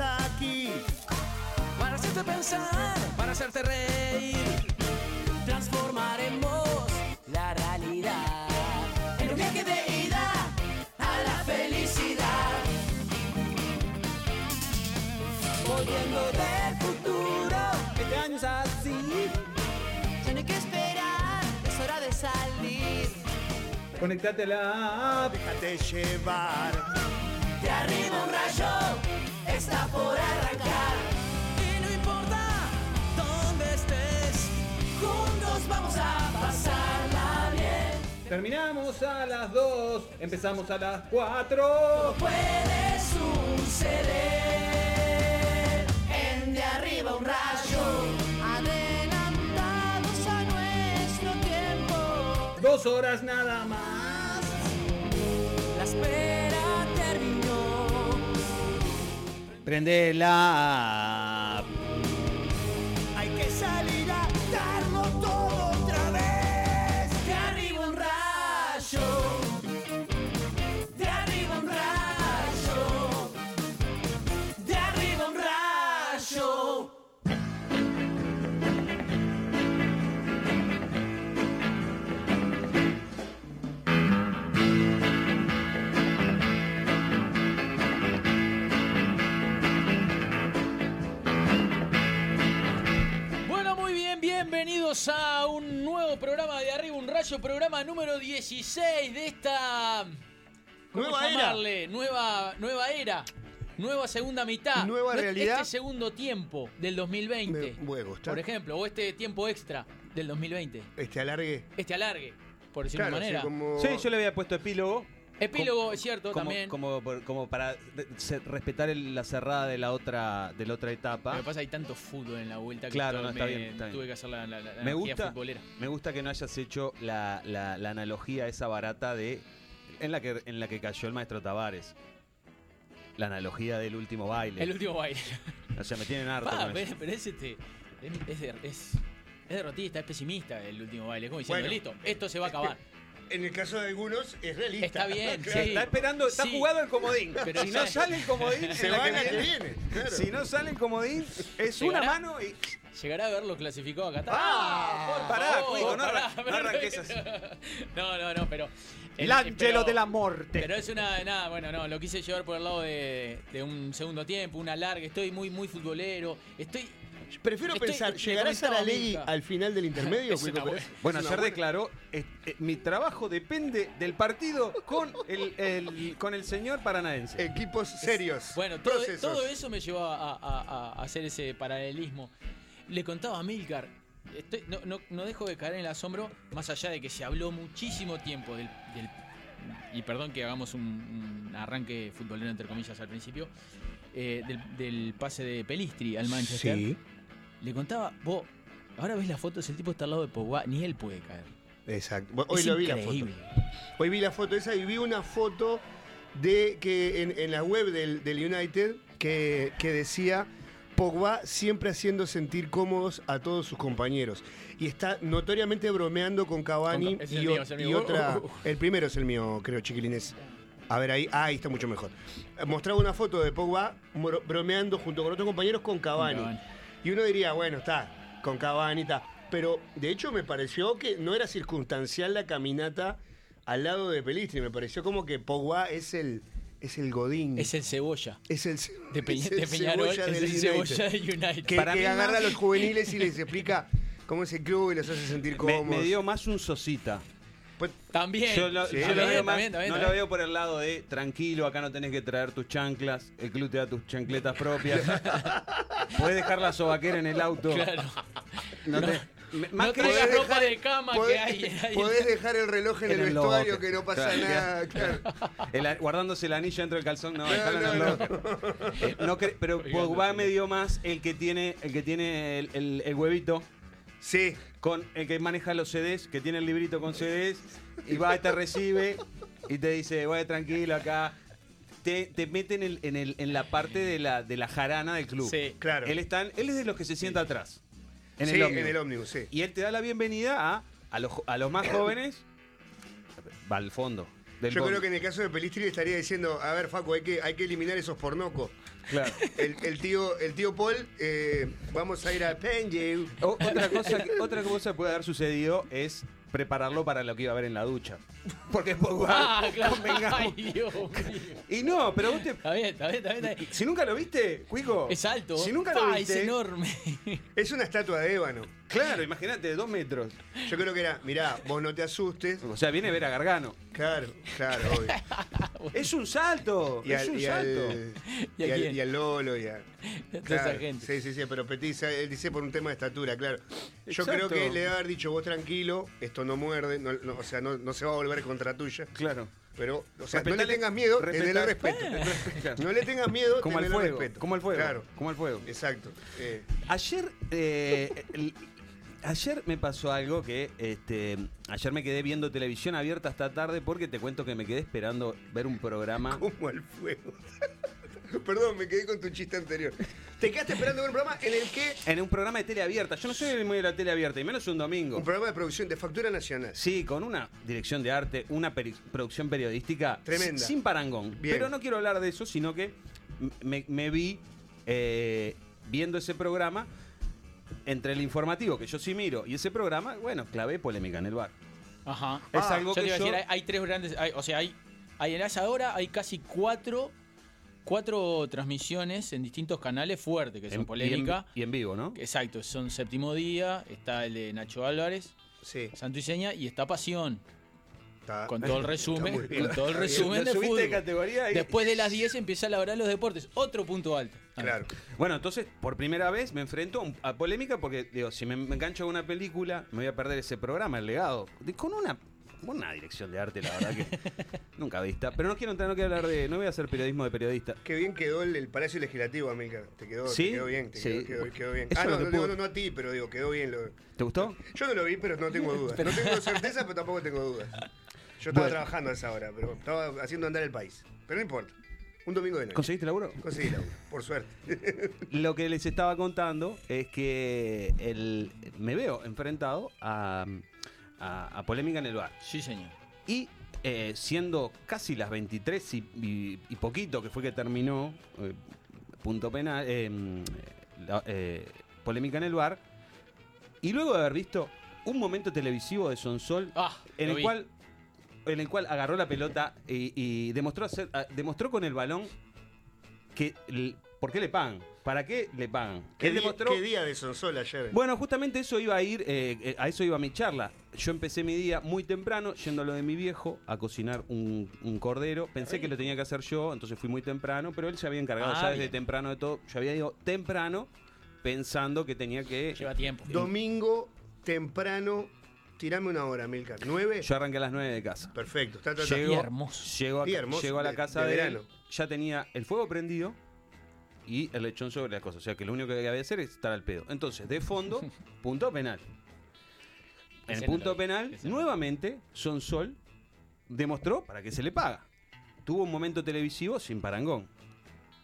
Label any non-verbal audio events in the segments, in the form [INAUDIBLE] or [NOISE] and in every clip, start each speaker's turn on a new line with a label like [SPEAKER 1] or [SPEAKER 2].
[SPEAKER 1] aquí.
[SPEAKER 2] Para hacerte pensar, para hacerte reír. Transformaremos la realidad en un viaje de ida a la felicidad. Volviendo del futuro, este año es así. Ya no hay que esperar, es hora de salir.
[SPEAKER 3] Conectate a la app.
[SPEAKER 1] Déjate llevar.
[SPEAKER 2] De arriba un rayo está por arrancar. Y no importa dónde estés, juntos vamos a pasarla bien.
[SPEAKER 3] Terminamos a las 2, empezamos a las 4.
[SPEAKER 2] Todo puede suceder. En de arriba un rayo. Adelantados a nuestro tiempo.
[SPEAKER 3] Dos horas nada más.
[SPEAKER 2] La
[SPEAKER 3] Prende
[SPEAKER 4] bienvenidos a un nuevo programa de Arriba un Rayo, programa número 16 de esta... ¿Cómo
[SPEAKER 1] Nueva era.
[SPEAKER 4] Nueva, nueva era. Nueva segunda mitad.
[SPEAKER 1] Nueva
[SPEAKER 4] Este-
[SPEAKER 1] realidad.
[SPEAKER 4] Este segundo tiempo del 2020.
[SPEAKER 1] Me- me gusta.
[SPEAKER 4] Por ejemplo, o este tiempo extra del 2020.
[SPEAKER 1] Este alargue.
[SPEAKER 4] Este alargue, por decirlo
[SPEAKER 1] Claro,
[SPEAKER 4] de
[SPEAKER 1] sí,
[SPEAKER 4] manera.
[SPEAKER 1] como...
[SPEAKER 5] Sí, yo le había puesto epílogo.
[SPEAKER 4] Epílogo,
[SPEAKER 5] Como-
[SPEAKER 4] es cierto,
[SPEAKER 5] como,
[SPEAKER 4] también.
[SPEAKER 5] Como, para se- respetar el- la cerrada de la otra, de la otra etapa.
[SPEAKER 4] Lo que pasa hay tanto fútbol en la vuelta que
[SPEAKER 5] Claro, no, está
[SPEAKER 4] me-
[SPEAKER 5] bien, está bien.
[SPEAKER 4] tuve que hacer la, la, la
[SPEAKER 5] me
[SPEAKER 4] analogía
[SPEAKER 5] gusta,
[SPEAKER 4] futbolera.
[SPEAKER 5] me gusta que no hayas hecho la, analogía esa barata de en la que en la que cayó el maestro Tavares. La analogía del último baile.
[SPEAKER 4] El último baile.
[SPEAKER 5] O sea, me tienen harto.
[SPEAKER 4] Pa,
[SPEAKER 5] con
[SPEAKER 4] pero,
[SPEAKER 5] eso.
[SPEAKER 4] pero es este. Es, es, de- es- es derrotista, es pesimista el último baile. Como diciendo,
[SPEAKER 1] Bueno,
[SPEAKER 4] listo, esto se va a acabar.
[SPEAKER 1] En el caso de algunos es realista.
[SPEAKER 4] Está bien, [LAUGHS]
[SPEAKER 1] Claro.
[SPEAKER 4] sí.
[SPEAKER 5] Está esperando, está
[SPEAKER 4] Sí.
[SPEAKER 5] jugado el comodín.
[SPEAKER 4] Pero
[SPEAKER 5] si no sale el comodín,
[SPEAKER 1] Se va la que
[SPEAKER 5] viene.
[SPEAKER 1] viene. claro.
[SPEAKER 5] Si no sale el comodín, es una mano y.
[SPEAKER 4] Llegará a verlo clasificado a Qatar.
[SPEAKER 5] Ah,
[SPEAKER 4] por
[SPEAKER 5] pará, Cuico, no
[SPEAKER 4] pará,
[SPEAKER 5] no
[SPEAKER 4] pero-
[SPEAKER 5] arranques [LAUGHS] así.
[SPEAKER 4] No, no, no, pero.
[SPEAKER 3] El ángelo de la muerte.
[SPEAKER 4] Pero es una. Nada, bueno, no, lo quise llevar por el lado de, de un segundo tiempo, una larga. Estoy muy, muy futbolero. Estoy.
[SPEAKER 1] Prefiero
[SPEAKER 4] Estoy-
[SPEAKER 1] pensar,
[SPEAKER 4] le
[SPEAKER 1] ¿llegará
[SPEAKER 4] comentaba a
[SPEAKER 1] Saralegui
[SPEAKER 4] Milka.
[SPEAKER 1] al final del intermedio?
[SPEAKER 4] Es
[SPEAKER 1] Cuico
[SPEAKER 4] una
[SPEAKER 1] Pérez?
[SPEAKER 4] buena-
[SPEAKER 5] Bueno, ayer declaró, eh, eh, mi trabajo depende del partido con el, el- con el señor paranaense.
[SPEAKER 1] Equipos serios.
[SPEAKER 4] Bueno, todo,
[SPEAKER 1] procesos.
[SPEAKER 4] todo eso me llevó a, a- a- a hacer ese paralelismo. Le contaba a Milcar, estoy- no, no- no dejo de caer en el asombro, más allá de que se habló muchísimo tiempo del. del- y perdón que hagamos un, un arranque futbolero entre comillas al principio, eh, del, del pase de Pelistri al Manchester.
[SPEAKER 1] Sí,
[SPEAKER 4] Le contaba, vos, ahora ves las fotos, el tipo está al lado de Pogba, ni él puede caer.
[SPEAKER 1] exacto. Bueno, Hoy
[SPEAKER 4] Es
[SPEAKER 1] lo vi la foto. Hoy vi la foto esa y vi una foto de que en, en la web del, del United que, que decía Pogba siempre haciendo sentir cómodos a todos sus compañeros. Y está notoriamente bromeando con Cavani
[SPEAKER 4] Con
[SPEAKER 1] y,
[SPEAKER 4] el mío, el
[SPEAKER 1] y
[SPEAKER 4] mío.
[SPEAKER 1] otra. [LAUGHS]
[SPEAKER 4] Uh, uh.
[SPEAKER 1] El primero es el mío, creo, chiquilines. A ver ahí, ah, ahí está mucho mejor. Mostraba una foto de Pogba bro- bromeando junto con otros compañeros con Cavani.
[SPEAKER 4] Cavani.
[SPEAKER 1] Y uno diría, bueno, está, con Cavani está. Pero de hecho me pareció que no era circunstancial la caminata al lado de Pelistri. Me pareció como que Pogba es el, es el Godín.
[SPEAKER 4] Es el cebolla.
[SPEAKER 1] Es el,
[SPEAKER 4] De, Peña- [LAUGHS]
[SPEAKER 1] es el
[SPEAKER 4] de Peñarol,
[SPEAKER 1] cebolla
[SPEAKER 4] es
[SPEAKER 1] del
[SPEAKER 4] el
[SPEAKER 1] United.
[SPEAKER 4] cebolla de United.
[SPEAKER 1] Que,
[SPEAKER 5] Para
[SPEAKER 1] que
[SPEAKER 5] mí
[SPEAKER 1] agarra
[SPEAKER 5] más-
[SPEAKER 1] a los juveniles y les explica cómo es el club y los hace sentir
[SPEAKER 5] Me,
[SPEAKER 1] cómodos.
[SPEAKER 5] me dio más un sosita.
[SPEAKER 1] Pues,
[SPEAKER 4] También.
[SPEAKER 5] Yo, lo,
[SPEAKER 1] Sí,
[SPEAKER 5] yo lo
[SPEAKER 4] también,
[SPEAKER 5] veo más-
[SPEAKER 4] también, también,
[SPEAKER 5] no lo veo por el lado de tranquilo, acá no tenés que traer tus chanclas, el club te da tus chancletas propias. [LAUGHS] Podés dejar la sobaquera en el auto.
[SPEAKER 4] Claro.
[SPEAKER 5] No te- me- más
[SPEAKER 4] no
[SPEAKER 5] que
[SPEAKER 4] ropa
[SPEAKER 1] dejar-
[SPEAKER 4] de cama
[SPEAKER 1] podés,
[SPEAKER 4] que hay.
[SPEAKER 1] podés dejar el reloj en,
[SPEAKER 5] En
[SPEAKER 1] el
[SPEAKER 5] el
[SPEAKER 1] vestuario que no pasa
[SPEAKER 5] Claro,
[SPEAKER 1] nada. claro.
[SPEAKER 5] el- guardándose el anillo dentro del calzón, no,
[SPEAKER 1] No, no,
[SPEAKER 5] no cre- pero Pogba
[SPEAKER 4] no,
[SPEAKER 5] me dio más el que tiene, el que tiene el huevito.
[SPEAKER 1] Sí,
[SPEAKER 5] con el que maneja los CDs, que tiene el librito con CDs, y va y te recibe y te dice, vaya tranquilo acá. Te, te mete en, el, en, el, en la parte de la, de la jarana del club.
[SPEAKER 4] Sí.
[SPEAKER 1] claro.
[SPEAKER 5] Él, está, él es de los que se sienta atrás. En
[SPEAKER 1] sí,
[SPEAKER 5] el ómnibus.
[SPEAKER 1] en el ómnibus, sí.
[SPEAKER 5] Y él te da la bienvenida a, a, los, a los más jóvenes. Va al fondo. del
[SPEAKER 1] Yo creo que en el caso de Pelistri le estaría diciendo, a ver, Facu, hay que, hay que eliminar esos pornocos.
[SPEAKER 5] Claro.
[SPEAKER 1] El, el tío, el tío Paul, eh, vamos a ir a Penji.
[SPEAKER 5] Otra, cosa que, otra cosa que puede haber sucedido es prepararlo para lo que iba a haber en la ducha. Porque Pogba,
[SPEAKER 4] Ah, claro. Ay, Dios mío.
[SPEAKER 5] Y no, pero vos te-
[SPEAKER 4] Está bien, está bien, está bien. está bien.
[SPEAKER 5] Si nunca lo viste, Cuico.
[SPEAKER 4] Es alto.
[SPEAKER 5] Si nunca lo
[SPEAKER 4] Pa,
[SPEAKER 5] viste.
[SPEAKER 4] Es enorme.
[SPEAKER 1] Es una estatua de ébano.
[SPEAKER 5] Claro, imagínate, de dos metros.
[SPEAKER 1] Yo creo que era, mirá, vos no te asustes.
[SPEAKER 5] O sea, viene a ver a Gargano.
[SPEAKER 1] Claro, claro, obvio. [LAUGHS]
[SPEAKER 5] Es un salto.
[SPEAKER 1] Y
[SPEAKER 5] es
[SPEAKER 1] al,
[SPEAKER 5] un
[SPEAKER 1] y
[SPEAKER 5] salto.
[SPEAKER 1] al,
[SPEAKER 4] ¿Y a
[SPEAKER 1] y al-
[SPEAKER 4] quién?
[SPEAKER 1] y al Lolo y a. [LAUGHS]
[SPEAKER 4] Toda
[SPEAKER 1] Claro,
[SPEAKER 4] esa gente.
[SPEAKER 1] Sí, sí, sí, pero Petit, él dice por un tema de estatura, claro. Yo
[SPEAKER 5] Exacto.
[SPEAKER 1] creo que le debe haber dicho, vos tranquilo, esto no muerde, no- no, o sea, no, no se va a volver contra tuya.
[SPEAKER 5] Claro.
[SPEAKER 1] Pero, o sea, no le tengas miedo,
[SPEAKER 5] respetale-
[SPEAKER 1] tenele respeto. [LAUGHS]
[SPEAKER 5] Claro.
[SPEAKER 1] No le tengas miedo,
[SPEAKER 5] Como al fuego.
[SPEAKER 1] respeto.
[SPEAKER 5] Como al fuego.
[SPEAKER 1] Claro,
[SPEAKER 5] Como al fuego.
[SPEAKER 1] exacto. Eh,
[SPEAKER 5] Ayer, eh, el- ayer me pasó algo que este, ayer me quedé viendo televisión abierta hasta tarde porque te cuento que me quedé esperando ver un programa. [LAUGHS]
[SPEAKER 1] como al fuego. [LAUGHS] Perdón, me quedé con tu chiste anterior. Te quedaste esperando ver un programa en el que.
[SPEAKER 5] En un programa de tele abierta. Yo no soy muy de la tele abierta, y menos un domingo.
[SPEAKER 1] Un programa de producción de factura nacional.
[SPEAKER 5] Sí, con una dirección de arte, una peri- producción periodística
[SPEAKER 1] Tremenda.
[SPEAKER 5] sin parangón.
[SPEAKER 1] Bien.
[SPEAKER 5] Pero no quiero hablar de eso, sino que me, me vi eh, viendo ese programa entre el informativo que yo sí miro y ese programa, bueno, clavé polémica en el bar.
[SPEAKER 4] Ajá.
[SPEAKER 5] Es
[SPEAKER 1] Ah,
[SPEAKER 5] algo
[SPEAKER 4] Yo te
[SPEAKER 5] que
[SPEAKER 4] iba a decir, hay, hay tres grandes. hay- o sea, hay, hay en esa hora hay casi cuatro, cuatro transmisiones en distintos canales fuertes, que son
[SPEAKER 5] en-
[SPEAKER 4] polémica.
[SPEAKER 5] Y en, y en vivo, ¿no?
[SPEAKER 4] Exacto, son Séptimo Día, está el de Nacho Álvarez,
[SPEAKER 1] Sí.
[SPEAKER 4] Santo y Seña, y está Pasión.
[SPEAKER 1] Está,
[SPEAKER 4] Con [LAUGHS] todo el resumen, con todo el resumen de fútbol.
[SPEAKER 5] de categoría y-
[SPEAKER 4] Después de las 10 empieza la hora de los deportes. Otro punto alto.
[SPEAKER 1] Claro.
[SPEAKER 5] Bueno, entonces, por primera vez me enfrento a polémica porque, digo, si me, me engancho a una película, me voy a perder ese programa, el legado. De- con una, una dirección de arte, la verdad que [LAUGHS] nunca vista. Pero no quiero entrar, no quiero hablar de. No voy a hacer periodismo de periodista.
[SPEAKER 1] Qué bien quedó el, el Palacio Legislativo, Amílcar. Te quedó,
[SPEAKER 5] ¿Sí?
[SPEAKER 1] te quedó bien, te
[SPEAKER 5] Sí.
[SPEAKER 1] quedó, quedó- quedó bien.
[SPEAKER 5] Eso
[SPEAKER 1] Ah, no, no, digo,
[SPEAKER 5] puedo-
[SPEAKER 1] no, no a ti, pero digo, quedó bien. Lo...
[SPEAKER 5] ¿Te gustó?
[SPEAKER 1] Yo no lo vi, pero no tengo dudas. No tengo certeza, pero tampoco tengo dudas. Yo estaba
[SPEAKER 5] Bueno.
[SPEAKER 1] trabajando a esa hora, pero estaba haciendo andar el país. Pero no importa. Un domingo de noche.
[SPEAKER 5] ¿Conseguiste laburo?
[SPEAKER 1] Conseguí laburo, por suerte. [LAUGHS]
[SPEAKER 5] Lo que les estaba contando es que el, me veo enfrentado a, a- a polémica en el bar.
[SPEAKER 4] Sí, señor.
[SPEAKER 5] Y eh, siendo casi las 23 y, y- y poquito que fue que terminó eh, punto penal, eh, la- eh, polémica en el bar, y luego de haber visto un momento televisivo de Sonsol
[SPEAKER 4] Ah,
[SPEAKER 5] en el
[SPEAKER 4] vi.
[SPEAKER 5] cual en el cual agarró la pelota y, y demostró hacer, ah, demostró con el balón que por qué le pagan, para qué le pagan.
[SPEAKER 1] ¿Qué,
[SPEAKER 5] demostró
[SPEAKER 1] qué día de Sonsol ayer?
[SPEAKER 5] bueno, justamente eso iba a ir, eh, eh, a eso iba mi charla. Yo empecé mi día muy temprano, yendo a lo de mi viejo, a cocinar un, un cordero. Pensé que lo tenía que hacer yo, entonces fui muy temprano, pero él se había encargado
[SPEAKER 4] Ah,
[SPEAKER 5] ya desde temprano de todo. Yo había ido temprano pensando que tenía que...
[SPEAKER 4] Lleva tiempo.
[SPEAKER 1] Domingo, temprano, tirame una hora, Milcar. ¿Nueve?
[SPEAKER 5] Yo arranqué a las 9 de casa.
[SPEAKER 1] Perfecto. Está, está.
[SPEAKER 5] Llego,
[SPEAKER 4] hermoso.
[SPEAKER 5] Llego, a,
[SPEAKER 1] Día hermoso,
[SPEAKER 5] llego a la
[SPEAKER 1] de-
[SPEAKER 5] casa
[SPEAKER 1] de
[SPEAKER 5] de,
[SPEAKER 1] verano.
[SPEAKER 5] él, ya tenía el fuego prendido y el lechón sobre las cosas. O sea que lo único que había que hacer es estar al pedo. Entonces, de fondo, [LAUGHS] punto penal. En el punto penal, nuevamente, Sonsol demostró para qué se le paga. Tuvo un momento televisivo sin parangón.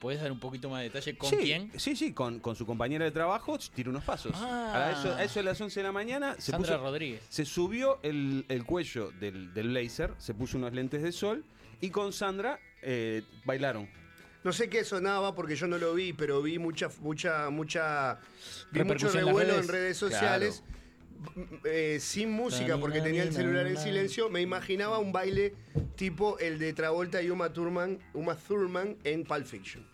[SPEAKER 4] ¿Puedes dar un poquito más de detalle con
[SPEAKER 5] sí,
[SPEAKER 4] quién?
[SPEAKER 5] Sí, sí, con, con su compañera de trabajo, tiró unos pasos.
[SPEAKER 4] Ah.
[SPEAKER 5] A, eso, a eso de las 11 de la mañana se
[SPEAKER 4] Sandra
[SPEAKER 5] puso-
[SPEAKER 4] Rodríguez.
[SPEAKER 5] se subió el, el cuello del, del blazer, se puso unos lentes de sol y con Sandra eh, bailaron.
[SPEAKER 1] No sé qué sonaba porque yo no lo vi, pero vi mucha, mucha, mucha. Vi mucho
[SPEAKER 4] en
[SPEAKER 1] revuelo
[SPEAKER 4] redes.
[SPEAKER 1] en redes sociales. eh, sin música porque tenía el celular en silencio, me imaginaba un baile tipo el de Travolta y Uma Thurman, Uma Thurman en Pulp Fiction.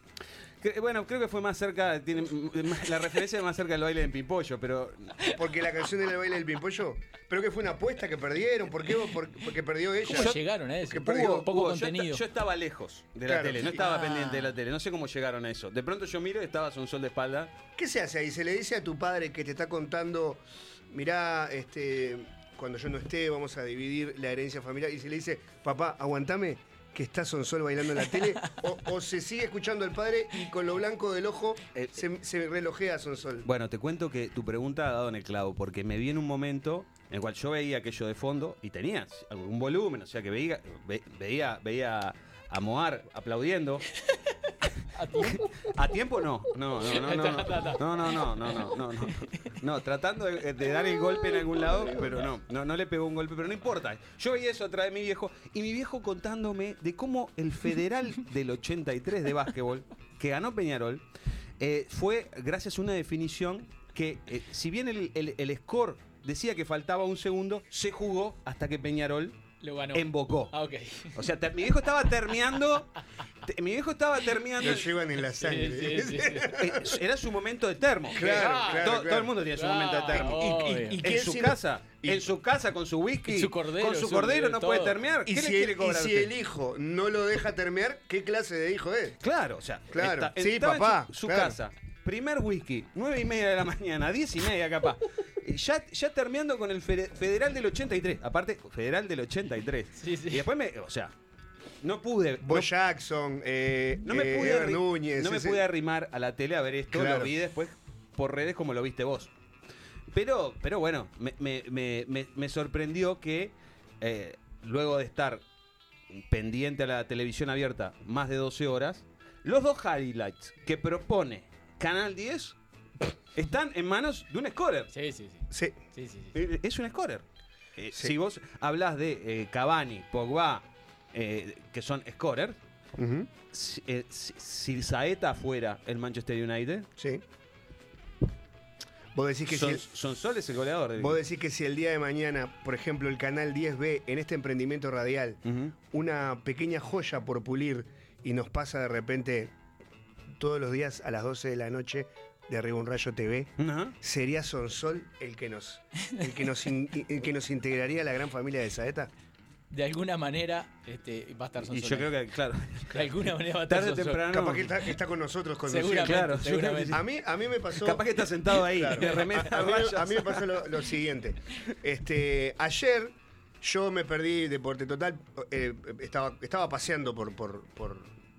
[SPEAKER 5] Bueno, creo que fue más cerca, tiene, m- más- la referencia es más cerca del baile de Pimpollo, pero
[SPEAKER 1] Porque la canción del baile del pimpollo, pero que fue una apuesta que perdieron, ¿por qué? Por- porque perdió ella.
[SPEAKER 4] ¿Cómo llegaron a eso?
[SPEAKER 1] que perdió-
[SPEAKER 4] Poco, poco
[SPEAKER 5] Hugo, yo
[SPEAKER 4] contenido.
[SPEAKER 5] Yo, estaba lejos de la
[SPEAKER 1] Claro,
[SPEAKER 5] tele, no estaba
[SPEAKER 4] Ah.
[SPEAKER 5] pendiente de la tele, no sé cómo llegaron a eso. De pronto yo miro y estaba un sol de espalda.
[SPEAKER 1] ¿Qué se hace ahí? Se le dice a tu padre que te está contando, mirá, este, cuando yo no esté, vamos a dividir la herencia familiar, y se le dice, papá, aguantame, que está Sonsol bailando en la tele, [LAUGHS] o, o se sigue escuchando al padre y con lo blanco del ojo
[SPEAKER 5] Eh,
[SPEAKER 1] se, se relojea a Sonsol.
[SPEAKER 5] Bueno, te cuento que tu pregunta ha dado en el clavo, porque me vi en un momento en el cual yo veía aquello de fondo y tenía algún volumen, o sea que veía, ve- veía, veía a Moar aplaudiendo. [LAUGHS]
[SPEAKER 4] ¿A tiempo?
[SPEAKER 5] ¿A tiempo no? No, no, no, no. No, no, no, no, no, no, no. No, tratando de, de dar el golpe en algún lado, pero no, no, no le pegó un golpe, pero no importa. Yo veía eso atrás de mi viejo y mi viejo contándome de cómo el federal del 83 de básquetbol, que ganó Peñarol, eh, fue gracias a una definición que, eh, si bien el, el- el score decía que faltaba un segundo, se jugó hasta que Peñarol
[SPEAKER 4] Lo ganó.
[SPEAKER 5] embocó.
[SPEAKER 4] Ah, ok.
[SPEAKER 5] O sea, mi viejo estaba termeando. te- mi viejo estaba termeando.
[SPEAKER 1] Lo llevan en la sangre.
[SPEAKER 4] Sí, sí, sí. [LAUGHS]
[SPEAKER 5] Eh, Era su momento de termo.
[SPEAKER 1] Claro,
[SPEAKER 4] Ah,
[SPEAKER 1] claro,
[SPEAKER 5] todo,
[SPEAKER 1] claro.
[SPEAKER 5] todo el mundo tiene su
[SPEAKER 4] Claro,
[SPEAKER 5] momento de termo.
[SPEAKER 1] Y- y- y-
[SPEAKER 5] en
[SPEAKER 1] que
[SPEAKER 5] su
[SPEAKER 1] si-
[SPEAKER 5] casa,
[SPEAKER 1] y-
[SPEAKER 5] en su casa con su whisky,
[SPEAKER 4] Y su cordero,
[SPEAKER 5] con su
[SPEAKER 4] su-
[SPEAKER 5] cordero no
[SPEAKER 4] todo.
[SPEAKER 5] puede termear. ¿Qué
[SPEAKER 1] Y
[SPEAKER 5] le
[SPEAKER 1] si,
[SPEAKER 5] quiere
[SPEAKER 1] el, y si
[SPEAKER 5] usted?
[SPEAKER 1] el hijo no lo deja termear, ¿qué clase de hijo es?
[SPEAKER 5] Claro, o sea,
[SPEAKER 1] Claro.
[SPEAKER 5] está-
[SPEAKER 1] Sí, papá,
[SPEAKER 5] su, su
[SPEAKER 1] claro.
[SPEAKER 5] casa. Primer whisky, nueve y media de la mañana, diez y media capaz. Ya, ya terminando con el fede- federal del 83. Aparte, federal del 83.
[SPEAKER 4] Sí, sí.
[SPEAKER 5] Y después me, o sea, no pude.
[SPEAKER 1] Bo
[SPEAKER 5] no-
[SPEAKER 1] Jackson, eh,
[SPEAKER 5] No me
[SPEAKER 1] eh,
[SPEAKER 5] pude,
[SPEAKER 1] Núñez.
[SPEAKER 5] no me
[SPEAKER 1] ese-
[SPEAKER 5] pude arrimar a la tele a ver esto,
[SPEAKER 1] Claro.
[SPEAKER 5] lo vi después por redes como lo viste vos. Pero, pero bueno, me, me- me- me- me sorprendió que eh, luego de estar pendiente a la televisión abierta más de 12 horas, los dos highlights que propone Canal 10 están en manos de un scorer.
[SPEAKER 4] Sí, sí, sí.
[SPEAKER 1] Sí.
[SPEAKER 4] sí, sí, sí.
[SPEAKER 5] Eh, Es un scorer. Eh,
[SPEAKER 1] Sí.
[SPEAKER 5] Si vos hablas de eh, Cavani, Pogba, eh, que son scorer,
[SPEAKER 1] Ujú,
[SPEAKER 5] si, eh, si- si Saeta fuera el Manchester United,
[SPEAKER 1] sí. Vos decís que
[SPEAKER 5] son,
[SPEAKER 1] si el-
[SPEAKER 5] son Sol es el goleador. del
[SPEAKER 1] Vos decís que si el día de mañana, por ejemplo, el canal 10B en este emprendimiento radial, una pequeña joya por pulir y nos pasa de repente todos los días a las 12 de la noche de Arriba un Rayo TV,
[SPEAKER 5] Ajá.
[SPEAKER 1] ¿sería Sonsol el que nos, el que nos, in- [LAUGHS] el que nos integraría a la gran familia de Saeta?
[SPEAKER 4] De alguna manera este, va a estar
[SPEAKER 5] Y
[SPEAKER 4] Sonsola.
[SPEAKER 5] yo creo que, claro, [LAUGHS]
[SPEAKER 4] De alguna manera va a estar
[SPEAKER 5] tarde o temprano.
[SPEAKER 1] Capaz que está, está con nosotros conduciendo.
[SPEAKER 4] Seguramente,
[SPEAKER 5] Claro,
[SPEAKER 4] seguramente.
[SPEAKER 1] A mí, a mí me pasó.
[SPEAKER 5] Capaz que está sentado ahí,
[SPEAKER 1] Claro.
[SPEAKER 5] de remera,
[SPEAKER 1] a, a mí,
[SPEAKER 5] rayas.
[SPEAKER 1] a mí me pasó lo, lo siguiente. Este, ayer yo me perdí Deporte Total. eh, estaba, estaba paseando por, por, por,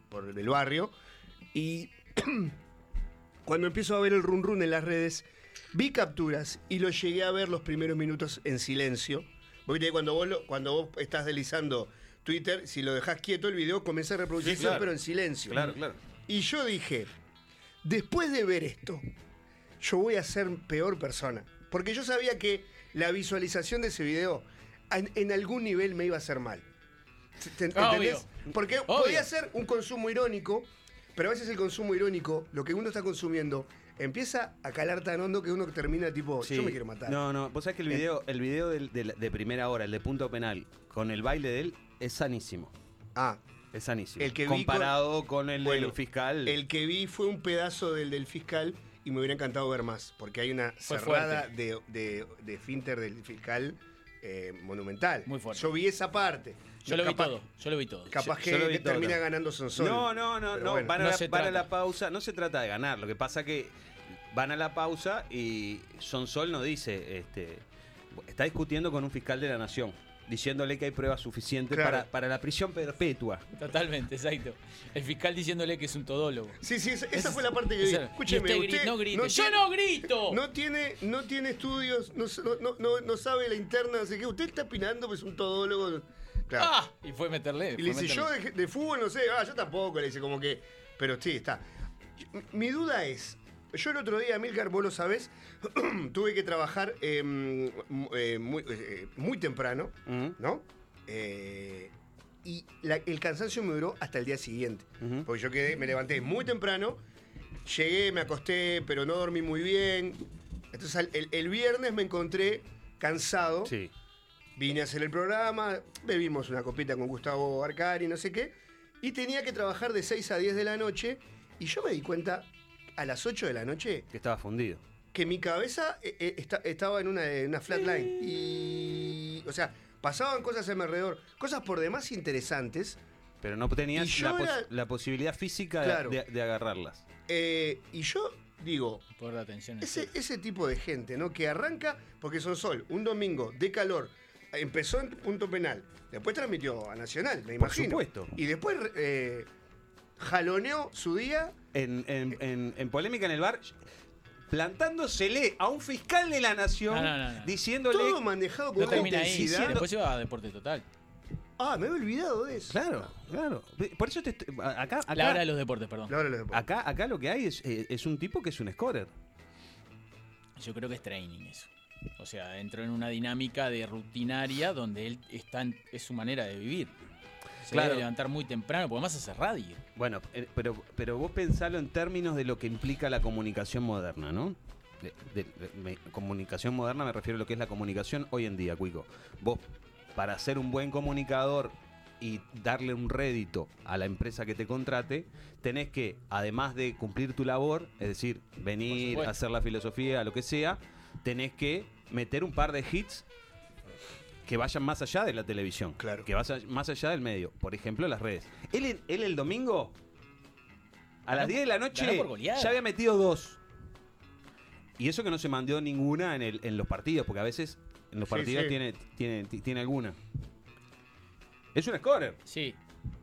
[SPEAKER 1] por el barrio y [CLEARS THROAT] cuando empiezo a ver el run run en las redes, vi capturas y lo llegué a ver los primeros minutos en silencio. Vos viste que cuando vos, lo- cuando vos estás deslizando Twitter, si lo dejás quieto, el video comienza a reproducirse,
[SPEAKER 5] Sí, claro.
[SPEAKER 1] pero en silencio.
[SPEAKER 5] Claro, claro.
[SPEAKER 1] Y yo dije, después de ver esto, yo voy a ser peor persona. Porque yo sabía que la visualización de ese video en, en algún nivel me iba a hacer mal. ¿Te- te-
[SPEAKER 4] Obvio.
[SPEAKER 1] ¿Entendés? Porque
[SPEAKER 4] Obvio.
[SPEAKER 1] podía ser un consumo irónico, pero a veces el consumo irónico, lo que uno está consumiendo, empieza a calar tan hondo que uno termina tipo,
[SPEAKER 5] Sí.
[SPEAKER 1] yo me quiero matar.
[SPEAKER 5] No, no, vos sabés que el video, el video del- del- de, primera hora, el de punto penal, con el baile de él, es sanísimo.
[SPEAKER 1] Ah,
[SPEAKER 5] Es sanísimo.
[SPEAKER 1] El que vi
[SPEAKER 5] Comparado con, el
[SPEAKER 1] bueno,
[SPEAKER 5] del fiscal.
[SPEAKER 1] el que vi fue un pedazo del del fiscal y me hubiera encantado ver más, porque hay una
[SPEAKER 4] Fue
[SPEAKER 1] cerrada de, de, de finter del fiscal eh, monumental.
[SPEAKER 4] Muy fuerte.
[SPEAKER 1] Yo vi esa parte.
[SPEAKER 4] Yo lo vi
[SPEAKER 1] Capaz-
[SPEAKER 4] todo. Yo lo vi todo.
[SPEAKER 1] Capaz que
[SPEAKER 5] yo vi
[SPEAKER 1] que termina
[SPEAKER 5] todo.
[SPEAKER 1] ganando Sonsol.
[SPEAKER 5] No, no, no, no.
[SPEAKER 1] bueno.
[SPEAKER 5] van a,
[SPEAKER 4] No
[SPEAKER 5] la, van a la pausa. No se trata de ganar. Lo que pasa que van a la pausa y Sonsol no dice, este, está discutiendo con un fiscal de la nación, diciéndole que hay pruebas suficientes
[SPEAKER 1] Claro.
[SPEAKER 5] para, para la prisión perpetua.
[SPEAKER 4] Totalmente, exacto. El fiscal diciéndole que es un todólogo.
[SPEAKER 1] Sí, sí, esa, fue la parte que vi.
[SPEAKER 4] esa-
[SPEAKER 1] Escúcheme,
[SPEAKER 4] usted no grite.
[SPEAKER 1] no
[SPEAKER 4] ¡Yo
[SPEAKER 1] tiene-
[SPEAKER 4] no grito!
[SPEAKER 1] No tiene, no tiene estudios, no, no, no, no- no sabe la interna, sé qué. Usted está opinando que es un todólogo. Claro.
[SPEAKER 4] ¡Ah! Y fue meterle.
[SPEAKER 1] Y le dice, yo de, de fútbol no sé, ah, yo tampoco, le dice como que, pero sí, está. Mi duda es, yo el otro día, Milcar, vos lo sabés, [CLEARS THROAT] tuve que trabajar eh, m- eh, muy, eh, muy temprano. ¿no? Y la- el cansancio me duró hasta el día siguiente, porque yo quedé, me levanté muy temprano, llegué, me acosté, pero no dormí muy bien. Entonces el, el viernes me encontré cansado.
[SPEAKER 5] Sí.
[SPEAKER 1] Vine a hacer el programa, bebimos una copita con Gustavo Arcari, no sé qué, y tenía que trabajar de 6 a 10 de la noche, y yo me di cuenta a las 8 de la noche
[SPEAKER 5] Que estaba fundido.
[SPEAKER 1] que mi cabeza eh, eh, esta- estaba en una, en una flatline. Y. O sea, pasaban cosas a mi alrededor, cosas por demás interesantes,
[SPEAKER 5] Pero no tenías la,
[SPEAKER 1] yo
[SPEAKER 5] pos-
[SPEAKER 1] era-
[SPEAKER 5] la posibilidad física de-
[SPEAKER 1] Claro.
[SPEAKER 5] de, de agarrarlas.
[SPEAKER 1] eh, y yo digo,
[SPEAKER 4] Por la atención.
[SPEAKER 1] Ese, ese tipo de gente, ¿no? Que arranca porque son sol, un domingo de calor, empezó en punto penal, después transmitió a Nacional, me
[SPEAKER 5] Por
[SPEAKER 1] imagino.
[SPEAKER 5] supuesto.
[SPEAKER 1] Y después eh, jaloneó su día.
[SPEAKER 5] En, en- en- en polémica en el bar, plantándosele a un fiscal de la nación,
[SPEAKER 4] No, no, no, no.
[SPEAKER 5] diciéndole
[SPEAKER 1] Todo manejado con
[SPEAKER 4] No
[SPEAKER 1] una
[SPEAKER 4] ahí.
[SPEAKER 1] intensidad.
[SPEAKER 4] Después se va a Deporte Total.
[SPEAKER 1] Ah, me había olvidado de eso.
[SPEAKER 5] Claro, claro. Por eso te estoy- acá, acá,
[SPEAKER 4] La hora de los deportes, perdón.
[SPEAKER 1] La hora de los deportes.
[SPEAKER 5] acá, acá lo que hay es, eh, es un tipo que es un scorer.
[SPEAKER 4] Yo creo que es training eso. O sea, entró en una dinámica de rutinaria donde él está en- es su manera de vivir. Se
[SPEAKER 5] Claro.
[SPEAKER 4] debe levantar muy temprano, porque además hace radio.
[SPEAKER 5] Bueno, eh, pero, pero vos pensalo en términos de lo que implica la comunicación moderna, ¿no? De- de- de- me- comunicación moderna me refiero a lo que es la comunicación hoy en día, Cuico. Vos, para ser un buen comunicador y darle un rédito a la empresa que te contrate, tenés que, además de cumplir tu labor, es decir, venir, hacer la filosofía, lo que sea, tenés que meter un par de hits que vayan más allá de la televisión,
[SPEAKER 1] Claro.
[SPEAKER 5] que vayan más allá del medio, por ejemplo las redes. Él, el domingo, a las 10 de la noche, ya había metido dos. Y eso que no se mandó ninguna en, el, en los partidos, porque a veces en los
[SPEAKER 1] Sí,
[SPEAKER 5] partidos
[SPEAKER 1] sí.
[SPEAKER 5] Tiene, tiene, ti- tiene alguna. Es un scorer,
[SPEAKER 4] Sí.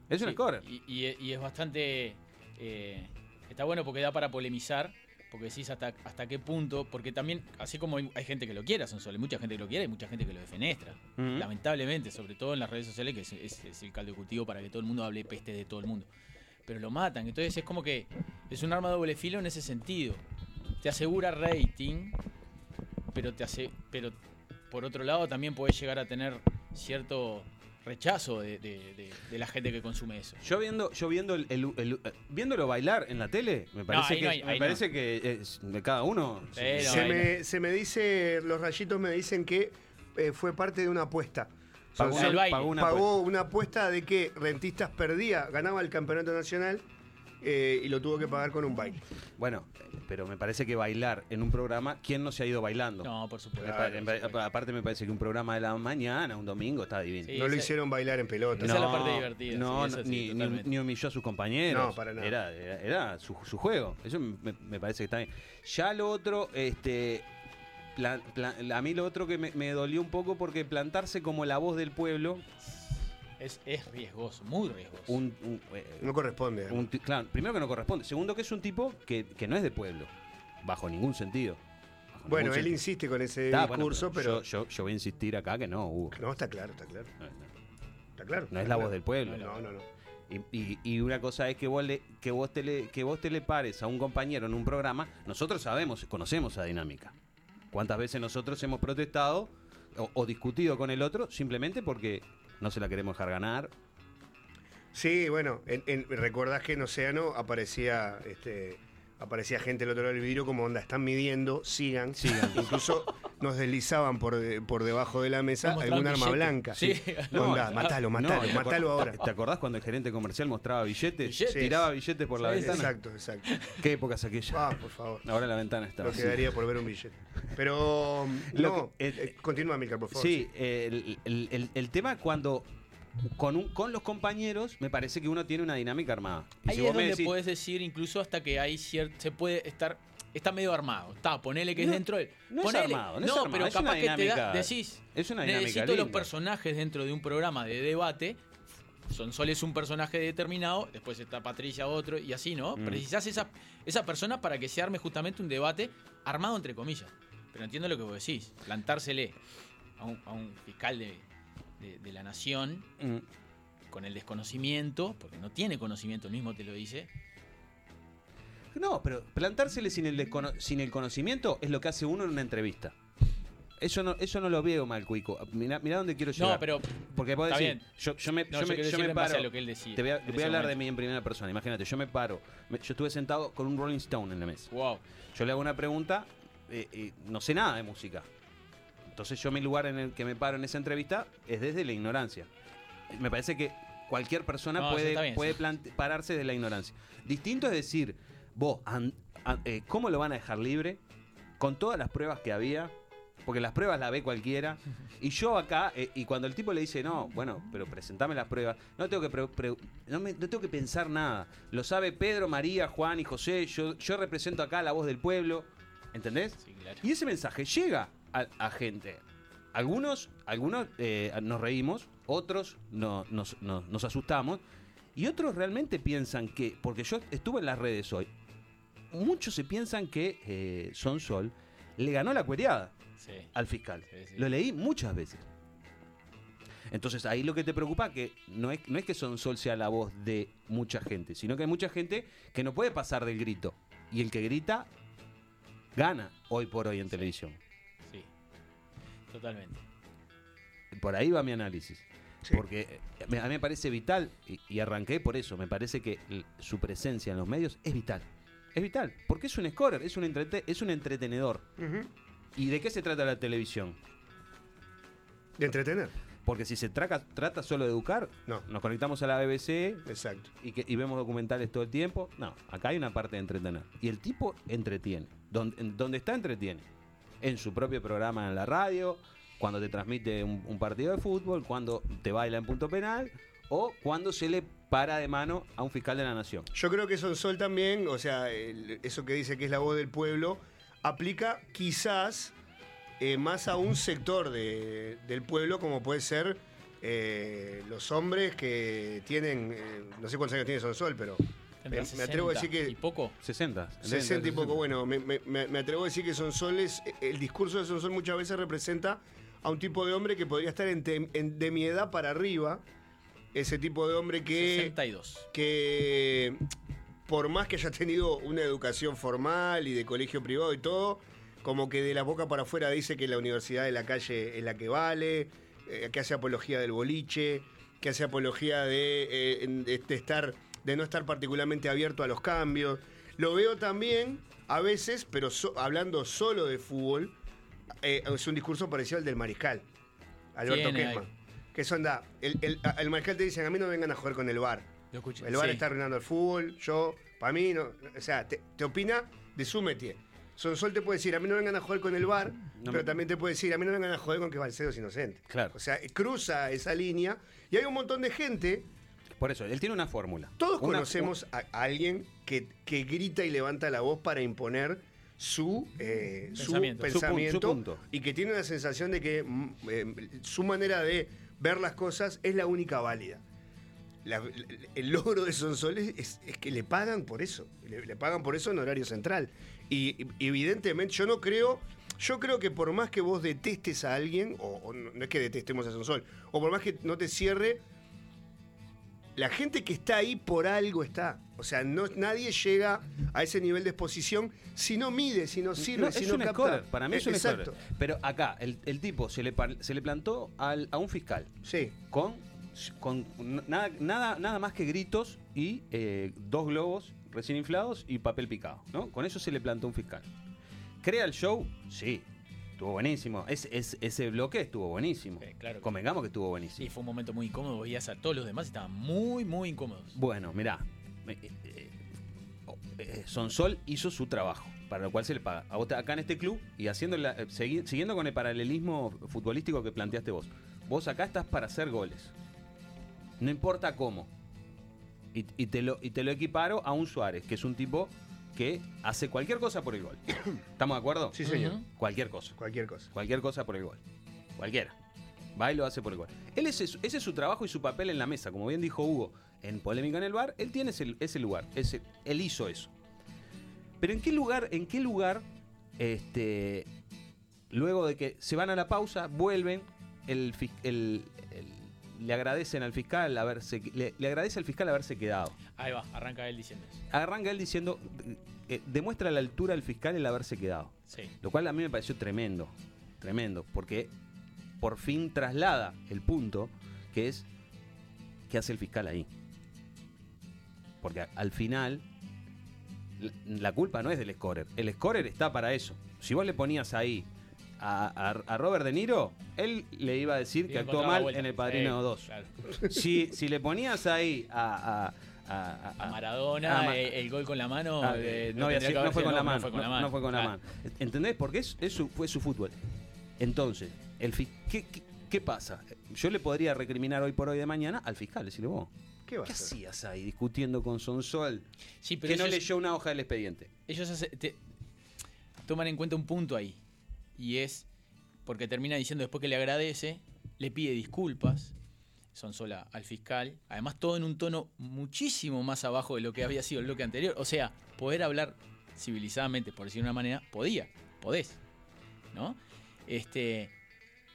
[SPEAKER 5] es un
[SPEAKER 4] sí.
[SPEAKER 5] scorer.
[SPEAKER 4] Y, y- y es bastante. eh, está bueno porque da para polemizar. Porque decís hasta, hasta qué punto. Porque también, así como hay, hay gente que lo quiere a Sonsol, hay mucha gente que lo quiere y mucha gente que lo defenestra. Lamentablemente, sobre todo en las redes sociales, que es, es- es el caldo de cultivo para que todo el mundo hable peste de todo el mundo. Pero lo matan. Entonces es como que es un arma de doble filo en ese sentido. Te asegura rating, pero te hace. Pero por otro lado también puedes llegar a tener cierto rechazo de, de- de- de la gente que consume eso.
[SPEAKER 5] Yo viendo, yo viendo el, el- el- eh, viéndolo bailar en la tele, me parece que
[SPEAKER 4] no hay-
[SPEAKER 5] me parece que es de cada uno.
[SPEAKER 4] Sí,
[SPEAKER 1] se, me, se me dice, los rayitos me dicen que eh, fue parte de una apuesta.
[SPEAKER 5] Pagó,
[SPEAKER 1] Sonsol
[SPEAKER 4] El baile.
[SPEAKER 5] pagó una
[SPEAKER 1] pagó una apuesta de que Rentistas perdía, ganaba el campeonato nacional eh, y lo tuvo que pagar con un baile.
[SPEAKER 5] Bueno, pero me parece que bailar en un programa, ¿quién no se ha ido bailando?
[SPEAKER 4] No, por supuesto.
[SPEAKER 5] Me aparte me parece que un programa de la mañana, un domingo, está divino.
[SPEAKER 4] Sí,
[SPEAKER 1] no lo hicieron bailar en pelota.
[SPEAKER 4] Esa es la parte divertida,
[SPEAKER 5] No,
[SPEAKER 4] sí, sí,
[SPEAKER 5] ni, ni- humilló a sus compañeros.
[SPEAKER 1] No, para nada.
[SPEAKER 5] Era, era, era su, su juego. Eso me, me parece que está bien. Ya lo otro, este. a mí lo otro que me, me dolió un poco porque plantarse como la voz del pueblo,
[SPEAKER 4] Es, es riesgoso, muy riesgoso.
[SPEAKER 5] un, un, eh,
[SPEAKER 1] No corresponde.
[SPEAKER 5] un ti- claro, primero que no corresponde. Segundo que es un tipo que, que no es de pueblo. Bajo ningún sentido. Bajo
[SPEAKER 1] bueno,
[SPEAKER 5] ningún
[SPEAKER 1] él
[SPEAKER 5] sentido.
[SPEAKER 1] insiste con ese
[SPEAKER 5] Está, bueno,
[SPEAKER 1] discurso, pero...
[SPEAKER 5] Yo, yo, yo voy a insistir acá que no, Hugo.
[SPEAKER 1] No, está claro, está claro.
[SPEAKER 5] No, no.
[SPEAKER 1] Está claro.
[SPEAKER 5] No es la
[SPEAKER 1] claro.
[SPEAKER 5] voz del pueblo.
[SPEAKER 1] No, no, no.
[SPEAKER 5] Y, y- y una cosa es que vos, le, que, vos te le, que vos te le pares a un compañero en un programa. Nosotros sabemos, conocemos esa dinámica. ¿Cuántas veces nosotros hemos protestado o, o discutido con el otro simplemente porque no se la queremos dejar ganar?
[SPEAKER 1] Sí, bueno, en, en- recordás que en Océano aparecía este aparecía gente al otro lado del vidrio como onda, están midiendo, sigan.
[SPEAKER 5] Sigan.
[SPEAKER 1] Incluso nos deslizaban por, de- por debajo de la mesa algún arma blanca.
[SPEAKER 4] Sí. [LAUGHS]
[SPEAKER 1] Onda,
[SPEAKER 5] No,
[SPEAKER 1] matalo,
[SPEAKER 5] no,
[SPEAKER 1] matalo,
[SPEAKER 5] ¿te
[SPEAKER 1] matalo
[SPEAKER 5] acordás-
[SPEAKER 1] ahora.
[SPEAKER 5] ¿Te acordás cuando el gerente comercial mostraba billetes?
[SPEAKER 4] Billetes.
[SPEAKER 5] Tiraba billetes por la
[SPEAKER 4] Sí,
[SPEAKER 5] ventana.
[SPEAKER 1] Exacto, exacto.
[SPEAKER 5] ¿Qué épocas aquellas?
[SPEAKER 1] Ah, por favor.
[SPEAKER 5] Ahora la ventana está
[SPEAKER 1] No
[SPEAKER 5] vacía.
[SPEAKER 1] quedaría por ver un billete. Pero
[SPEAKER 5] Lo
[SPEAKER 1] no,
[SPEAKER 5] que- eh,
[SPEAKER 1] eh, continúa, Milka, por favor.
[SPEAKER 5] Sí, eh, el, el- el- el tema cuando con, un- con los compañeros me parece que uno tiene una dinámica armada. Y
[SPEAKER 4] Ahí
[SPEAKER 5] si
[SPEAKER 4] es donde
[SPEAKER 5] decís-
[SPEAKER 4] puedes decir incluso hasta que hay cierto. Se puede estar. Está medio armado. Está, ponele que es dentro del.
[SPEAKER 5] no es armado, no es armado,
[SPEAKER 4] pero
[SPEAKER 5] es
[SPEAKER 4] capaz
[SPEAKER 5] una
[SPEAKER 4] que te da,
[SPEAKER 5] dinámica-
[SPEAKER 4] decís.
[SPEAKER 5] es una dinámica
[SPEAKER 4] necesito los personajes dentro de un programa de debate. Sonsol es un personaje determinado, después está Patricia otro, y así, ¿no?
[SPEAKER 5] Mm.
[SPEAKER 4] Precisás esa, esa persona para que se arme justamente un debate armado entre comillas. Pero entiendo lo que vos decís. Plantársele a un, a un fiscal de, de- de la nación
[SPEAKER 5] Mm.
[SPEAKER 4] con el desconocimiento, porque no tiene conocimiento, el mismo te lo dice.
[SPEAKER 5] No, pero plantársele sin el, descono- sin el conocimiento es lo que hace uno en una entrevista. Eso no, eso no lo veo mal, Cuico. Mirá, mirá dónde quiero llegar.
[SPEAKER 4] No, pero
[SPEAKER 5] Porque
[SPEAKER 4] Está
[SPEAKER 5] decís,
[SPEAKER 4] bien.
[SPEAKER 5] yo, yo me,
[SPEAKER 4] No,
[SPEAKER 5] yo me, yo
[SPEAKER 4] decir
[SPEAKER 5] paro.
[SPEAKER 4] lo que él decía
[SPEAKER 5] Te voy a, voy hablar de mí en primera persona. Imagínate, yo me paro. me- yo estuve sentado con un Rolling Stone en la mesa.
[SPEAKER 4] wow.
[SPEAKER 5] Yo le hago una pregunta, eh, eh, no sé nada de música. Entonces yo mi lugar en el que me paro en esa entrevista es desde la ignorancia. Me parece que cualquier persona
[SPEAKER 4] No,
[SPEAKER 5] puede,
[SPEAKER 4] está bien,
[SPEAKER 5] puede
[SPEAKER 4] sí.
[SPEAKER 5] plante- pararse de la ignorancia. Distinto es decir, vos, eh, ¿cómo lo van a dejar libre? Con todas las pruebas que había, porque las pruebas las ve cualquiera. Y yo acá, eh, y cuando el tipo le dice, no, bueno, pero presentame las pruebas, no tengo que, pre- pre- no, me- no tengo que pensar nada. Lo sabe Pedro, María, Juan y José, yo, yo represento acá la voz del pueblo, ¿entendés?
[SPEAKER 4] Sí, claro.
[SPEAKER 5] Y ese mensaje llega a, a gente. Algunos, algunos eh, nos reímos, otros no- nos, asustamos, y otros realmente piensan que, porque yo estuve en las redes hoy, muchos se piensan que eh, Son Sol le ganó la cuereada
[SPEAKER 4] Sí.
[SPEAKER 5] al fiscal.
[SPEAKER 4] Sí, sí.
[SPEAKER 5] Lo leí muchas veces. Entonces ahí lo que te preocupa que no es, no es que Sonsol sea la voz de mucha gente, sino que hay mucha gente que no puede pasar del grito. Y el que grita gana hoy por hoy en televisión.
[SPEAKER 4] Totalmente.
[SPEAKER 5] Por ahí va mi análisis.
[SPEAKER 1] Sí.
[SPEAKER 5] Porque eh, me- a mí me parece vital, y, y arranqué por eso, me parece que su presencia en los medios es vital. Es vital, porque es un scorer, es un, entrete- es un entretenedor. ¿Y de qué se trata la televisión?
[SPEAKER 1] De entretener.
[SPEAKER 5] Porque si se traca- trata solo de educar,
[SPEAKER 1] No.
[SPEAKER 5] nos conectamos a la BBC
[SPEAKER 1] Exacto.
[SPEAKER 5] y, que, y vemos documentales todo el tiempo. No, acá hay una parte de entretener. Y el tipo entretiene. Donde, en- donde está, entretiene. En su propio programa en la radio, cuando te transmite un, partido de fútbol, cuando te baila en punto penal o cuando se le para de mano a un fiscal de la nación.
[SPEAKER 1] Yo creo que Sonsol también, o sea, eso que dice que es la voz del pueblo, aplica quizás eh, más a un sector de- del pueblo, como puede ser eh, los hombres que tienen, eh, no sé cuántos años tiene Sonsol, pero me, me atrevo a decir
[SPEAKER 4] 60
[SPEAKER 1] que...
[SPEAKER 4] ¿Y poco?
[SPEAKER 5] 60.
[SPEAKER 1] 60 y poco, bueno, me, me- me- me atrevo a decir que Sonsol es, el discurso de Sonsol muchas veces representa a un tipo de hombre que podría estar en tem- en- de mi edad para arriba, ese tipo de hombre que...
[SPEAKER 4] 62.
[SPEAKER 1] que por más que haya tenido una educación formal y de colegio privado y todo, como que de la boca para afuera dice que la universidad de la calle es la que vale, eh, que hace apología del boliche, que hace apología de, eh, de estar, de no estar particularmente abierto a los cambios. Lo veo también a veces, pero so- hablando solo de fútbol, eh, es un discurso parecido al del mariscal, Alberto
[SPEAKER 4] ahí.
[SPEAKER 1] Que eso anda, el, el, el mariscal te dicen, a mí no vengan a jugar con el bar.
[SPEAKER 4] Lo escuché.
[SPEAKER 1] El bar
[SPEAKER 4] Sí.
[SPEAKER 1] está arruinando el fútbol, yo, para mí, no, o sea, te, te opina de su métier. Sonsol te puede decir, a mí no vengan a jugar con el bar,
[SPEAKER 5] No
[SPEAKER 1] pero
[SPEAKER 5] me-
[SPEAKER 1] también te puede decir, a mí no vengan a jugar con que Balcedo es inocente.
[SPEAKER 5] Claro.
[SPEAKER 1] O sea, cruza esa línea y hay un montón de gente,
[SPEAKER 5] Por eso, él tiene una fórmula.
[SPEAKER 1] todos
[SPEAKER 5] Una-
[SPEAKER 1] conocemos a, a alguien que, que grita y levanta la voz para imponer su, eh, su
[SPEAKER 4] Pensamiento.
[SPEAKER 5] Su pu- su
[SPEAKER 1] pensamiento
[SPEAKER 5] punto.
[SPEAKER 1] y que tiene la sensación de que mm, eh, su manera de ver las cosas es la única válida. La- el logro de Sonsol es, es- es que le pagan por eso. Le, le pagan por eso en horario central. Y, y evidentemente yo no creo, yo creo que por más que vos detestes a alguien, o, o no no es que detestemos a Sonsol, o por más que no te cierre, la gente que está ahí por algo está. O sea, no, nadie llega a ese nivel de exposición si no mide, si no sirve,
[SPEAKER 5] No,
[SPEAKER 1] si
[SPEAKER 5] es
[SPEAKER 1] no
[SPEAKER 5] un
[SPEAKER 1] capta.
[SPEAKER 5] scorer, para mí es
[SPEAKER 1] Eh,
[SPEAKER 5] un
[SPEAKER 1] Exacto.
[SPEAKER 5] scorer. Pero acá, el, el tipo se le, se le plantó al- a un fiscal
[SPEAKER 1] Sí.
[SPEAKER 5] con, con nada, nada, nada más que gritos y eh, dos globos recién inflados y papel picado. ¿no? Con eso se le plantó un fiscal. ¿Crea el show? Sí. Estuvo buenísimo. Es, es- ese bloque estuvo buenísimo.
[SPEAKER 4] Eh, claro
[SPEAKER 5] Convengamos que estuvo buenísimo.
[SPEAKER 4] Sí, fue un momento muy incómodo. Veías a todos los demás y estaban muy, muy incómodos.
[SPEAKER 5] Bueno, mirá. eh, eh, oh, eh, Sonsol hizo su trabajo, para lo cual se le paga. A vos te- acá en este club y haciendo la- segui- siguiendo con el paralelismo futbolístico que planteaste vos. Vos acá estás para hacer goles. No importa cómo. Y, y te lo, y te lo equiparo a un Suárez, que es un tipo que hace cualquier cosa por el gol. ¿Estamos de acuerdo?
[SPEAKER 1] Sí, señor.
[SPEAKER 5] Cualquier cosa.
[SPEAKER 1] Cualquier cosa.
[SPEAKER 5] Cualquier cosa por el gol. Cualquiera. Va y lo hace por el gol. Él ese, es- ese es su trabajo y su papel en la mesa. Como bien dijo Hugo, en Polémica en el Bar, él tiene ese, ese lugar. Ese, él hizo eso. Pero ¿en qué lugar, en qué lugar, este, luego de que se van a la pausa, vuelven, el- el- le agradecen al fiscal haberse, le, le agradece al fiscal haberse quedado.
[SPEAKER 4] Ahí va, arranca él diciendo eso.
[SPEAKER 5] Arranca él diciendo, eh, demuestra a la altura del fiscal el haberse quedado.
[SPEAKER 4] Sí.
[SPEAKER 5] Lo cual a mí me pareció tremendo, tremendo, porque por fin traslada el punto que es qué hace el fiscal ahí. Porque al final la, la culpa no es del scorer, el scorer está para eso. Si vos le ponías ahí a, a- a Robert De Niro, él le iba a decir que actuó mal
[SPEAKER 4] vuelta.
[SPEAKER 5] en El Padrino
[SPEAKER 4] Sí,
[SPEAKER 5] 2.
[SPEAKER 4] claro.
[SPEAKER 5] Si, si le ponías ahí a... a- a- a-
[SPEAKER 4] A Maradona,
[SPEAKER 5] a
[SPEAKER 4] eh, el gol con la mano.
[SPEAKER 5] Ah,
[SPEAKER 4] eh,
[SPEAKER 5] no,
[SPEAKER 4] que
[SPEAKER 5] no fue con la
[SPEAKER 4] no,
[SPEAKER 5] mano.
[SPEAKER 4] No fue con la
[SPEAKER 5] no-
[SPEAKER 4] mano.
[SPEAKER 5] no fue con la
[SPEAKER 4] Claro.
[SPEAKER 5] mano. ¿Entendés? Porque es, es su- fue su fútbol. Entonces, el fi- ¿qué, qué, qué pasa? Yo le podría recriminar hoy por hoy de mañana al fiscal, decirle vos.
[SPEAKER 1] ¿Qué
[SPEAKER 5] ¿Qué hacías ahí discutiendo con Sonsol?
[SPEAKER 4] Sí, pero
[SPEAKER 5] Que no leyó una hoja del expediente.
[SPEAKER 4] ellos hace- te- toman en cuenta un punto ahí. Y es porque termina diciendo después que le agradece, le pide disculpas. Son sola al fiscal. Además, todo en un tono muchísimo más abajo de lo que había sido el bloque anterior. O sea, poder hablar civilizadamente, por decir de una manera, podía, podés. ¿No? Este.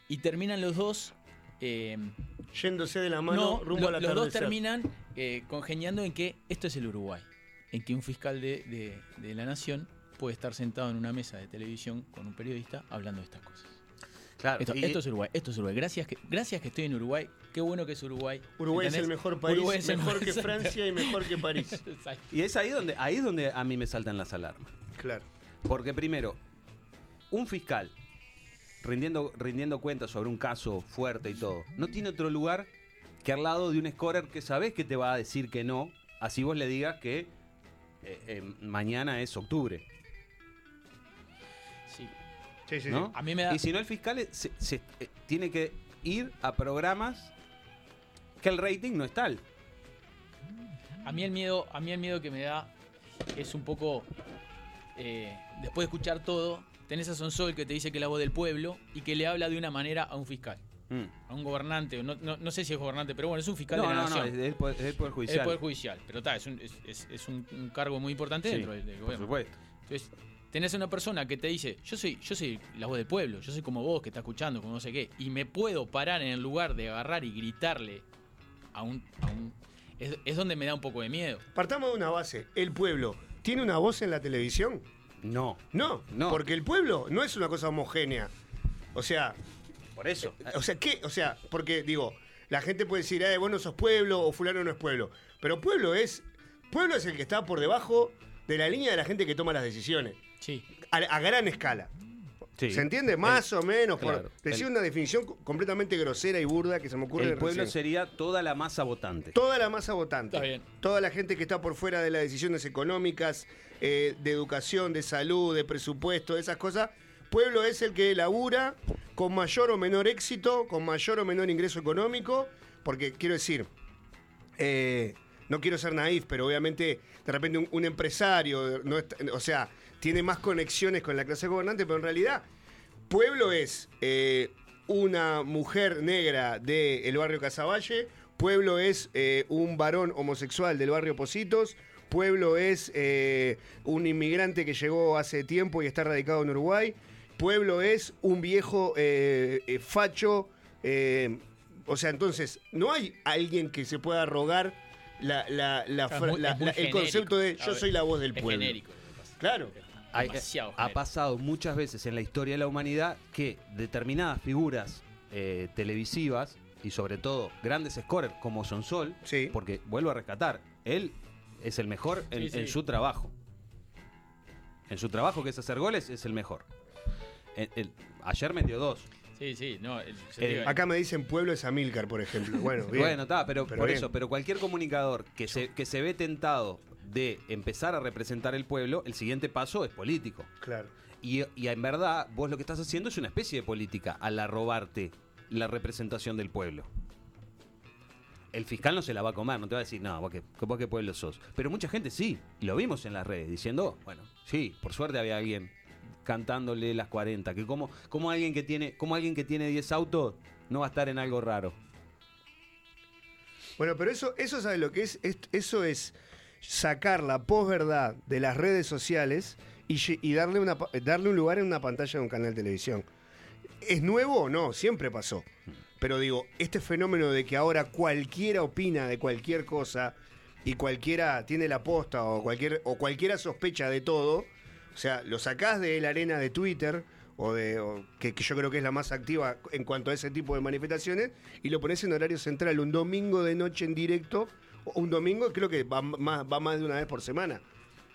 [SPEAKER 4] Y terminan los dos eh,
[SPEAKER 1] yéndose de la mano
[SPEAKER 4] No,
[SPEAKER 1] rumbo
[SPEAKER 4] lo-
[SPEAKER 1] al
[SPEAKER 4] los dos terminan eh, congeniando en que esto es el Uruguay. En que un fiscal de, de- de la nación puede estar sentado en una mesa de televisión con un periodista hablando de estas cosas.
[SPEAKER 5] Claro.
[SPEAKER 4] Esto,
[SPEAKER 5] y-
[SPEAKER 4] esto es Uruguay, esto es Uruguay. Gracias que, gracias que estoy en Uruguay. Qué bueno que es Uruguay.
[SPEAKER 1] Uruguay es el mejor país,
[SPEAKER 4] Uruguay es el
[SPEAKER 1] mejor que. Francia y mejor que París. [LAUGHS]
[SPEAKER 4] Exacto.
[SPEAKER 5] y es ahí donde, ahí es donde a mí me saltan las alarmas.
[SPEAKER 1] Claro.
[SPEAKER 5] Porque primero, un fiscal rindiendo, rindiendo cuentas sobre un caso fuerte y todo, no tiene otro lugar que al lado de un scorer que sabes que te va a decir que no, así vos le digas que eh, eh, mañana es octubre.
[SPEAKER 4] Sí,
[SPEAKER 1] sí,
[SPEAKER 5] ¿no?
[SPEAKER 1] sí.
[SPEAKER 4] A mí me da-
[SPEAKER 5] Y si no, el fiscal es- se- se- eh, tiene que ir a programas que el rating no es tal.
[SPEAKER 4] A mí el miedo, a mí el miedo que me da es un poco eh, después de escuchar todo, tenés a Sonsol que te dice que es la voz del pueblo y que le habla de una manera a un fiscal,
[SPEAKER 5] Mm.
[SPEAKER 4] a un gobernante, no, no- no sé si es gobernante, pero bueno, es un fiscal
[SPEAKER 5] No,
[SPEAKER 4] de la
[SPEAKER 5] no, no,
[SPEAKER 4] nación.
[SPEAKER 5] es del poder, es del Poder
[SPEAKER 4] Es
[SPEAKER 5] Judicial.
[SPEAKER 4] el Poder Judicial, pero está, es, un, es, es- es un, cargo muy importante
[SPEAKER 5] Sí,
[SPEAKER 4] dentro del, del
[SPEAKER 5] por
[SPEAKER 4] gobierno.
[SPEAKER 5] supuesto.
[SPEAKER 4] Entonces, tenés a una persona que te dice, yo soy, yo soy la voz del pueblo, yo soy como vos que está escuchando, como no sé qué, y me puedo parar en el lugar de agarrar y gritarle a un... A un es, es donde me da un poco de miedo.
[SPEAKER 1] Partamos de una base. ¿El pueblo tiene una voz en la televisión?
[SPEAKER 5] No,
[SPEAKER 1] No,
[SPEAKER 5] No.
[SPEAKER 1] porque el pueblo no es una cosa homogénea. O sea,
[SPEAKER 5] por eso.
[SPEAKER 1] o sea, ¿qué? O sea, porque digo, la gente puede decir, eh, vos no sos pueblo o fulano no es pueblo. Pero pueblo es. Pueblo es el que está por debajo de la línea de la gente que toma las decisiones.
[SPEAKER 4] Sí.
[SPEAKER 1] A, a gran escala.
[SPEAKER 5] Sí.
[SPEAKER 1] ¿Se entiende? Más o menos.
[SPEAKER 5] claro.
[SPEAKER 1] por decir
[SPEAKER 5] El-
[SPEAKER 1] una definición co- completamente grosera y burda que se me ocurre
[SPEAKER 5] El pueblo
[SPEAKER 1] recién.
[SPEAKER 5] sería toda la masa votante.
[SPEAKER 1] Toda la masa votante.
[SPEAKER 4] Está bien.
[SPEAKER 1] Toda la gente que está por fuera de las decisiones económicas, eh, de educación, de salud, de presupuesto, de esas cosas. Pueblo es el que labura con mayor o menor éxito, con mayor o menor ingreso económico, porque quiero decir, eh, no quiero ser naif, pero obviamente de repente un, un empresario, no está- o sea, tiene más conexiones con la clase gobernante, pero en realidad Pueblo es eh, una mujer negra del barrio Casaballe. Pueblo es eh, un varón homosexual del barrio Positos. Pueblo es eh, un inmigrante que llegó hace tiempo y está radicado en Uruguay. Pueblo es un viejo facho. o sea, entonces, no hay alguien que se pueda rogar la- el concepto de yo soy la voz del
[SPEAKER 4] Es
[SPEAKER 1] pueblo.
[SPEAKER 4] genérico.
[SPEAKER 1] Claro.
[SPEAKER 5] Hay-
[SPEAKER 4] Demasiado
[SPEAKER 5] ha pasado muchas veces en la historia de la humanidad que determinadas figuras eh, televisivas y sobre todo grandes scorers como Sonsol,
[SPEAKER 1] Sí.
[SPEAKER 5] porque vuelvo a rescatar, él es el mejor en,
[SPEAKER 4] Sí, sí.
[SPEAKER 5] en su trabajo. En su trabajo, que es hacer goles, es el mejor. El- el- ayer metió dos.
[SPEAKER 4] Sí, sí, no. el-
[SPEAKER 5] Eh,
[SPEAKER 4] digo,
[SPEAKER 1] Acá me dicen pueblo es Amílcar, por ejemplo. Bueno, [LAUGHS] bien.
[SPEAKER 5] Bueno, está, pero,
[SPEAKER 1] Pero
[SPEAKER 5] por
[SPEAKER 1] bien.
[SPEAKER 5] eso, pero cualquier comunicador que se, que se ve tentado de empezar a representar el pueblo, el siguiente paso es político.
[SPEAKER 1] Claro.
[SPEAKER 5] Y, y en verdad, vos lo que estás haciendo es una especie de política al arrobarte la representación del pueblo. El fiscal no se la va a comer, no te va a decir, no, vos qué, vos qué pueblo sos. Pero mucha gente sí, y lo vimos en las redes, diciendo, bueno, sí, por suerte había alguien cantándole las 40, que como, como alguien que tiene, como alguien que tiene 10 autos no va a estar en algo raro.
[SPEAKER 1] Bueno, pero eso, eso ¿sabes lo que es? Es- Eso es sacar la posverdad de las redes sociales y, darle, darle un lugar en una pantalla de un canal de televisión. ¿Es nuevo? No, siempre pasó. Pero digo, este fenómeno de que ahora cualquiera opina de cualquier cosa y cualquiera tiene la posta o, cualquier, o cualquiera sospecha de todo, o sea, lo sacás de la arena de Twitter, o de, o que, que yo creo que es la más activa en cuanto a ese tipo de manifestaciones, y lo pones en horario central un domingo de noche en directo, o un domingo creo que va más, va más de una vez por semana.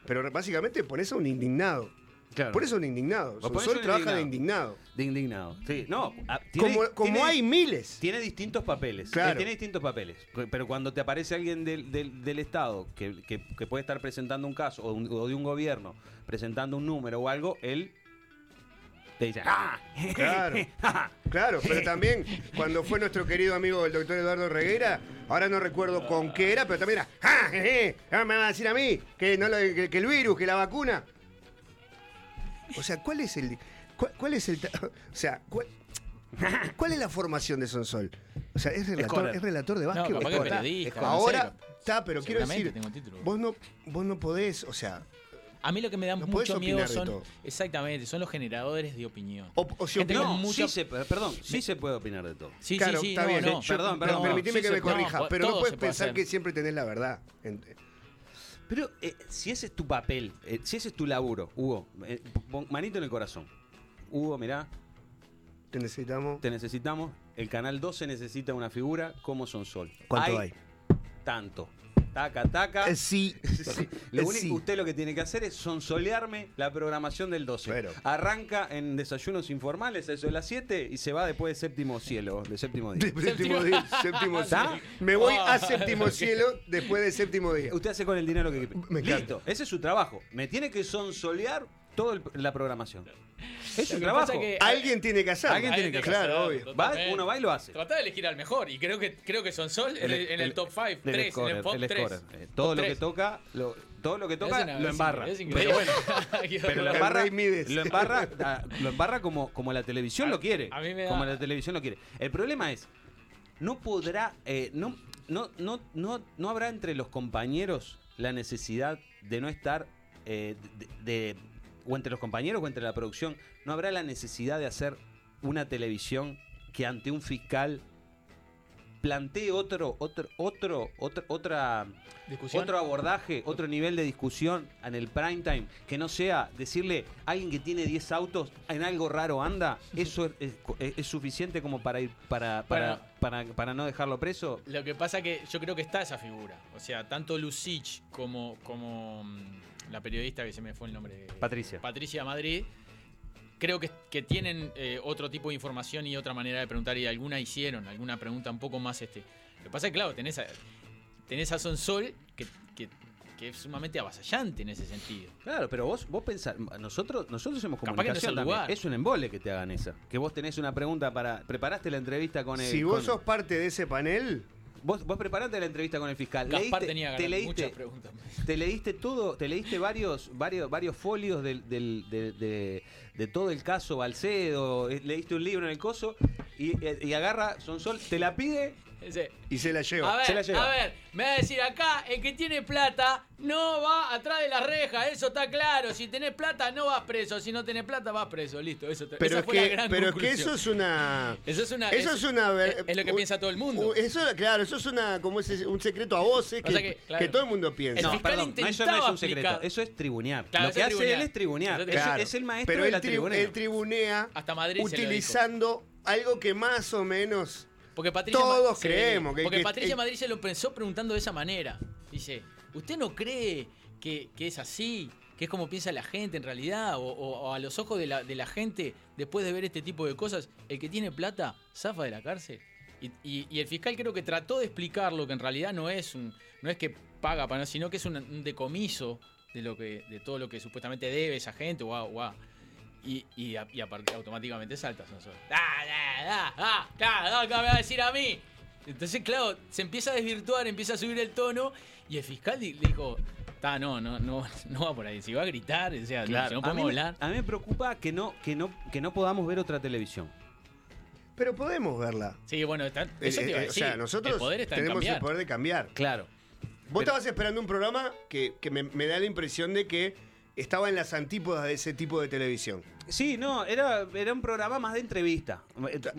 [SPEAKER 1] Pero básicamente pones a un indignado.
[SPEAKER 5] Claro.
[SPEAKER 1] Por eso un indignado.
[SPEAKER 5] Un
[SPEAKER 1] trabaja de
[SPEAKER 5] indignado. De indignado. Sí, no. tiene-
[SPEAKER 1] Como, como
[SPEAKER 5] tiene-
[SPEAKER 1] hay miles.
[SPEAKER 5] Tiene distintos papeles.
[SPEAKER 1] Claro.
[SPEAKER 5] Él tiene distintos papeles. Pero cuando te aparece alguien del, del- del Estado que, que- que puede estar presentando un caso o, un- o de un gobierno presentando un número o algo, él te dice, ¡ah!
[SPEAKER 1] Claro. Claro, pero [LAUGHS] también cuando fue nuestro querido amigo el doctor Eduardo Reguera, ahora no recuerdo con qué era, pero también era, ¡ah! jeje! ah, me van a decir a mí que, no lo- que, que el virus, que la vacuna. O sea, ¿cuál es el. ¿Cuál, cuál es el. [LAUGHS] O sea, ¿cuál, cuál es la formación de Sonsol? O sea, es relator, es relator de básquet.
[SPEAKER 4] No,
[SPEAKER 1] Ahora,
[SPEAKER 4] no sé,
[SPEAKER 1] está, pero quiero decir,
[SPEAKER 4] tengo título.
[SPEAKER 1] vos no, vos no podés, o sea,
[SPEAKER 4] A mí lo que me da
[SPEAKER 1] No
[SPEAKER 4] mucho miedo son. Exactamente, son los generadores de opinión.
[SPEAKER 1] O, o si
[SPEAKER 5] No,
[SPEAKER 4] mucha-
[SPEAKER 5] sí se, perdón, sí se puede opinar de todo.
[SPEAKER 4] Sí,
[SPEAKER 1] claro,
[SPEAKER 4] sí, sí,
[SPEAKER 1] está
[SPEAKER 4] no,
[SPEAKER 1] bien.
[SPEAKER 4] no.
[SPEAKER 1] Yo-
[SPEAKER 5] Perdón,
[SPEAKER 1] pero
[SPEAKER 5] perdón,
[SPEAKER 1] permitime
[SPEAKER 4] sí
[SPEAKER 1] que
[SPEAKER 4] se
[SPEAKER 1] me corrija,
[SPEAKER 4] no,
[SPEAKER 1] pero no puedes pensar
[SPEAKER 4] hacer.
[SPEAKER 1] que siempre tenés la verdad.
[SPEAKER 5] Pero eh, si ese es tu papel, eh, si ese es tu laburo, Hugo, eh, manito en el corazón. Hugo, mirá,
[SPEAKER 1] Te necesitamos.
[SPEAKER 5] te necesitamos. El canal 12 necesita una figura como Son Sol.
[SPEAKER 1] ¿Cuánto hay?
[SPEAKER 5] Tanto. Taca, taca.
[SPEAKER 1] Eh, [LAUGHS] sí.
[SPEAKER 5] Sí. Lo
[SPEAKER 1] Eh,
[SPEAKER 5] único
[SPEAKER 1] sí.
[SPEAKER 5] que usted lo que tiene que hacer es sonsolearme la programación del 12.
[SPEAKER 1] Pero-
[SPEAKER 5] Arranca en desayunos informales, a eso de las 7, y se va después de séptimo cielo, de séptimo día.
[SPEAKER 1] De- séptimo día. Séptimo cielo. Me voy a
[SPEAKER 4] Ah,
[SPEAKER 1] séptimo
[SPEAKER 4] ok.
[SPEAKER 1] cielo después de séptimo día.
[SPEAKER 5] Usted hace con el dinero que
[SPEAKER 1] Me.
[SPEAKER 5] Listo, ese es su trabajo. Me tiene que sonsolear toda la programación. Es
[SPEAKER 4] que
[SPEAKER 5] trabajo.
[SPEAKER 4] que-
[SPEAKER 1] Alguien tiene que hacerlo.
[SPEAKER 5] Alguien tiene que
[SPEAKER 1] Claro,
[SPEAKER 4] hacerlo,
[SPEAKER 1] obvio.
[SPEAKER 5] Va,
[SPEAKER 4] totalmente.
[SPEAKER 5] uno va y lo hace.
[SPEAKER 4] Trata de elegir al mejor. Y creo que creo que son Sol en el, en el top 5,
[SPEAKER 5] del
[SPEAKER 4] 3, en el top
[SPEAKER 5] el
[SPEAKER 4] 3.
[SPEAKER 5] scorer. Eh, Todo lo que toca, lo, todo lo que toca lo embarra.
[SPEAKER 4] Es
[SPEAKER 5] pero
[SPEAKER 4] increíble.
[SPEAKER 5] bueno, pero lo embarra, lo embarra, lo embarra como, como la televisión
[SPEAKER 4] A-
[SPEAKER 5] lo quiere.
[SPEAKER 4] a mí me da-
[SPEAKER 5] Como la televisión lo quiere. El problema es, no podrá, eh, no, no, no, no, no habrá entre los compañeros la necesidad de no estar, eh, de, de- o entre los compañeros o entre la producción, no habrá la necesidad de hacer una televisión que ante un fiscal plantee otro, otro, otro, otro, otra,
[SPEAKER 4] Discusión.
[SPEAKER 5] otro abordaje, otro nivel de discusión en el prime time, que no sea decirle a alguien que tiene 10 autos en algo raro anda, [LAUGHS] eso es, es- es suficiente como para ir para, para,
[SPEAKER 4] Bueno.
[SPEAKER 5] para, para no dejarlo preso.
[SPEAKER 4] Lo que pasa que yo creo que está esa figura. O sea, tanto Lucich como, como mm, la periodista que se me fue el nombre.
[SPEAKER 5] Patricia.
[SPEAKER 4] Patricia Madrid. Creo que, que tienen eh, otro tipo de información y otra manera de preguntar. Y alguna hicieron, alguna pregunta un poco más este. Lo que pasa es que, claro, tenés a, tenés a Sonsol que, que, que es sumamente avasallante en ese sentido.
[SPEAKER 5] Claro, pero vos, vos pensás, nosotros, nosotros
[SPEAKER 4] Capaz que no es
[SPEAKER 5] comunicación también. Es un embole que te hagan esa. Que vos tenés una pregunta para. ¿Preparaste la entrevista con el.
[SPEAKER 1] Si vos
[SPEAKER 5] con-
[SPEAKER 1] sos parte de ese panel,
[SPEAKER 5] Vos, vos preparaste la entrevista con el fiscal.
[SPEAKER 4] Gaspar
[SPEAKER 5] Leíste-
[SPEAKER 4] tenía
[SPEAKER 5] te
[SPEAKER 4] muchas preguntas.
[SPEAKER 5] te leíste todo, te leíste varios, varios, varios folios del, del- de, de- de todo el caso Balcedo, eh, leíste un libro en el coso y, y agarra Sonsol, te la pide,
[SPEAKER 4] Ese-
[SPEAKER 1] y se la lleva.
[SPEAKER 4] A
[SPEAKER 5] Se la
[SPEAKER 4] ver,
[SPEAKER 5] lleva.
[SPEAKER 4] a ver, me va a decir acá, el que tiene plata no va atrás de la reja, eso está claro. Si tenés plata no vas preso, si no tenés plata vas preso, listo. Eso te-
[SPEAKER 1] pero
[SPEAKER 4] esa
[SPEAKER 1] es
[SPEAKER 4] fue la gran
[SPEAKER 1] pero es que eso es una.
[SPEAKER 4] Eso es una.
[SPEAKER 1] Eso es, una.
[SPEAKER 4] es- es lo que piensa todo el mundo.
[SPEAKER 1] Eso, claro, eso es una, como ese, un secreto a voces que,
[SPEAKER 4] O sea que, claro.
[SPEAKER 1] que todo el mundo piensa.
[SPEAKER 4] El
[SPEAKER 5] no, perdón, no, eso no es un secreto, eso es tribunear.
[SPEAKER 4] Claro,
[SPEAKER 5] Lo que
[SPEAKER 4] es
[SPEAKER 5] hace
[SPEAKER 4] tribunear.
[SPEAKER 5] él es tribunear, es,
[SPEAKER 1] Claro.
[SPEAKER 5] es el maestro
[SPEAKER 1] pero
[SPEAKER 5] de
[SPEAKER 1] él,
[SPEAKER 5] la
[SPEAKER 1] tri-
[SPEAKER 5] tribunea.
[SPEAKER 1] él tribunea
[SPEAKER 4] Hasta Madrid
[SPEAKER 1] utilizando algo que más o menos.
[SPEAKER 4] Porque Patricia
[SPEAKER 1] Todos
[SPEAKER 4] sí,
[SPEAKER 1] creemos que-
[SPEAKER 4] Porque
[SPEAKER 1] que-
[SPEAKER 4] Patricia
[SPEAKER 1] eh,
[SPEAKER 4] Madrid se lo pensó preguntando de esa manera. Dice, ¿usted no cree que, que es así? ¿Que es como piensa la gente en realidad? O, o- o a los ojos de la, de la gente, después de ver este tipo de cosas, el que tiene plata zafa de la cárcel. Y, y- y el fiscal creo que trató de explicarlo, que en realidad no es un no es que paga para no, sino que es un, un decomiso de lo que de todo lo que supuestamente debe esa gente o a- o a- y, y, a- y aparte automáticamente saltas. ¿no? Ah, ah, ah, claro, no, ¿qué me va a decir a mí? Entonces, claro, se empieza a desvirtuar, empieza a subir el tono y el fiscal le dijo, "Ta, no, no, no, [LAUGHS] no va por ahí. Si va a gritar, o sea, no,
[SPEAKER 5] Claro,
[SPEAKER 4] si no
[SPEAKER 5] a, mí,
[SPEAKER 4] hablar.
[SPEAKER 5] a mí me preocupa que no, que no, que no podamos ver otra televisión.
[SPEAKER 1] Pero podemos verla.
[SPEAKER 4] Sí, bueno, está-
[SPEAKER 1] Eh,
[SPEAKER 4] eso te iba a
[SPEAKER 1] eh,
[SPEAKER 4] decir.
[SPEAKER 1] o sea, nosotros
[SPEAKER 4] el poder está en
[SPEAKER 1] tenemos el poder de cambiar.
[SPEAKER 5] Claro.
[SPEAKER 1] Vos
[SPEAKER 5] Pero-
[SPEAKER 1] estabas esperando un programa que, que me, me da la impresión de que estaba en las antípodas de ese tipo de televisión.
[SPEAKER 5] Sí, no, era, era un programa más de entrevista,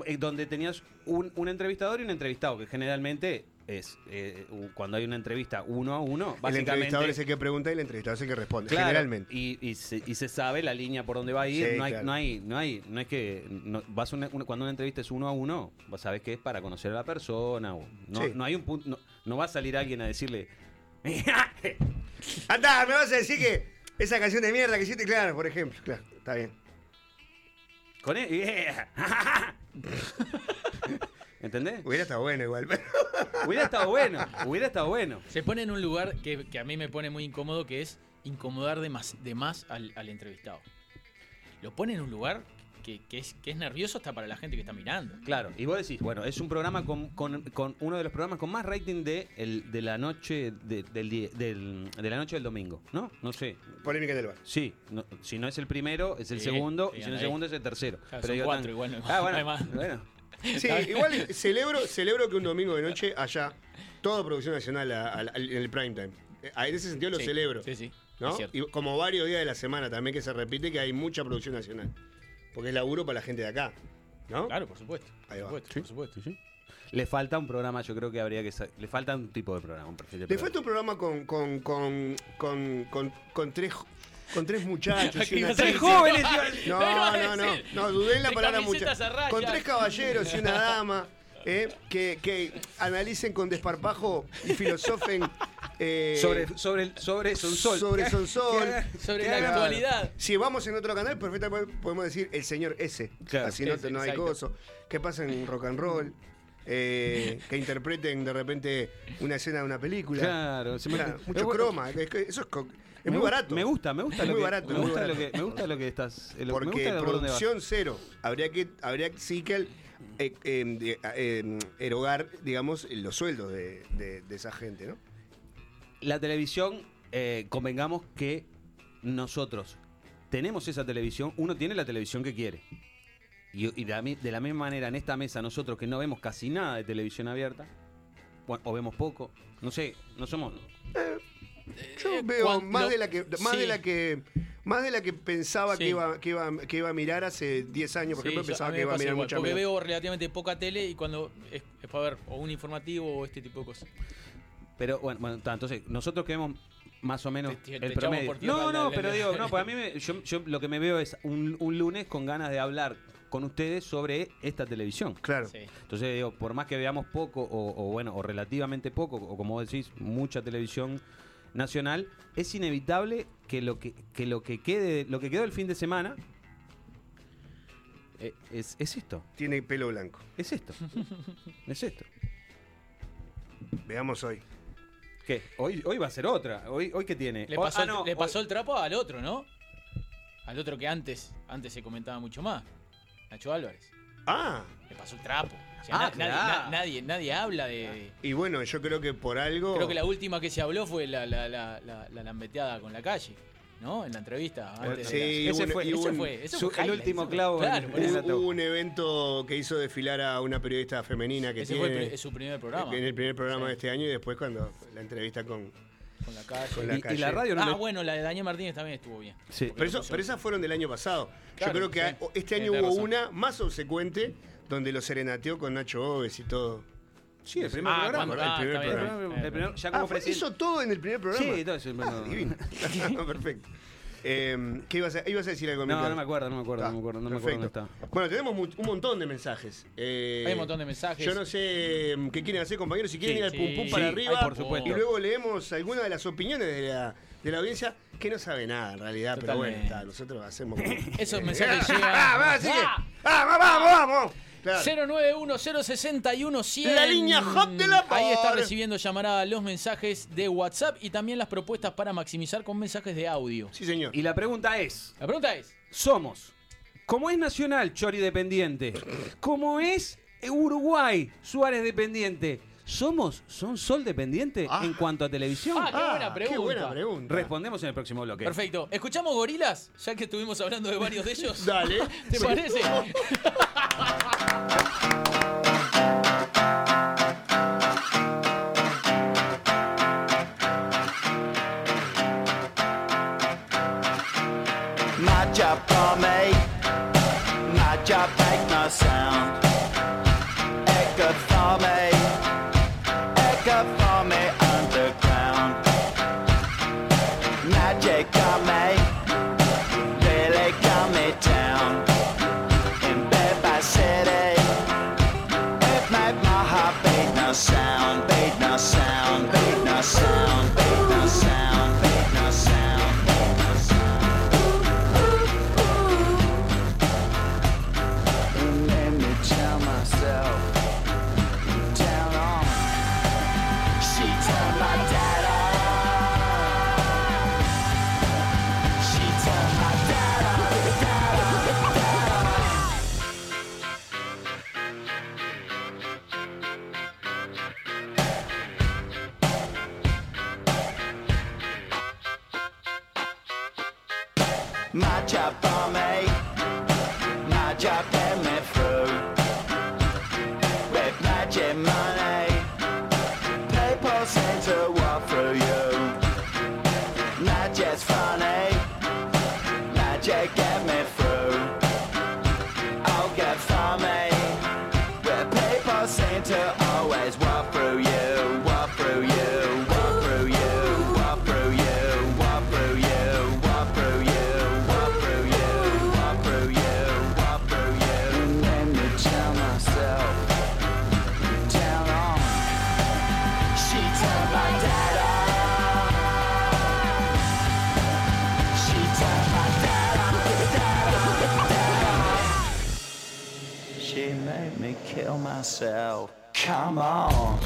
[SPEAKER 5] eh, donde tenías un, un entrevistador y un entrevistado, que generalmente es eh, cuando hay una entrevista uno a uno,
[SPEAKER 1] El
[SPEAKER 5] básicamente...
[SPEAKER 1] entrevistador es el que pregunta y el entrevistador es el que responde,
[SPEAKER 5] Claro,
[SPEAKER 1] generalmente.
[SPEAKER 5] Y, y se, y se sabe la línea por dónde va a ir.
[SPEAKER 1] Sí,
[SPEAKER 5] no, hay,
[SPEAKER 1] claro.
[SPEAKER 5] no hay, no hay, no es que no- vas a una- una- cuando una entrevista es uno a uno, vos sabés que es para conocer a la persona. o- no,
[SPEAKER 1] Sí.
[SPEAKER 5] no hay un punto, no, no va a salir alguien a decirle. [LAUGHS]
[SPEAKER 1] Anda, me vas a decir que esa canción de mierda que hiciste, claro, por ejemplo. Claro, está bien.
[SPEAKER 5] Con él. [LAUGHS] ¿Entendés?
[SPEAKER 1] Hubiera estado bueno igual. pero-
[SPEAKER 5] Hubiera estado bueno, hubiera estado bueno.
[SPEAKER 4] Se pone en un lugar que, que a mí me pone muy incómodo, que es incomodar de más, de más al, al entrevistado. Lo pone en un lugar que, que es, que es nervioso hasta para la gente que está mirando.
[SPEAKER 5] Claro, y vos decís, bueno, es un programa con, con- con uno de los programas con más rating de, el, de la noche de, del, del- de la noche del domingo, ¿no? No sé.
[SPEAKER 1] Polémica en el bar.
[SPEAKER 5] Sí, no- si no es el primero, es el
[SPEAKER 4] Sí,
[SPEAKER 5] segundo,
[SPEAKER 4] sí,
[SPEAKER 5] y si no es el segundo, es el tercero.
[SPEAKER 4] Claro,
[SPEAKER 5] Pero
[SPEAKER 4] son cuatro
[SPEAKER 5] tan-
[SPEAKER 4] igual, no-
[SPEAKER 5] Ah,
[SPEAKER 4] no hay
[SPEAKER 5] bueno,
[SPEAKER 4] más.
[SPEAKER 5] bueno.
[SPEAKER 1] Sí, igual [LAUGHS] celebro, celebro que un domingo de noche haya toda producción nacional a- a- al- en el prime time. Eh, En ese sentido lo
[SPEAKER 4] Sí,
[SPEAKER 1] celebro.
[SPEAKER 4] Sí, sí.
[SPEAKER 1] ¿no? Y como varios días de la semana también que se repite que hay mucha producción nacional. Porque es laburo para la gente de acá, ¿no?
[SPEAKER 4] Claro, por supuesto.
[SPEAKER 1] Ahí va.
[SPEAKER 4] Por supuesto, por supuesto.
[SPEAKER 5] Le falta un programa, yo creo que habría que. Le falta un tipo de programa. un perfil de
[SPEAKER 1] Le
[SPEAKER 5] programa.
[SPEAKER 1] falta un programa con, con, con, con, con, con tres con tres muchachos y una
[SPEAKER 4] decir-
[SPEAKER 5] jóvenes. [LAUGHS]
[SPEAKER 1] No, no, no, no, dudé en la palabra
[SPEAKER 4] camisetas
[SPEAKER 1] mucha.
[SPEAKER 4] a rayas.
[SPEAKER 1] Con tres caballeros y una dama, ¿eh? que, que analicen con desparpajo y filosofen eh,
[SPEAKER 5] Sobre, sobre, sobre Sonsol.
[SPEAKER 1] sobre Sonsol.
[SPEAKER 4] Sobre
[SPEAKER 5] Que
[SPEAKER 4] la
[SPEAKER 5] haga-
[SPEAKER 4] actualidad.
[SPEAKER 1] Si vamos en otro canal, perfectamente podemos decir el señor S.
[SPEAKER 5] Claro.
[SPEAKER 1] Así no,
[SPEAKER 4] Ese,
[SPEAKER 1] no hay
[SPEAKER 4] exacto.
[SPEAKER 1] coso. ¿Qué pasa en rock and roll? Eh, que interpreten de repente una escena de una película.
[SPEAKER 5] Claro, se me-
[SPEAKER 1] Claro, mucho
[SPEAKER 5] bueno.
[SPEAKER 1] croma. Es, que eso es, co- es
[SPEAKER 5] Me
[SPEAKER 1] muy barato.
[SPEAKER 5] Me gusta, me gusta
[SPEAKER 1] Es
[SPEAKER 5] lo
[SPEAKER 1] muy
[SPEAKER 5] que,
[SPEAKER 1] barato,
[SPEAKER 5] me
[SPEAKER 1] muy
[SPEAKER 5] gusta
[SPEAKER 1] barato.
[SPEAKER 5] lo que me gusta lo que estás eh, lo- me
[SPEAKER 1] Porque
[SPEAKER 5] gusta
[SPEAKER 1] producción cero. Habría que, habría sí que el- eh, eh, de- eh, erogar, digamos, los sueldos de, de- de esa gente, ¿no?
[SPEAKER 5] La televisión, eh, convengamos que nosotros tenemos esa televisión, uno tiene la televisión que quiere. Y, y de, la, mi- de la misma manera, en esta mesa, nosotros que no vemos casi nada de televisión abierta, bueno, o vemos poco, no sé, no somos...
[SPEAKER 1] Yo
[SPEAKER 4] Eh,
[SPEAKER 1] veo
[SPEAKER 4] cuan-
[SPEAKER 1] más
[SPEAKER 4] lo-
[SPEAKER 1] de la que más
[SPEAKER 4] sí.
[SPEAKER 1] de la que más de la que pensaba
[SPEAKER 4] Sí.
[SPEAKER 1] que iba que iba que iba a mirar hace 10 años, por
[SPEAKER 4] Sí,
[SPEAKER 1] ejemplo,
[SPEAKER 4] yo-
[SPEAKER 1] pensaba
[SPEAKER 4] a
[SPEAKER 1] que iba a mirar
[SPEAKER 4] igual,
[SPEAKER 1] mucha
[SPEAKER 4] Porque
[SPEAKER 1] menos.
[SPEAKER 4] veo relativamente poca tele y cuando es, es para ver o un informativo o este tipo de cosas.
[SPEAKER 5] Pero bueno, bueno, ta, entonces nosotros que vemos más o menos
[SPEAKER 4] Te- te
[SPEAKER 5] el promedio.
[SPEAKER 4] por tierra
[SPEAKER 5] No,
[SPEAKER 4] la-
[SPEAKER 5] no,
[SPEAKER 4] la-
[SPEAKER 5] pero
[SPEAKER 4] la-
[SPEAKER 5] digo, no, pues a mí [LAUGHS] me- yo, yo lo que me veo es un, un lunes con ganas de hablar con ustedes sobre esta televisión.
[SPEAKER 1] Claro.
[SPEAKER 4] Sí.
[SPEAKER 5] Entonces digo, por más que veamos poco o, o bueno, o relativamente poco, o como vos decís, mucha televisión nacional, es inevitable que lo que, que lo que quede, lo que quedó el fin de semana eh, es, es esto,
[SPEAKER 1] Tiene pelo blanco.
[SPEAKER 5] es esto, [LAUGHS] es esto.
[SPEAKER 1] Veamos hoy.
[SPEAKER 5] ¿Qué? Hoy, hoy va a ser otra. Hoy, hoy qué tiene.
[SPEAKER 4] Le
[SPEAKER 5] Hoy-
[SPEAKER 4] pasó,
[SPEAKER 5] ah, no,
[SPEAKER 4] le
[SPEAKER 5] hoy-
[SPEAKER 4] pasó el trapo al otro, ¿no? Al otro que antes, antes se comentaba mucho más. Nacho Álvarez.
[SPEAKER 1] Ah,
[SPEAKER 4] Le pasó el trapo. O sea,
[SPEAKER 5] Ah,
[SPEAKER 4] na- nadie,
[SPEAKER 5] claro.
[SPEAKER 4] na- nadie, nadie habla de.
[SPEAKER 1] y bueno, yo creo que por algo
[SPEAKER 4] Creo que la última que se habló fue la, la, la, la, la lambeteada con la calle, ¿no? En la entrevista. Antes
[SPEAKER 1] sí,
[SPEAKER 4] de la-
[SPEAKER 5] ese
[SPEAKER 1] un-
[SPEAKER 5] fue-
[SPEAKER 1] y hubo
[SPEAKER 4] Ese
[SPEAKER 1] un-
[SPEAKER 4] fue, ese
[SPEAKER 5] su-
[SPEAKER 4] fue
[SPEAKER 5] el último clavo
[SPEAKER 4] Claro,
[SPEAKER 1] hubo, hubo un evento que hizo desfilar a una periodista femenina que
[SPEAKER 4] Ese
[SPEAKER 1] tiene
[SPEAKER 4] fue el pri- su primer programa.
[SPEAKER 1] en el primer programa
[SPEAKER 4] Sí,
[SPEAKER 1] de este año y después cuando la entrevista con
[SPEAKER 4] Con la calle.
[SPEAKER 1] con la
[SPEAKER 5] y, y
[SPEAKER 1] calle.
[SPEAKER 5] la radio no
[SPEAKER 4] ah,
[SPEAKER 5] le-
[SPEAKER 4] bueno, la de Daniel Martínez también estuvo bien.
[SPEAKER 5] Sí.
[SPEAKER 1] Pero, eso, pero esas fueron del año pasado.
[SPEAKER 4] Claro,
[SPEAKER 1] Yo creo que
[SPEAKER 4] sí.
[SPEAKER 1] este año hubo
[SPEAKER 4] razón.
[SPEAKER 1] una más obsecuente donde lo serenateó con Nacho Oves y todo.
[SPEAKER 5] Sí, el primer
[SPEAKER 4] Ah,
[SPEAKER 5] programa.
[SPEAKER 4] cuando-
[SPEAKER 1] el
[SPEAKER 4] ah,
[SPEAKER 1] primer programa.
[SPEAKER 5] El primer- ya
[SPEAKER 1] Ah,
[SPEAKER 5] como
[SPEAKER 1] fue-
[SPEAKER 5] presidente.
[SPEAKER 1] hizo todo en el primer programa.
[SPEAKER 5] Sí, entonces,
[SPEAKER 1] Ah,
[SPEAKER 5] bueno.
[SPEAKER 1] divino. [LAUGHS] [LAUGHS] Perfecto. Eh, ¿Qué ibas a, ibas a decir algo,
[SPEAKER 5] No, no me acuerdo, no me acuerdo,
[SPEAKER 1] Ah,
[SPEAKER 5] no me acuerdo, no me acuerdo dónde está.
[SPEAKER 1] Bueno, tenemos mu- un montón de mensajes. Eh,
[SPEAKER 4] Hay un montón de mensajes.
[SPEAKER 1] Yo no sé mm, qué quieren hacer, compañeros. Si quieren
[SPEAKER 4] Sí,
[SPEAKER 1] ir al pum pum
[SPEAKER 4] sí,
[SPEAKER 1] para
[SPEAKER 5] sí,
[SPEAKER 1] arriba.
[SPEAKER 5] ay, por supuesto.
[SPEAKER 1] Y luego leemos algunas de las opiniones de la, de la audiencia que no sabe nada en realidad. Pero bueno, está, nosotros hacemos. [LAUGHS]
[SPEAKER 4] Esos mensajes [LAUGHS]
[SPEAKER 1] ah,
[SPEAKER 4] llegan.
[SPEAKER 1] ah,
[SPEAKER 4] ¡Ah!
[SPEAKER 1] ah, vamos, vamos. Claro.
[SPEAKER 4] 091-061-100.
[SPEAKER 1] La línea hot del amor.
[SPEAKER 4] Ahí está recibiendo llamarada los mensajes de WhatsApp y también las propuestas para maximizar con mensajes de audio.
[SPEAKER 1] Sí, señor.
[SPEAKER 5] Y la pregunta es,
[SPEAKER 4] La pregunta es:
[SPEAKER 5] somos, como es Nacional, Chori dependiente, como es Uruguay, Suárez dependiente, ¿somos, son Sol dependiente
[SPEAKER 1] Ah.
[SPEAKER 5] en cuanto a televisión?
[SPEAKER 4] Ah, qué buena
[SPEAKER 1] Qué
[SPEAKER 4] pregunta.
[SPEAKER 1] buena pregunta.
[SPEAKER 5] Respondemos en el próximo bloque.
[SPEAKER 4] Perfecto. ¿Escuchamos gorilas? Ya que estuvimos hablando de varios de ellos.
[SPEAKER 1] Dale. [LAUGHS]
[SPEAKER 4] ¿Te parece? [LAUGHS]
[SPEAKER 2] kill myself. Come on.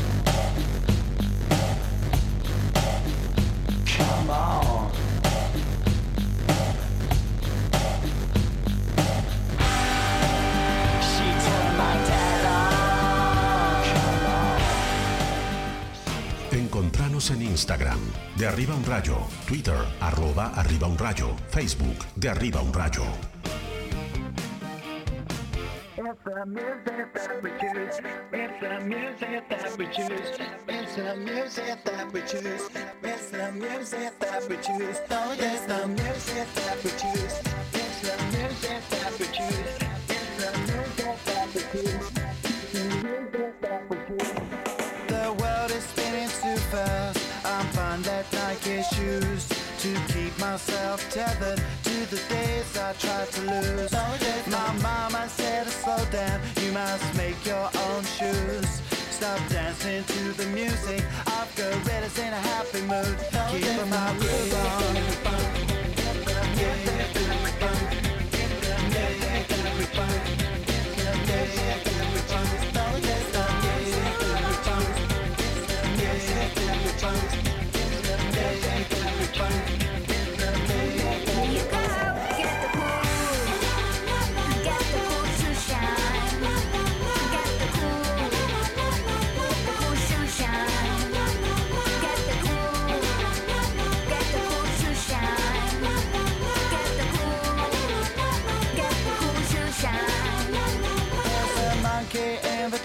[SPEAKER 2] Come on. She turned my dad on. Come on.
[SPEAKER 6] Encontranos en Instagram, de arriba un rayo, Twitter, arroba arriba un rayo, Facebook, de arriba un rayo.
[SPEAKER 2] The music that we choose. It's the music that we choose. It's the music that we choose. It's the music that we choose. Oh, it's the music that we choose. It's the music that we choose. Happy mood. Keep my groove on.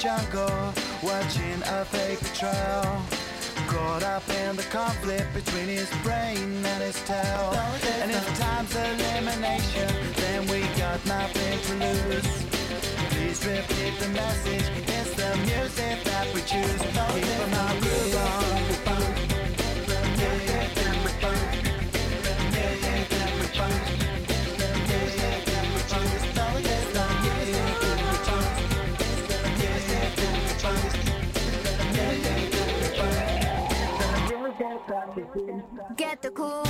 [SPEAKER 2] Jungle watching a fake trail. Caught up in the conflict between his brain and his tail. And if time's elimination, then we got nothing to lose. Please repeat the message. It's the music that we choose. Keep my groove on.
[SPEAKER 7] Get the cool.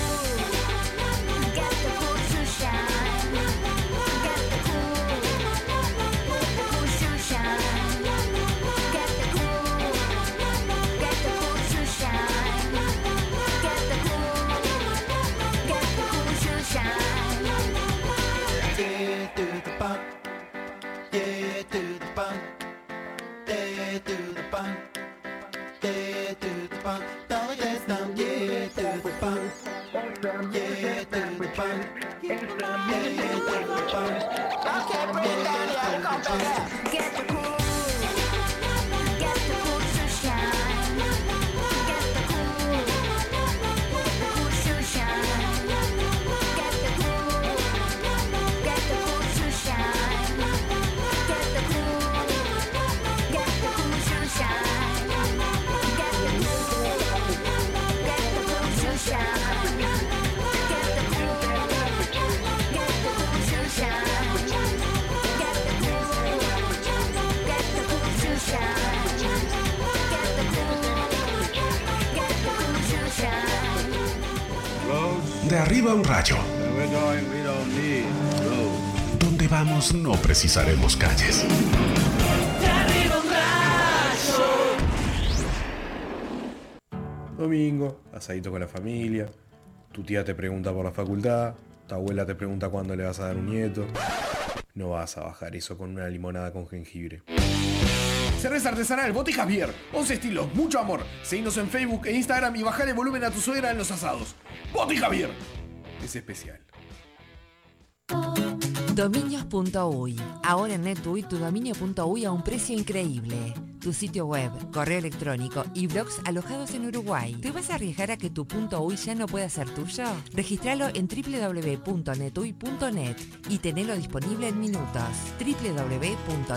[SPEAKER 7] Get the cool to shine. Get the cool. get The cool to shine. Get the cool. Get the cool to shine. Get the cool. Get the cool to shine.
[SPEAKER 2] Yeah, do the bump. Yeah, do the bump. Yeah, do the bump. Yeah, do the bump we burn. We burn. Yeah.
[SPEAKER 7] Get
[SPEAKER 6] your Arriba un rayo. Donde vamos no precisaremos calles.
[SPEAKER 8] Domingo, asadito con la familia. Tu tía te pregunta por la facultad. Tu abuela te pregunta cuándo le vas a dar un nieto. No vas a bajar eso con una limonada con jengibre.
[SPEAKER 9] Cerveza artesanal Bote Javier. 11 estilos, mucho amor. Seguinos en Facebook e Instagram y bajale volumen a tu suegra en los asados. Bote Javier. Es especial.
[SPEAKER 10] Dominios.uy. Ahora en NetUI tu dominio.uy a un precio increíble. tu sitio web, correo electrónico y blogs alojados en Uruguay. ¿Te vas a arriesgar a que tu punto .uy ya no pueda ser tuyo? Registralo en www.netuy.net y tenelo disponible en minutos. www.netuy.net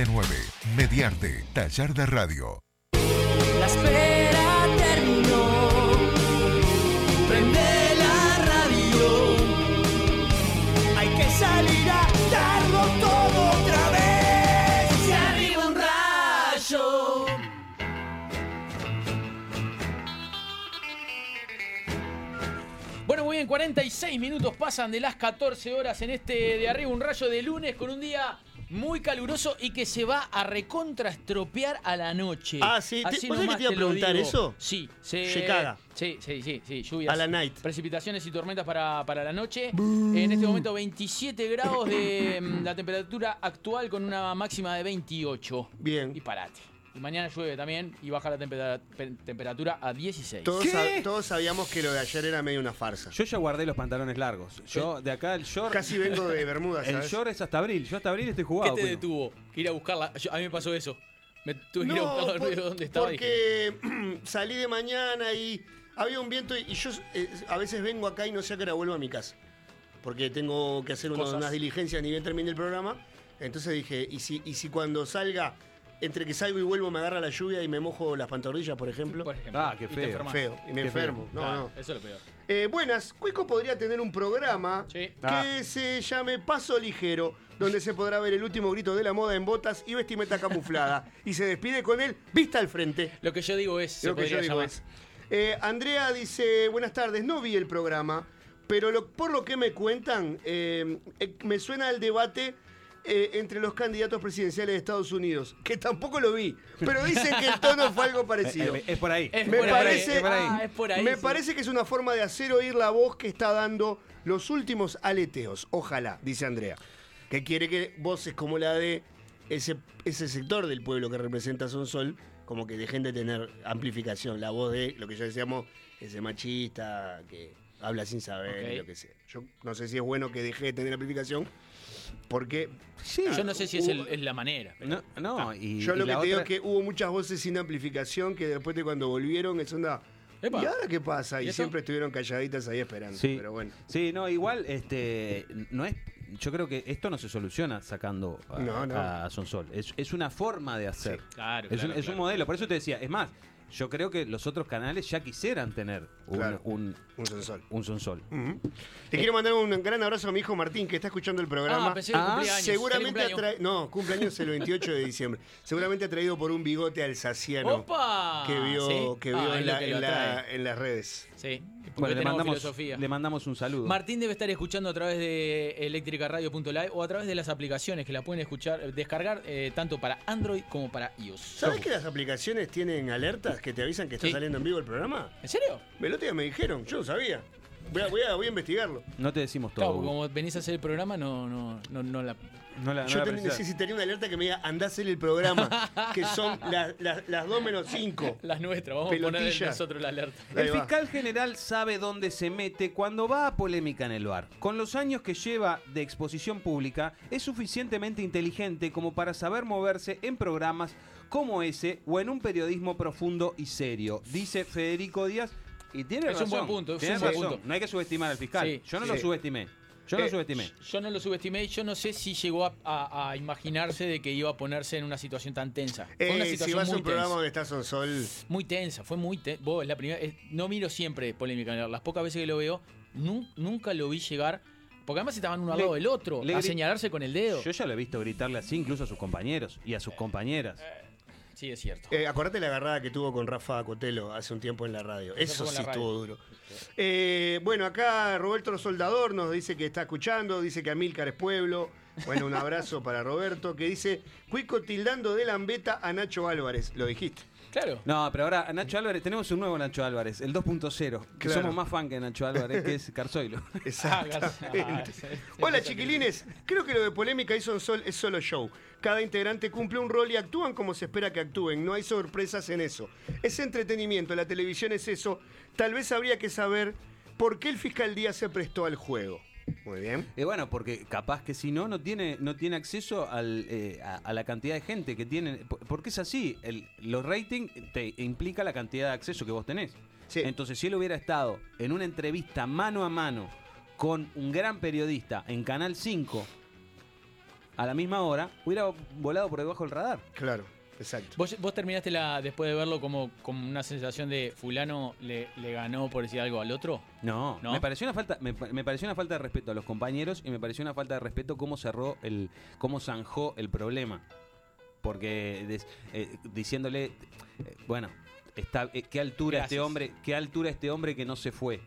[SPEAKER 11] 479 Mediarte, Taller de Radio.
[SPEAKER 2] La espera terminó. Prende la radio. Hay que salir a darlo todo otra vez. Se arriba un rayo.
[SPEAKER 4] Bueno, muy bien, 46 minutos pasan de las 14 horas en este de arriba un rayo de lunes con un día muy caluroso y que se va a recontraestropear a la noche.
[SPEAKER 1] Ah, sí.
[SPEAKER 4] Así
[SPEAKER 1] ¿Te- vos
[SPEAKER 4] nomás
[SPEAKER 1] que te iba a preguntar
[SPEAKER 4] digo.
[SPEAKER 1] eso?
[SPEAKER 4] Sí, se,
[SPEAKER 1] Se caga.
[SPEAKER 4] Sí, sí, sí, sí, lluvias.
[SPEAKER 1] A la night.
[SPEAKER 4] Precipitaciones y tormentas para, para la noche. En este momento 27 grados de mm, la temperatura actual con una máxima de 28.
[SPEAKER 1] Bien.
[SPEAKER 4] Y parate. Y mañana llueve también y baja la tempera- pe- temperatura a 16.
[SPEAKER 1] Todos, sab- todos sabíamos que lo de ayer era medio una farsa.
[SPEAKER 5] Yo ya guardé los pantalones largos. Yo de acá el short.
[SPEAKER 1] Casi vengo de Bermuda, [LAUGHS]
[SPEAKER 5] El
[SPEAKER 1] ¿sabes?
[SPEAKER 5] short es hasta abril. Yo hasta abril estoy
[SPEAKER 4] ¿Qué
[SPEAKER 5] jugado.
[SPEAKER 4] te detuvo? Ir a buscarla. Yo- a mí me pasó eso. Me tuve que ir a buscarla al
[SPEAKER 1] por-
[SPEAKER 4] medio donde estaba. y dije,
[SPEAKER 1] Porque [CLEARS THROAT] salí de mañana y había un viento y, y yo eh, a veces vengo acá y no sé a qué hora vuelvo a mi casa. Porque tengo que hacer
[SPEAKER 4] Cosas.
[SPEAKER 1] unas diligencias ni bien termine el programa. Entonces dije, ¿y si, y si cuando salga, entre que salgo y vuelvo, me agarra la lluvia y me mojo las pantorrillas, por ejemplo?
[SPEAKER 4] Por ejemplo.
[SPEAKER 5] Ah, qué
[SPEAKER 4] Y
[SPEAKER 5] feo.
[SPEAKER 4] enfermas.
[SPEAKER 1] Feo, y me
[SPEAKER 5] Qué
[SPEAKER 1] enfermo.
[SPEAKER 5] feo.
[SPEAKER 1] No,
[SPEAKER 4] Claro,
[SPEAKER 1] no.
[SPEAKER 4] Eso es lo peor.
[SPEAKER 1] Eh, buenas, Cuico podría tener un programa
[SPEAKER 4] Sí.
[SPEAKER 1] que
[SPEAKER 5] Ah.
[SPEAKER 1] se llame Paso Ligero, donde se podrá ver el último grito de la moda en botas y vestimenta camuflada. y se despide con él, vista al frente.
[SPEAKER 4] Lo que yo digo es. Se
[SPEAKER 1] Lo que yo digo
[SPEAKER 4] llamar.
[SPEAKER 1] es. Eh, Andrea dice, buenas tardes, no vi el programa, pero lo- por lo que me cuentan, eh, me suena el debate eh, entre los candidatos presidenciales de Estados Unidos, que tampoco lo vi, pero dicen que el tono fue algo [LAUGHS] parecido.
[SPEAKER 5] Es por ahí.
[SPEAKER 4] Es
[SPEAKER 1] Me
[SPEAKER 4] por ahí,
[SPEAKER 1] parece-
[SPEAKER 4] es por ahí. Ah, es por ahí,
[SPEAKER 1] Me
[SPEAKER 4] sí.
[SPEAKER 1] parece que es una forma de hacer oír la voz que está dando los últimos aleteos. Ojalá, dice Andrea. Que quiere que voces como la de ese, ese sector del pueblo que representa Sonsol, como que dejen de tener amplificación. La voz de lo que ya decíamos, ese machista que habla sin saber,
[SPEAKER 4] Ok.
[SPEAKER 1] y lo que sea. Yo no sé si es bueno que deje de tener amplificación, porque
[SPEAKER 5] Sí.
[SPEAKER 4] Yo no sé si es, el- es la manera. pero-
[SPEAKER 5] No, no, y,
[SPEAKER 1] yo
[SPEAKER 5] y
[SPEAKER 1] lo que te digo es que hubo muchas voces sin amplificación que después de cuando volvieron, es onda.
[SPEAKER 4] Epa.
[SPEAKER 1] ¿Y ahora qué pasa?
[SPEAKER 4] ¿Y
[SPEAKER 1] siempre estuvieron calladitas ahí esperando.
[SPEAKER 5] Sí.
[SPEAKER 1] Pero bueno.
[SPEAKER 5] Sí, no, igual, este, no es. Yo creo que esto no se soluciona sacando a,
[SPEAKER 1] No, no.
[SPEAKER 5] a Sonsol. Es, es una forma de hacer.
[SPEAKER 4] Claro,
[SPEAKER 5] es,
[SPEAKER 4] claro,
[SPEAKER 5] un, es un
[SPEAKER 4] claro.
[SPEAKER 5] modelo. Por eso te decía, es más, yo creo que los otros canales ya quisieran tener un,
[SPEAKER 1] Claro.
[SPEAKER 5] un,
[SPEAKER 1] Un Sonsol.
[SPEAKER 5] un Sonsol.
[SPEAKER 1] Te quiero mandar un gran abrazo a mi hijo Martín, que está escuchando el programa.
[SPEAKER 4] Ah, pensé que.
[SPEAKER 1] Seguramente
[SPEAKER 4] cumpleaños.
[SPEAKER 1] traído. No, cumpleaños el 28 de diciembre. Seguramente ha traído por un bigote alsaciano
[SPEAKER 4] ¡Opa!
[SPEAKER 1] que vio,
[SPEAKER 4] ¿Sí?
[SPEAKER 1] que
[SPEAKER 4] Ah,
[SPEAKER 1] vio
[SPEAKER 4] es
[SPEAKER 1] en,
[SPEAKER 4] lo
[SPEAKER 1] la-
[SPEAKER 4] que
[SPEAKER 1] en la- las redes.
[SPEAKER 4] Sí,
[SPEAKER 5] Bueno, le mandamos,
[SPEAKER 4] filosofía.
[SPEAKER 5] le mandamos un saludo.
[SPEAKER 4] Martín debe estar escuchando a través de eléctricaradio.live o a través de las aplicaciones que la pueden escuchar, descargar eh, tanto para Android como para iOS.
[SPEAKER 1] ¿Sabes que las aplicaciones tienen alertas que te avisan que está
[SPEAKER 4] Sí.
[SPEAKER 1] saliendo en vivo el programa?
[SPEAKER 4] ¿En serio?
[SPEAKER 1] El otro día me dijeron, yo no sabía. Voy a, voy a- voy a investigarlo.
[SPEAKER 5] no te decimos todo.
[SPEAKER 4] Claro, como venís a hacer el programa, no, no, no, no la.
[SPEAKER 5] No la- no
[SPEAKER 1] Yo
[SPEAKER 5] la
[SPEAKER 1] ten-
[SPEAKER 5] precisás.
[SPEAKER 1] necesitaría una alerta que me diga, andá a hacer el programa, [LAUGHS] que son las, las, las 2 menos 5.
[SPEAKER 4] Las nuestras, vamos a poner
[SPEAKER 1] Pelotilla.
[SPEAKER 4] nosotros la alerta.
[SPEAKER 1] Ahí
[SPEAKER 5] El
[SPEAKER 1] va.
[SPEAKER 5] fiscal general sabe dónde se mete cuando va a polémica en el bar. Con los años que lleva de exposición pública, es suficientemente inteligente como para saber moverse en programas como ese o en un periodismo profundo y serio, dice Federico Díaz. Y tiene
[SPEAKER 4] Es un buen punto,
[SPEAKER 5] tiene
[SPEAKER 4] un
[SPEAKER 5] razón.
[SPEAKER 4] punto.
[SPEAKER 5] No hay que subestimar al fiscal.
[SPEAKER 4] Sí,
[SPEAKER 5] Yo no
[SPEAKER 1] sí.
[SPEAKER 5] lo subestimé. Yo no
[SPEAKER 1] Eh,
[SPEAKER 5] lo subestimé.
[SPEAKER 4] Yo no lo subestimé y yo no sé si llegó a, a- a imaginarse de que iba a ponerse en una situación tan tensa. Fue una
[SPEAKER 1] Eh, si
[SPEAKER 4] situación
[SPEAKER 1] vas a
[SPEAKER 4] muy
[SPEAKER 1] un programa
[SPEAKER 4] tensa.
[SPEAKER 1] donde está Sonsol,
[SPEAKER 4] Muy tensa, fue muy tensa. Vos, es la primera. es- no miro siempre polémica. Las pocas veces que lo veo, nu- nunca lo vi llegar. Porque además estaban uno al lado del otro,
[SPEAKER 5] le
[SPEAKER 4] a señalarse con el dedo.
[SPEAKER 5] Yo ya lo he visto gritarle así incluso a sus compañeros y a sus compañeras.
[SPEAKER 4] Sí, es cierto.
[SPEAKER 1] Eh, acordate la agarrada que tuvo con Rafa Cotelo hace un tiempo en la radio. Eso sí estuvo duro. Eh, bueno, acá Roberto Soldador nos dice que está escuchando, dice que Amílcar es pueblo. Bueno, un abrazo [LAUGHS] para Roberto, que dice, Cuico tildando de lambeta a Nacho Álvarez. Lo dijiste.
[SPEAKER 4] Claro.
[SPEAKER 5] No, pero ahora a Nacho Álvarez, tenemos un nuevo Nacho Álvarez, el 2.0, que
[SPEAKER 1] Claro.
[SPEAKER 5] somos más fan que Nacho Álvarez, que es [LAUGHS] Carzoilo.
[SPEAKER 1] Exactamente. Hola chiquilines, creo que lo de polémica y son sol es solo show. Cada integrante cumple un rol y actúan como se espera que actúen. No hay sorpresas en eso. Es entretenimiento, la televisión es eso. Tal vez habría que saber por qué el fiscal Díaz se prestó al juego. Muy bien.
[SPEAKER 5] Y bueno, porque capaz que si no, no tiene, no tiene acceso al, eh, a, a la cantidad de gente que tiene. por- Porque es así, el, los ratings te implica la cantidad de acceso que vos tenés. Entonces, si él hubiera estado en una entrevista mano a mano con un gran periodista en Canal 5 a la misma hora, hubiera volado por debajo del radar.
[SPEAKER 1] Claro, exacto.
[SPEAKER 4] ¿Vos, vos terminaste la, después de verlo como, como una sensación de fulano le, le ganó por decir algo al otro?
[SPEAKER 5] No,
[SPEAKER 4] ¿No?
[SPEAKER 5] Me, pareció una falta, me, me pareció una falta de respeto a los compañeros y me pareció una falta de respeto cómo cerró el, cómo zanjó el problema. Porque des- eh, diciéndole, eh, bueno, está, eh, qué altura este hombre, qué altura este hombre que no se fue.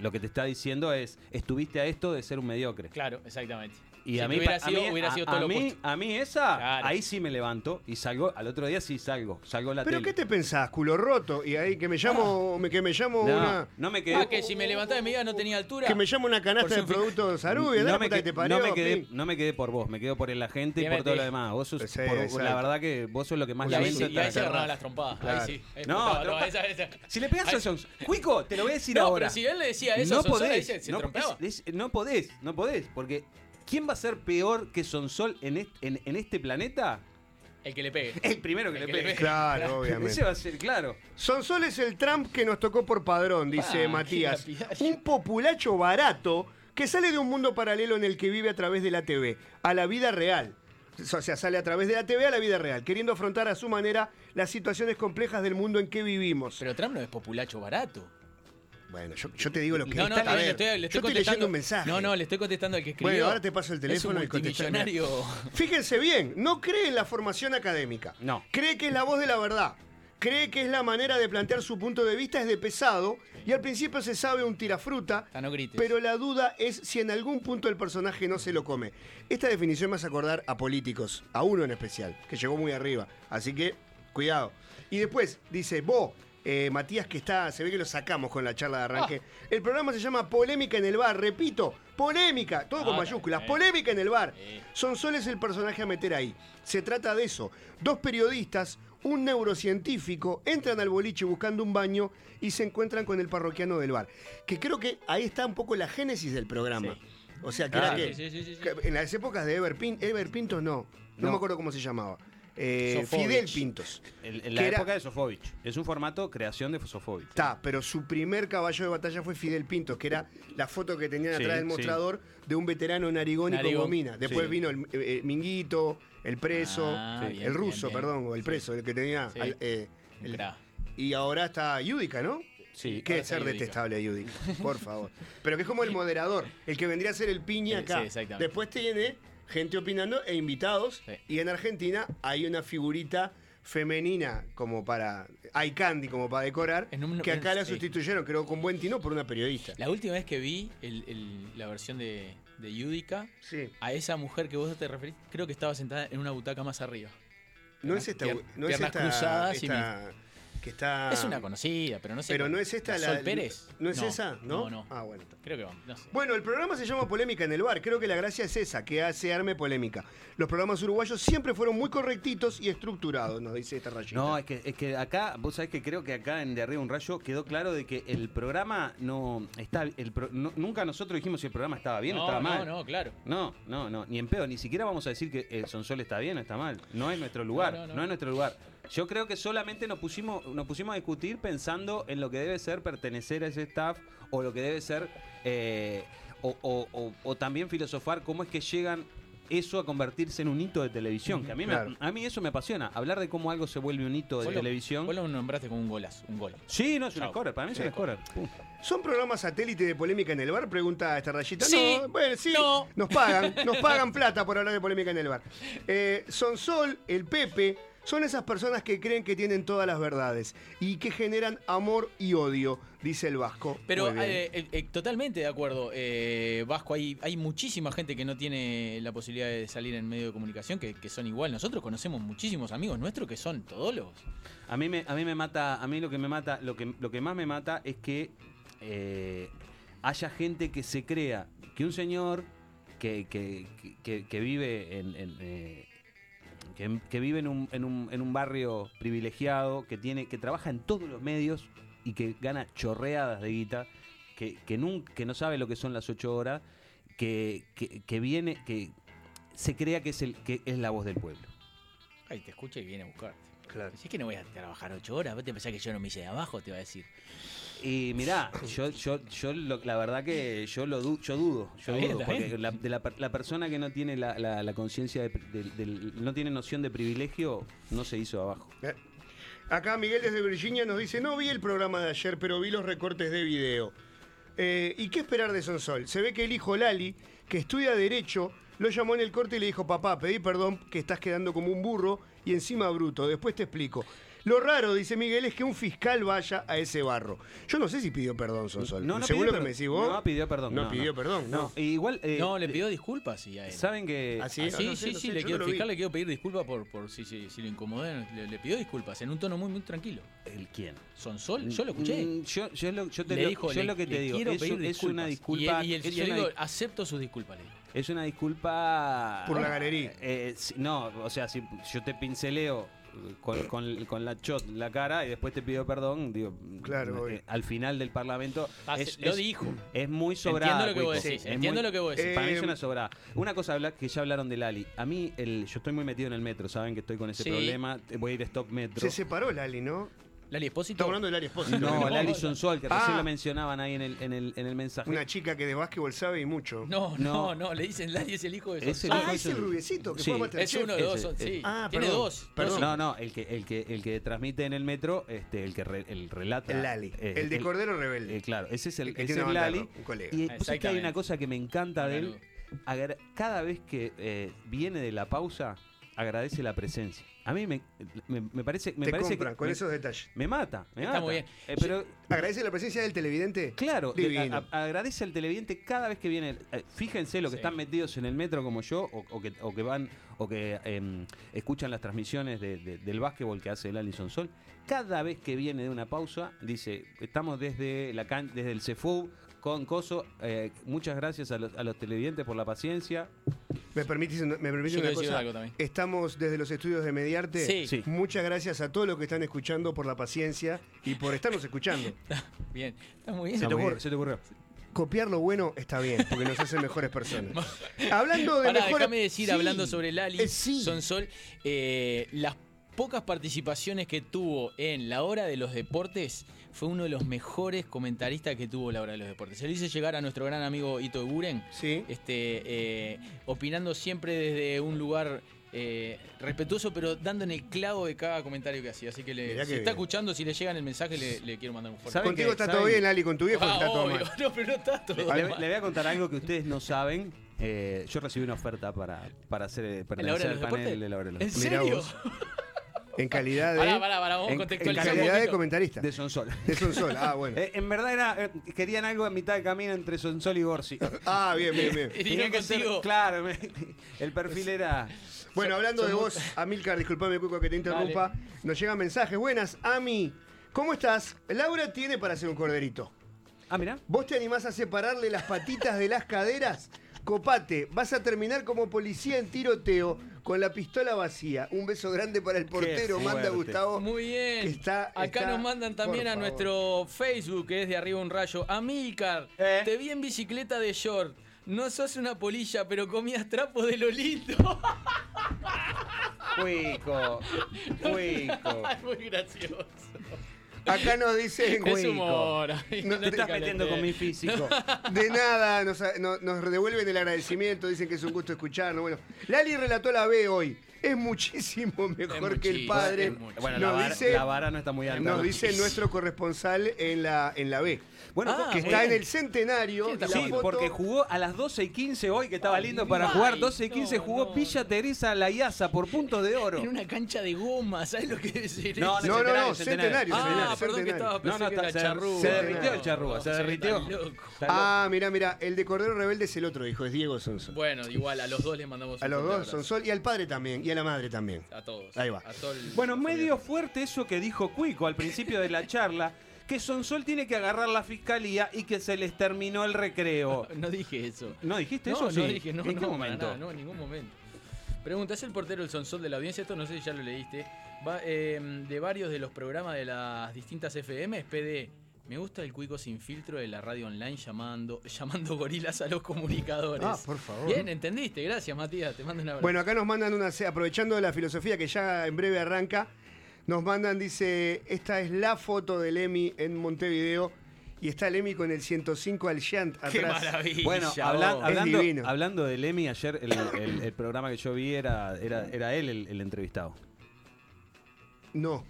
[SPEAKER 5] Lo que te está diciendo es, estuviste a esto de ser un mediocre.
[SPEAKER 4] Claro, exactamente.
[SPEAKER 5] Y
[SPEAKER 4] Si
[SPEAKER 5] a mí,
[SPEAKER 4] hubiera
[SPEAKER 5] pa- a
[SPEAKER 4] sido,
[SPEAKER 5] mí-
[SPEAKER 4] hubiera
[SPEAKER 5] a-
[SPEAKER 4] sido
[SPEAKER 5] a
[SPEAKER 4] todo lo
[SPEAKER 5] mí, a mí esa,
[SPEAKER 4] Claro.
[SPEAKER 5] ahí sí me levanto y salgo, al otro día sí salgo, salgo a la
[SPEAKER 1] ¿Pero
[SPEAKER 5] tele.
[SPEAKER 1] qué te pensás? ¿Culo roto? Y ahí que me llamo, me- que me llamo
[SPEAKER 5] No,
[SPEAKER 1] una...
[SPEAKER 5] no me quedé.
[SPEAKER 4] Ah, que si me levantaba de medida no tenía altura.
[SPEAKER 1] Que me llamo una canasta de productos Sarubia,
[SPEAKER 5] no, me
[SPEAKER 1] que
[SPEAKER 5] que-
[SPEAKER 1] te parió,
[SPEAKER 5] no me quedé, no me quedé por vos, me quedo por la gente y por todo lo demás. Vos sos,
[SPEAKER 1] Sí,
[SPEAKER 5] por- la verdad que vos sos lo que más
[SPEAKER 4] ahí,
[SPEAKER 5] lamento.
[SPEAKER 4] sí, y ahí agarraban las trompadas. Ahí sí.
[SPEAKER 5] No, Si le pegas a Sons, Cuico, te lo voy a decir
[SPEAKER 4] No,
[SPEAKER 5] ahora.
[SPEAKER 4] pero si él le decía eso a
[SPEAKER 5] no podés, no podés, no podés, porque ¿quién va a ser peor que Sonsol en, est- en, en este planeta?
[SPEAKER 4] El que le pegue.
[SPEAKER 5] El primero que
[SPEAKER 4] El
[SPEAKER 5] le
[SPEAKER 4] que le
[SPEAKER 5] pegue.
[SPEAKER 1] Claro, obviamente.
[SPEAKER 5] Ese va a ser, claro.
[SPEAKER 1] Sonsol es el Trump que nos tocó por padrón, dice
[SPEAKER 4] Ah,
[SPEAKER 1] Matías. Un populacho barato que sale de un mundo paralelo en el que vive a través de la TV, a la vida real. O sea, sale a través de la TV a la vida real, queriendo afrontar a su manera las situaciones complejas del mundo en que vivimos.
[SPEAKER 4] Pero Trump no es populacho barato.
[SPEAKER 1] Bueno, yo, yo te digo lo que
[SPEAKER 4] No, no,
[SPEAKER 1] está.
[SPEAKER 4] le estoy, le
[SPEAKER 1] yo
[SPEAKER 4] estoy
[SPEAKER 1] leyendo un mensaje.
[SPEAKER 4] No, no, le estoy contestando al que escribió.
[SPEAKER 1] Bueno, ahora te paso el teléfono
[SPEAKER 4] es
[SPEAKER 1] y
[SPEAKER 4] un.
[SPEAKER 1] Fíjense bien, no cree en la formación académica.
[SPEAKER 5] No.
[SPEAKER 1] Cree que es la voz de la verdad. Cree que es la manera de plantear su punto de vista es de pesado y al principio se sabe un tirafruta,
[SPEAKER 4] Ah, no grites.
[SPEAKER 1] pero la duda es si en algún punto el personaje no se lo come. Esta definición me hace acordar a políticos, a uno en especial, que llegó muy arriba. Así que, cuidado. Y después dice, vos, eh, Matías, que está, se ve que lo sacamos con la charla de arranque.
[SPEAKER 4] Ah.
[SPEAKER 1] El programa se llama Polémica en el Bar, repito, polémica, todo con
[SPEAKER 4] Ah,
[SPEAKER 1] mayúsculas,
[SPEAKER 4] eh.
[SPEAKER 1] polémica en el bar.
[SPEAKER 4] Sí.
[SPEAKER 1] Son soles el personaje a meter ahí. Se trata de eso. Dos periodistas, un neurocientífico, entran al boliche buscando un baño y se encuentran con el parroquiano del bar. Que creo que ahí está un poco la génesis del programa. O sea, que
[SPEAKER 5] Ah,
[SPEAKER 1] era que,
[SPEAKER 4] sí, sí, sí, sí.
[SPEAKER 1] que en las épocas de Ever, Pin- Ever Pintos, no. No,
[SPEAKER 5] No.
[SPEAKER 1] me acuerdo cómo se llamaba. Eh. Fidel Pintos.
[SPEAKER 5] En, en
[SPEAKER 1] Que
[SPEAKER 5] la
[SPEAKER 1] era-
[SPEAKER 5] época de Sofovich. Es un formato creación de Sofovich.
[SPEAKER 1] Está, pero su primer caballo de batalla fue Fidel Pintos, que era la foto que tenían
[SPEAKER 5] Sí,
[SPEAKER 1] atrás del
[SPEAKER 5] sí.
[SPEAKER 1] mostrador de un veterano narigón y con gomina. Después
[SPEAKER 5] Sí.
[SPEAKER 1] vino el eh, eh, Minguito, el preso,
[SPEAKER 4] Ah, bien,
[SPEAKER 1] el ruso,
[SPEAKER 4] bien, bien.
[SPEAKER 1] perdón, o el preso, el que tenía. Al- eh, el- y ahora está Yudica, ¿no?
[SPEAKER 5] Sí.
[SPEAKER 4] Está
[SPEAKER 1] ser detestable Yudica, por favor. Pero que es como el [LAUGHS] moderador, el que vendría a ser el piña acá.
[SPEAKER 4] sí, exactamente.
[SPEAKER 1] Después tiene gente opinando e invitados.
[SPEAKER 4] Sí.
[SPEAKER 1] Y en Argentina hay una figurita femenina como para. Hay candy como para decorar.
[SPEAKER 4] Un-
[SPEAKER 1] que acá la sustituyeron, creo, con buen tino por una periodista.
[SPEAKER 4] La última vez que vi el- el- la versión de, de Yudica,
[SPEAKER 1] Sí.
[SPEAKER 4] a esa mujer que vos te referís, creo que estaba sentada en una butaca más arriba.
[SPEAKER 1] No es esta. No es esta, esta que está.
[SPEAKER 4] Es una conocida, pero no sé.
[SPEAKER 1] Pero no es esta
[SPEAKER 4] ¿La
[SPEAKER 1] la.
[SPEAKER 4] Sol Pérez.
[SPEAKER 1] ¿No es esa? ¿No?
[SPEAKER 4] No, no.
[SPEAKER 1] Ah, bueno.
[SPEAKER 4] Creo que va, no sé.
[SPEAKER 1] Bueno, el programa se llama Polémica en el Bar. Creo que la gracia es esa, que hace arme polémica. Los programas uruguayos siempre fueron muy correctitos y estructurados, nos dice esta rayita.
[SPEAKER 5] No, es que, es que acá, vos sabés que creo que acá en De Arriba un Rayo quedó claro de que el programa no está. El pro- no- nunca nosotros dijimos si el programa estaba bien o
[SPEAKER 4] no,
[SPEAKER 5] estaba
[SPEAKER 4] no,
[SPEAKER 5] mal.
[SPEAKER 4] no, claro.
[SPEAKER 5] No, no, no, ni en pedo, ni siquiera vamos a decir que el Sonsol está bien o está mal. No es nuestro lugar,
[SPEAKER 4] No,
[SPEAKER 5] no,
[SPEAKER 4] no, no.
[SPEAKER 5] es nuestro lugar. Yo creo que solamente nos pusimos, nos pusimos a discutir pensando en lo que debe ser pertenecer a ese staff o lo que debe ser, eh, o, o- o- o también filosofar cómo es que llegan eso a convertirse en un hito de televisión. Que a mí, me- a mí eso me apasiona. Hablar de cómo algo se vuelve un hito de
[SPEAKER 4] Vos lo-
[SPEAKER 5] televisión.
[SPEAKER 4] Vos lo nombraste como un golazo, un gol.
[SPEAKER 5] Sí, no, es un scorer. Para mí es un scorer.
[SPEAKER 1] ¿Son programas satélite de polémica en el bar? Pregunta esta rayita.
[SPEAKER 4] Sí.
[SPEAKER 1] No, bueno, sí.
[SPEAKER 4] No.
[SPEAKER 1] Nos pagan, nos pagan plata por hablar de polémica en el bar. Eh, Son Sol, el Pepe, son esas personas que creen que tienen todas las verdades y que generan amor y odio, dice el Vasco.
[SPEAKER 4] Pero eh, eh, eh, totalmente de acuerdo. Eh, Vasco, hay, hay muchísima gente que no tiene la posibilidad de salir en medio de comunicación que, que son igual. Nosotros conocemos muchísimos amigos nuestros que son todólogos.
[SPEAKER 5] A mí me, a mí me mata, a mí lo que me mata, lo que, lo que más me mata es que eh, haya gente que se crea que un señor que, que, que- que vive en, en, eh, que, vive en un, en, un, en un barrio privilegiado, que tiene, que trabaja en todos los medios y que gana chorreadas de guita, que, que, nun- que no sabe lo que son las ocho horas, que, que, viene, que se crea que es el, que es la voz del pueblo.
[SPEAKER 4] Ay, te escucha y viene a buscarte.
[SPEAKER 1] Claro.
[SPEAKER 4] Si es que no voy a trabajar ocho horas, vos te pensás que yo no me hice de abajo, te va a decir.
[SPEAKER 5] Y mirá, yo, yo, yo lo- la verdad que yo lo du- yo dudo, yo dudo, porque la, de la, per- la persona que no tiene la, la- la conciencia de, no tiene noción de privilegio, no se hizo abajo.
[SPEAKER 1] Eh, Acá Miguel desde Virginia nos dice, no vi el programa de ayer, pero vi los recortes de video. Eh, ¿Y qué esperar de Sonsol? Se ve que el hijo Lali, que estudia Derecho, lo llamó en el corte y le dijo, papá, pedí perdón que estás quedando como un burro y encima bruto, después te explico. Lo raro, dice Miguel, es que un fiscal vaya a ese barro. Yo no sé si pidió perdón, Sonsol.
[SPEAKER 5] No, no
[SPEAKER 1] Según
[SPEAKER 5] pidió
[SPEAKER 1] que me decís vos.
[SPEAKER 5] No pidió perdón.
[SPEAKER 1] No, pidió perdón, no.
[SPEAKER 5] No, e igual. eh,
[SPEAKER 4] no, le pidió disculpas sí, a él.
[SPEAKER 5] Saben que.
[SPEAKER 1] ¿Ah, sí?
[SPEAKER 4] Ah, sí,
[SPEAKER 1] no sé,
[SPEAKER 4] sí,
[SPEAKER 1] no
[SPEAKER 4] sí,
[SPEAKER 1] sé,
[SPEAKER 4] le quiero,
[SPEAKER 1] no vi.
[SPEAKER 4] fiscal le quiero pedir disculpas por, por si, si, si lo incomodé. Le, le pidió disculpas en un tono muy, muy tranquilo.
[SPEAKER 5] ¿El quién?
[SPEAKER 4] Son Sol, yo lo escuché.
[SPEAKER 5] Mm, Yo, yo, lo, yo te
[SPEAKER 4] le
[SPEAKER 5] lo-
[SPEAKER 4] dijo,
[SPEAKER 5] yo
[SPEAKER 4] le-
[SPEAKER 5] lo que te
[SPEAKER 4] le
[SPEAKER 5] digo,
[SPEAKER 4] quiero
[SPEAKER 5] es, es una
[SPEAKER 4] disculpas.
[SPEAKER 5] disculpa.
[SPEAKER 4] Y, él- y
[SPEAKER 5] es una
[SPEAKER 4] digo, acepto sus disculpas, le digo.
[SPEAKER 5] Es una disculpa.
[SPEAKER 1] Por la galería.
[SPEAKER 5] Eh, si- no, o sea, si yo te pinceleo con, con- con la chot la cara y después te pido perdón, digo.
[SPEAKER 1] Claro,
[SPEAKER 5] eh, al final del Parlamento.
[SPEAKER 4] Ah,
[SPEAKER 5] es,
[SPEAKER 4] lo
[SPEAKER 5] es-
[SPEAKER 4] dijo.
[SPEAKER 5] Es muy sobrada.
[SPEAKER 4] Entiendo lo que vos decís,
[SPEAKER 5] Es
[SPEAKER 4] entiendo
[SPEAKER 5] muy-
[SPEAKER 4] lo que vos decís.
[SPEAKER 5] Para mí es
[SPEAKER 1] Eh,
[SPEAKER 5] una sobrada. Una cosa habla- que ya hablaron de Lali. A mí, el, yo estoy muy metido en el metro, saben que estoy con ese
[SPEAKER 4] Sí.
[SPEAKER 5] problema. Voy a ir stop metro.
[SPEAKER 1] Se separó Lali, ¿no?
[SPEAKER 4] Lali Espósito.
[SPEAKER 1] Estamos hablando de Lali Espósito.
[SPEAKER 5] No,
[SPEAKER 1] ¿no?
[SPEAKER 5] Lali Sonsol, que recién
[SPEAKER 1] Ah.
[SPEAKER 5] lo mencionaban ahí en el, en el, en el mensaje.
[SPEAKER 1] Una chica que de básquetbol sabe y mucho.
[SPEAKER 4] No, no,
[SPEAKER 5] No.
[SPEAKER 4] no, le dicen Lali es el hijo de
[SPEAKER 5] Es el.
[SPEAKER 1] Ah,
[SPEAKER 5] hijo
[SPEAKER 1] es el rubiecito que
[SPEAKER 5] Sí.
[SPEAKER 1] fue a
[SPEAKER 4] Es uno de dos,
[SPEAKER 5] Ese,
[SPEAKER 4] son- sí.
[SPEAKER 1] Ah,
[SPEAKER 4] Tiene
[SPEAKER 1] perdón,
[SPEAKER 4] dos.
[SPEAKER 1] perdón.
[SPEAKER 4] dos
[SPEAKER 5] No, no, el que, el que, el que transmite en el metro, este, el que re- el relata.
[SPEAKER 1] El Lali.
[SPEAKER 5] eh,
[SPEAKER 1] el de Cordero Rebelde.
[SPEAKER 5] eh, claro, ese es el,
[SPEAKER 1] El que
[SPEAKER 5] ese
[SPEAKER 1] tiene
[SPEAKER 5] es
[SPEAKER 1] una banda de
[SPEAKER 5] Lali.
[SPEAKER 1] rock, un colega.
[SPEAKER 5] Y vos sabés que hay
[SPEAKER 4] Exactamente.
[SPEAKER 5] una cosa que me encanta de él. Cada vez que eh, viene de la pausa, agradece la presencia. A mí me, me, me parece, me
[SPEAKER 1] Te
[SPEAKER 5] parece
[SPEAKER 1] compran
[SPEAKER 5] que
[SPEAKER 1] con
[SPEAKER 5] me,
[SPEAKER 1] esos detalles.
[SPEAKER 5] me mata, me
[SPEAKER 4] Está
[SPEAKER 5] mata.
[SPEAKER 4] muy bien.
[SPEAKER 5] Eh, pero
[SPEAKER 1] ¿Agradece la presencia del televidente?
[SPEAKER 5] Claro, de-
[SPEAKER 1] Divino.
[SPEAKER 5] a- a- agradece al televidente cada vez que viene. eh, fíjense lo que
[SPEAKER 4] Sí.
[SPEAKER 5] están metidos en el metro como yo, o, o que, o que van, o que em, escuchan las transmisiones de- de- del básquetbol que hace el Alison Sol. Cada vez que viene de una pausa, dice, estamos desde la can- desde el CEFU con Coso. eh, muchas gracias a los, a los televidentes por la paciencia.
[SPEAKER 1] ¿Me permitís, me permitís una cosa?
[SPEAKER 4] algo también.
[SPEAKER 1] Estamos desde los estudios de Mediarte.
[SPEAKER 4] Sí.
[SPEAKER 5] Sí.
[SPEAKER 1] Muchas gracias a todos los que están escuchando por la paciencia y por estarnos escuchando. [LAUGHS]
[SPEAKER 4] Bien, está muy bien.
[SPEAKER 5] Se te, se ocurrió.
[SPEAKER 1] Copiar lo bueno está bien, porque nos hace mejores personas. [LAUGHS] Hablando de
[SPEAKER 4] Pará,
[SPEAKER 1] mejores...
[SPEAKER 4] déjame decir,
[SPEAKER 1] Sí.
[SPEAKER 4] hablando sobre Lali,
[SPEAKER 1] Eh, sí.
[SPEAKER 4] Sonsol, eh, las pocas participaciones que tuvo en la hora de los deportes, fue uno de los mejores comentaristas que tuvo la hora de los deportes. Se lo hice llegar a nuestro gran amigo Ito Eguren,
[SPEAKER 1] Sí.
[SPEAKER 4] este, eh, opinando siempre desde un lugar eh, respetuoso, pero dando en el clavo de cada comentario que hacía. Así que le, si está
[SPEAKER 1] bien.
[SPEAKER 4] escuchando, si le llegan el mensaje, le, le quiero mandar un fuerte
[SPEAKER 5] ¿Saben
[SPEAKER 1] Contigo
[SPEAKER 5] que-
[SPEAKER 1] está
[SPEAKER 5] saben-
[SPEAKER 1] todo bien, Lali, con tu viejo
[SPEAKER 4] Ah,
[SPEAKER 1] está todo mal.
[SPEAKER 4] No, pero no está todo
[SPEAKER 5] Le,
[SPEAKER 4] mal.
[SPEAKER 5] le voy a contar algo que ustedes no saben. Eh, yo recibí una oferta para, para hacer para
[SPEAKER 4] ¿En la hora de los
[SPEAKER 5] panel
[SPEAKER 4] deportes?
[SPEAKER 5] de la hora de los
[SPEAKER 4] ¿En serio? [LAUGHS]
[SPEAKER 1] En calidad de...
[SPEAKER 4] Pará, pará, pará, vamos
[SPEAKER 5] En- en
[SPEAKER 1] calidad de comentarista.
[SPEAKER 5] De Sonsol.
[SPEAKER 1] De Sonsol. Ah, bueno. [LAUGHS]
[SPEAKER 5] Eh, en verdad era, eh, querían algo a mitad de camino entre Sonsol y Gorsi. [LAUGHS]
[SPEAKER 1] Ah, bien, bien, bien.
[SPEAKER 4] Y
[SPEAKER 5] Tenía que ser- claro, me- [LAUGHS] el perfil era.
[SPEAKER 1] Bueno, hablando de vos, Amilcar, disculpame, Cuico, que te interrumpa. Nos llegan mensajes. Buenas, Ami. ¿Cómo estás? Laura tiene para hacer un corderito.
[SPEAKER 5] Ah, mira.
[SPEAKER 1] ¿Vos te animás a separarle las patitas de las caderas? Copate, vas a terminar como policía en tiroteo con la pistola vacía. Un beso grande para el portero, manda. Gustavo.
[SPEAKER 4] Muy bien.
[SPEAKER 1] que está-
[SPEAKER 4] Acá
[SPEAKER 1] está-
[SPEAKER 4] nos mandan también a
[SPEAKER 1] favor.
[SPEAKER 4] nuestro Facebook, que es de arriba un rayo. Amilcar,
[SPEAKER 5] ¿Eh?
[SPEAKER 4] te vi en bicicleta de short. No sos una polilla, pero comías trapo de lo lindo.
[SPEAKER 5] Cuico. [LAUGHS] Cuico. [LAUGHS]
[SPEAKER 4] Muy gracioso.
[SPEAKER 1] Acá nos dicen
[SPEAKER 4] Es humor.
[SPEAKER 1] No,
[SPEAKER 5] Te estás metiendo con mi físico. [LAUGHS]
[SPEAKER 1] De nada, nos, no- nos devuelven el agradecimiento, dicen que es un gusto escucharnos. Bueno, Lali relató la B hoy. Es muchísimo mejor que el padre.
[SPEAKER 4] es.
[SPEAKER 5] Bueno, la
[SPEAKER 1] nos
[SPEAKER 5] vara,
[SPEAKER 1] dice,
[SPEAKER 5] la vara no está muy alta.
[SPEAKER 1] nos dice nuestro corresponsal en la, en la B.
[SPEAKER 5] Bueno,
[SPEAKER 4] Ah,
[SPEAKER 1] que está en el centenario.
[SPEAKER 4] ¿Quién está
[SPEAKER 1] y la
[SPEAKER 5] Sí,
[SPEAKER 1] foto-
[SPEAKER 5] porque jugó a las 12 y 15 hoy, que estaba lindo para jugar. 12 y 15
[SPEAKER 4] no,
[SPEAKER 5] jugó
[SPEAKER 4] no.
[SPEAKER 5] Pilla Teresa Layaza por puntos de oro.
[SPEAKER 4] En una cancha de goma, ¿sabes lo que ser
[SPEAKER 5] No?
[SPEAKER 1] No, no, no,
[SPEAKER 5] Centenario,
[SPEAKER 1] centenario.
[SPEAKER 4] Ah,
[SPEAKER 1] centenario,
[SPEAKER 4] perdón que
[SPEAKER 1] centenario.
[SPEAKER 4] estaba
[SPEAKER 5] no,
[SPEAKER 4] que era
[SPEAKER 5] se-
[SPEAKER 4] charrúa.
[SPEAKER 5] se derritió el charrúa, se derritió.
[SPEAKER 1] Ah, mira, mira, el de Cordero Rebelde es el otro hijo, es Diego Sonso.
[SPEAKER 4] Bueno, igual, a los dos les mandamos
[SPEAKER 1] A los dos. Sonsol, y al padre también, y a la madre también.
[SPEAKER 4] A todos.
[SPEAKER 1] Ahí va.
[SPEAKER 4] A todo el-
[SPEAKER 5] Bueno, medio fuerte eso que dijo Cuico al principio de la [LAUGHS] charla, que Sonsol tiene que agarrar la fiscalía y que se les terminó el recreo.
[SPEAKER 4] No dije eso.
[SPEAKER 5] ¿No dijiste
[SPEAKER 4] No,
[SPEAKER 5] eso?
[SPEAKER 4] no
[SPEAKER 5] Sí.
[SPEAKER 4] dije, no,
[SPEAKER 5] ¿En qué
[SPEAKER 4] no,
[SPEAKER 5] momento?
[SPEAKER 4] nada, no, en ningún momento. Pregunta, ¿es el portero el Sonsol de la audiencia? Esto no sé si ya lo leíste. Va, eh, de varios de los programas de las distintas FM, PD. Me gusta el cuico sin filtro de la radio online llamando, [LAUGHS] llamando gorilas a los comunicadores.
[SPEAKER 1] Ah, por favor.
[SPEAKER 4] Bien, entendiste. Gracias, Matías. Te mando un abrazo.
[SPEAKER 1] Bueno, acá nos mandan una, aprovechando de la filosofía que ya en breve arranca, nos mandan, dice, esta es la foto del Emi en Montevideo y está el Emi con el 105 al Shant atrás.
[SPEAKER 4] Qué maravilla.
[SPEAKER 5] Bueno, hablando,
[SPEAKER 1] divino.
[SPEAKER 5] hablando de Lemmy, ayer el, el- el programa que yo vi era, era, era él el, el entrevistado.
[SPEAKER 1] No,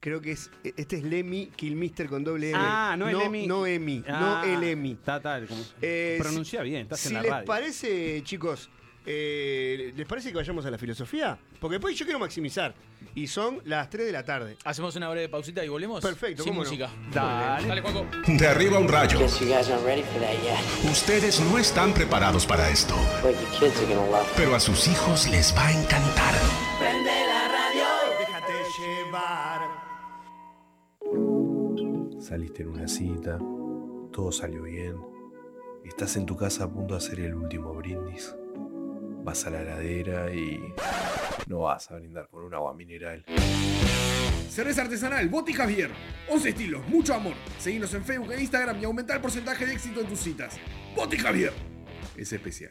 [SPEAKER 1] creo que es, este es Lemmy Killmister con doble M.
[SPEAKER 5] Ah, no Lemmy.
[SPEAKER 1] No Emi,
[SPEAKER 5] Ah,
[SPEAKER 1] no el Emi.
[SPEAKER 5] Está tal, como-
[SPEAKER 1] Eh,
[SPEAKER 5] pronuncia bien, estás
[SPEAKER 1] si
[SPEAKER 5] en la
[SPEAKER 1] les
[SPEAKER 5] radio.
[SPEAKER 1] parece, chicos, eh, ¿les parece que vayamos a la filosofía? Porque después yo quiero maximizar. Y son las 3 de la tarde.
[SPEAKER 4] Hacemos una breve pausita y volvemos.
[SPEAKER 1] Perfecto,
[SPEAKER 4] Sin
[SPEAKER 1] cómo no.
[SPEAKER 4] música.
[SPEAKER 5] Dale.
[SPEAKER 4] Dale, Juanjo.
[SPEAKER 6] De arriba un rayo. Ustedes no están preparados para esto, pero a sus hijos les va a encantar.
[SPEAKER 1] Déjate llevar.
[SPEAKER 8] Saliste en una cita, todo salió bien, estás en tu casa a punto de hacer el último brindis, vas a la heladera y no vas a brindar con un agua mineral.
[SPEAKER 9] Cerveza artesanal, Boti Javier. 11 estilos, mucho amor. Seguinos en Facebook e Instagram y aumenta el porcentaje de éxito en tus citas. Boti Javier. Es especial.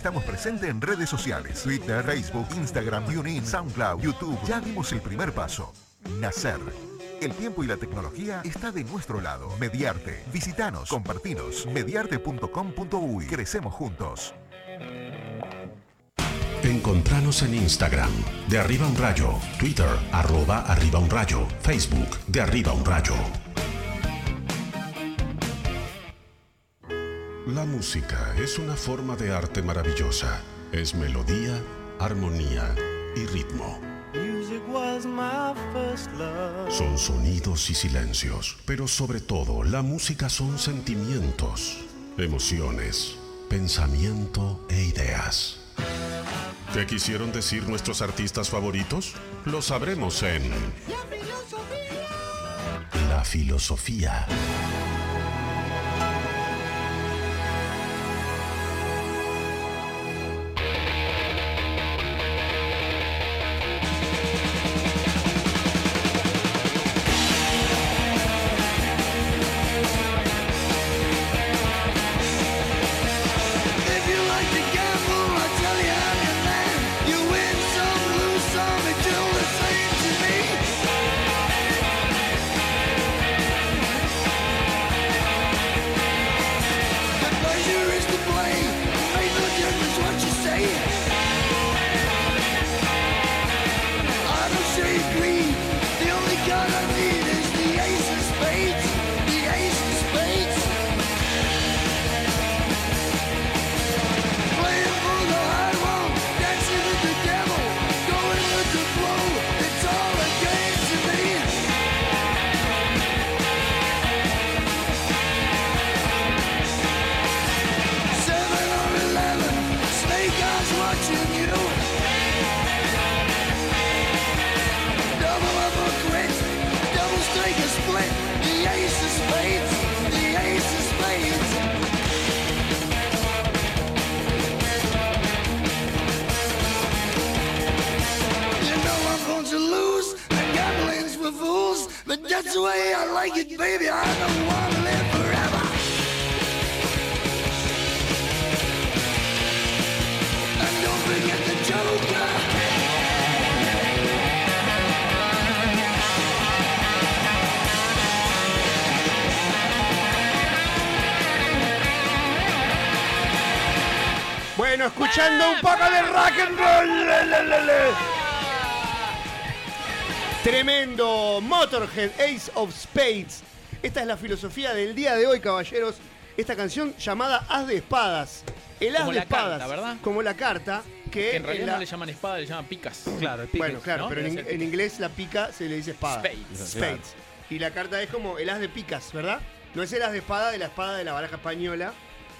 [SPEAKER 11] estamos presentes en redes sociales. Twitter, Facebook, Instagram, TuneIn, SoundCloud, YouTube. Ya dimos el primer paso. Nacer. El tiempo y la tecnología está de nuestro lado. Mediarte. Visitanos, compartinos. Mediarte.com.uy. Crecemos juntos.
[SPEAKER 6] Encontranos en Instagram, de arriba un rayo, Twitter, arroba arriba un rayo, Facebook, de arriba un rayo. La música es una forma de arte maravillosa. Es melodía, armonía y ritmo. Son sonidos y silencios, pero sobre todo la música son sentimientos, emociones, pensamiento e ideas. ¿Qué quisieron decir nuestros artistas favoritos? Lo sabremos en La filosofía.
[SPEAKER 2] If
[SPEAKER 1] Motorhead Ace of Spades. Esta es la filosofía del día de hoy, caballeros. Esta canción llamada As de Espadas. El As
[SPEAKER 4] Como
[SPEAKER 1] de
[SPEAKER 4] la
[SPEAKER 1] Espadas.
[SPEAKER 4] carta, ¿verdad?
[SPEAKER 1] Como la carta. Que,
[SPEAKER 4] Que en realidad
[SPEAKER 1] la-
[SPEAKER 4] no le llaman espada, le llaman picas.
[SPEAKER 5] Claro, el
[SPEAKER 1] Bueno, claro,
[SPEAKER 4] ¿no?
[SPEAKER 1] pero en, inglés la pica se le dice espada.
[SPEAKER 4] Spades.
[SPEAKER 1] Spades. Y la carta es como el as de picas, ¿verdad? No es el as de espada de la espada de la baraja española.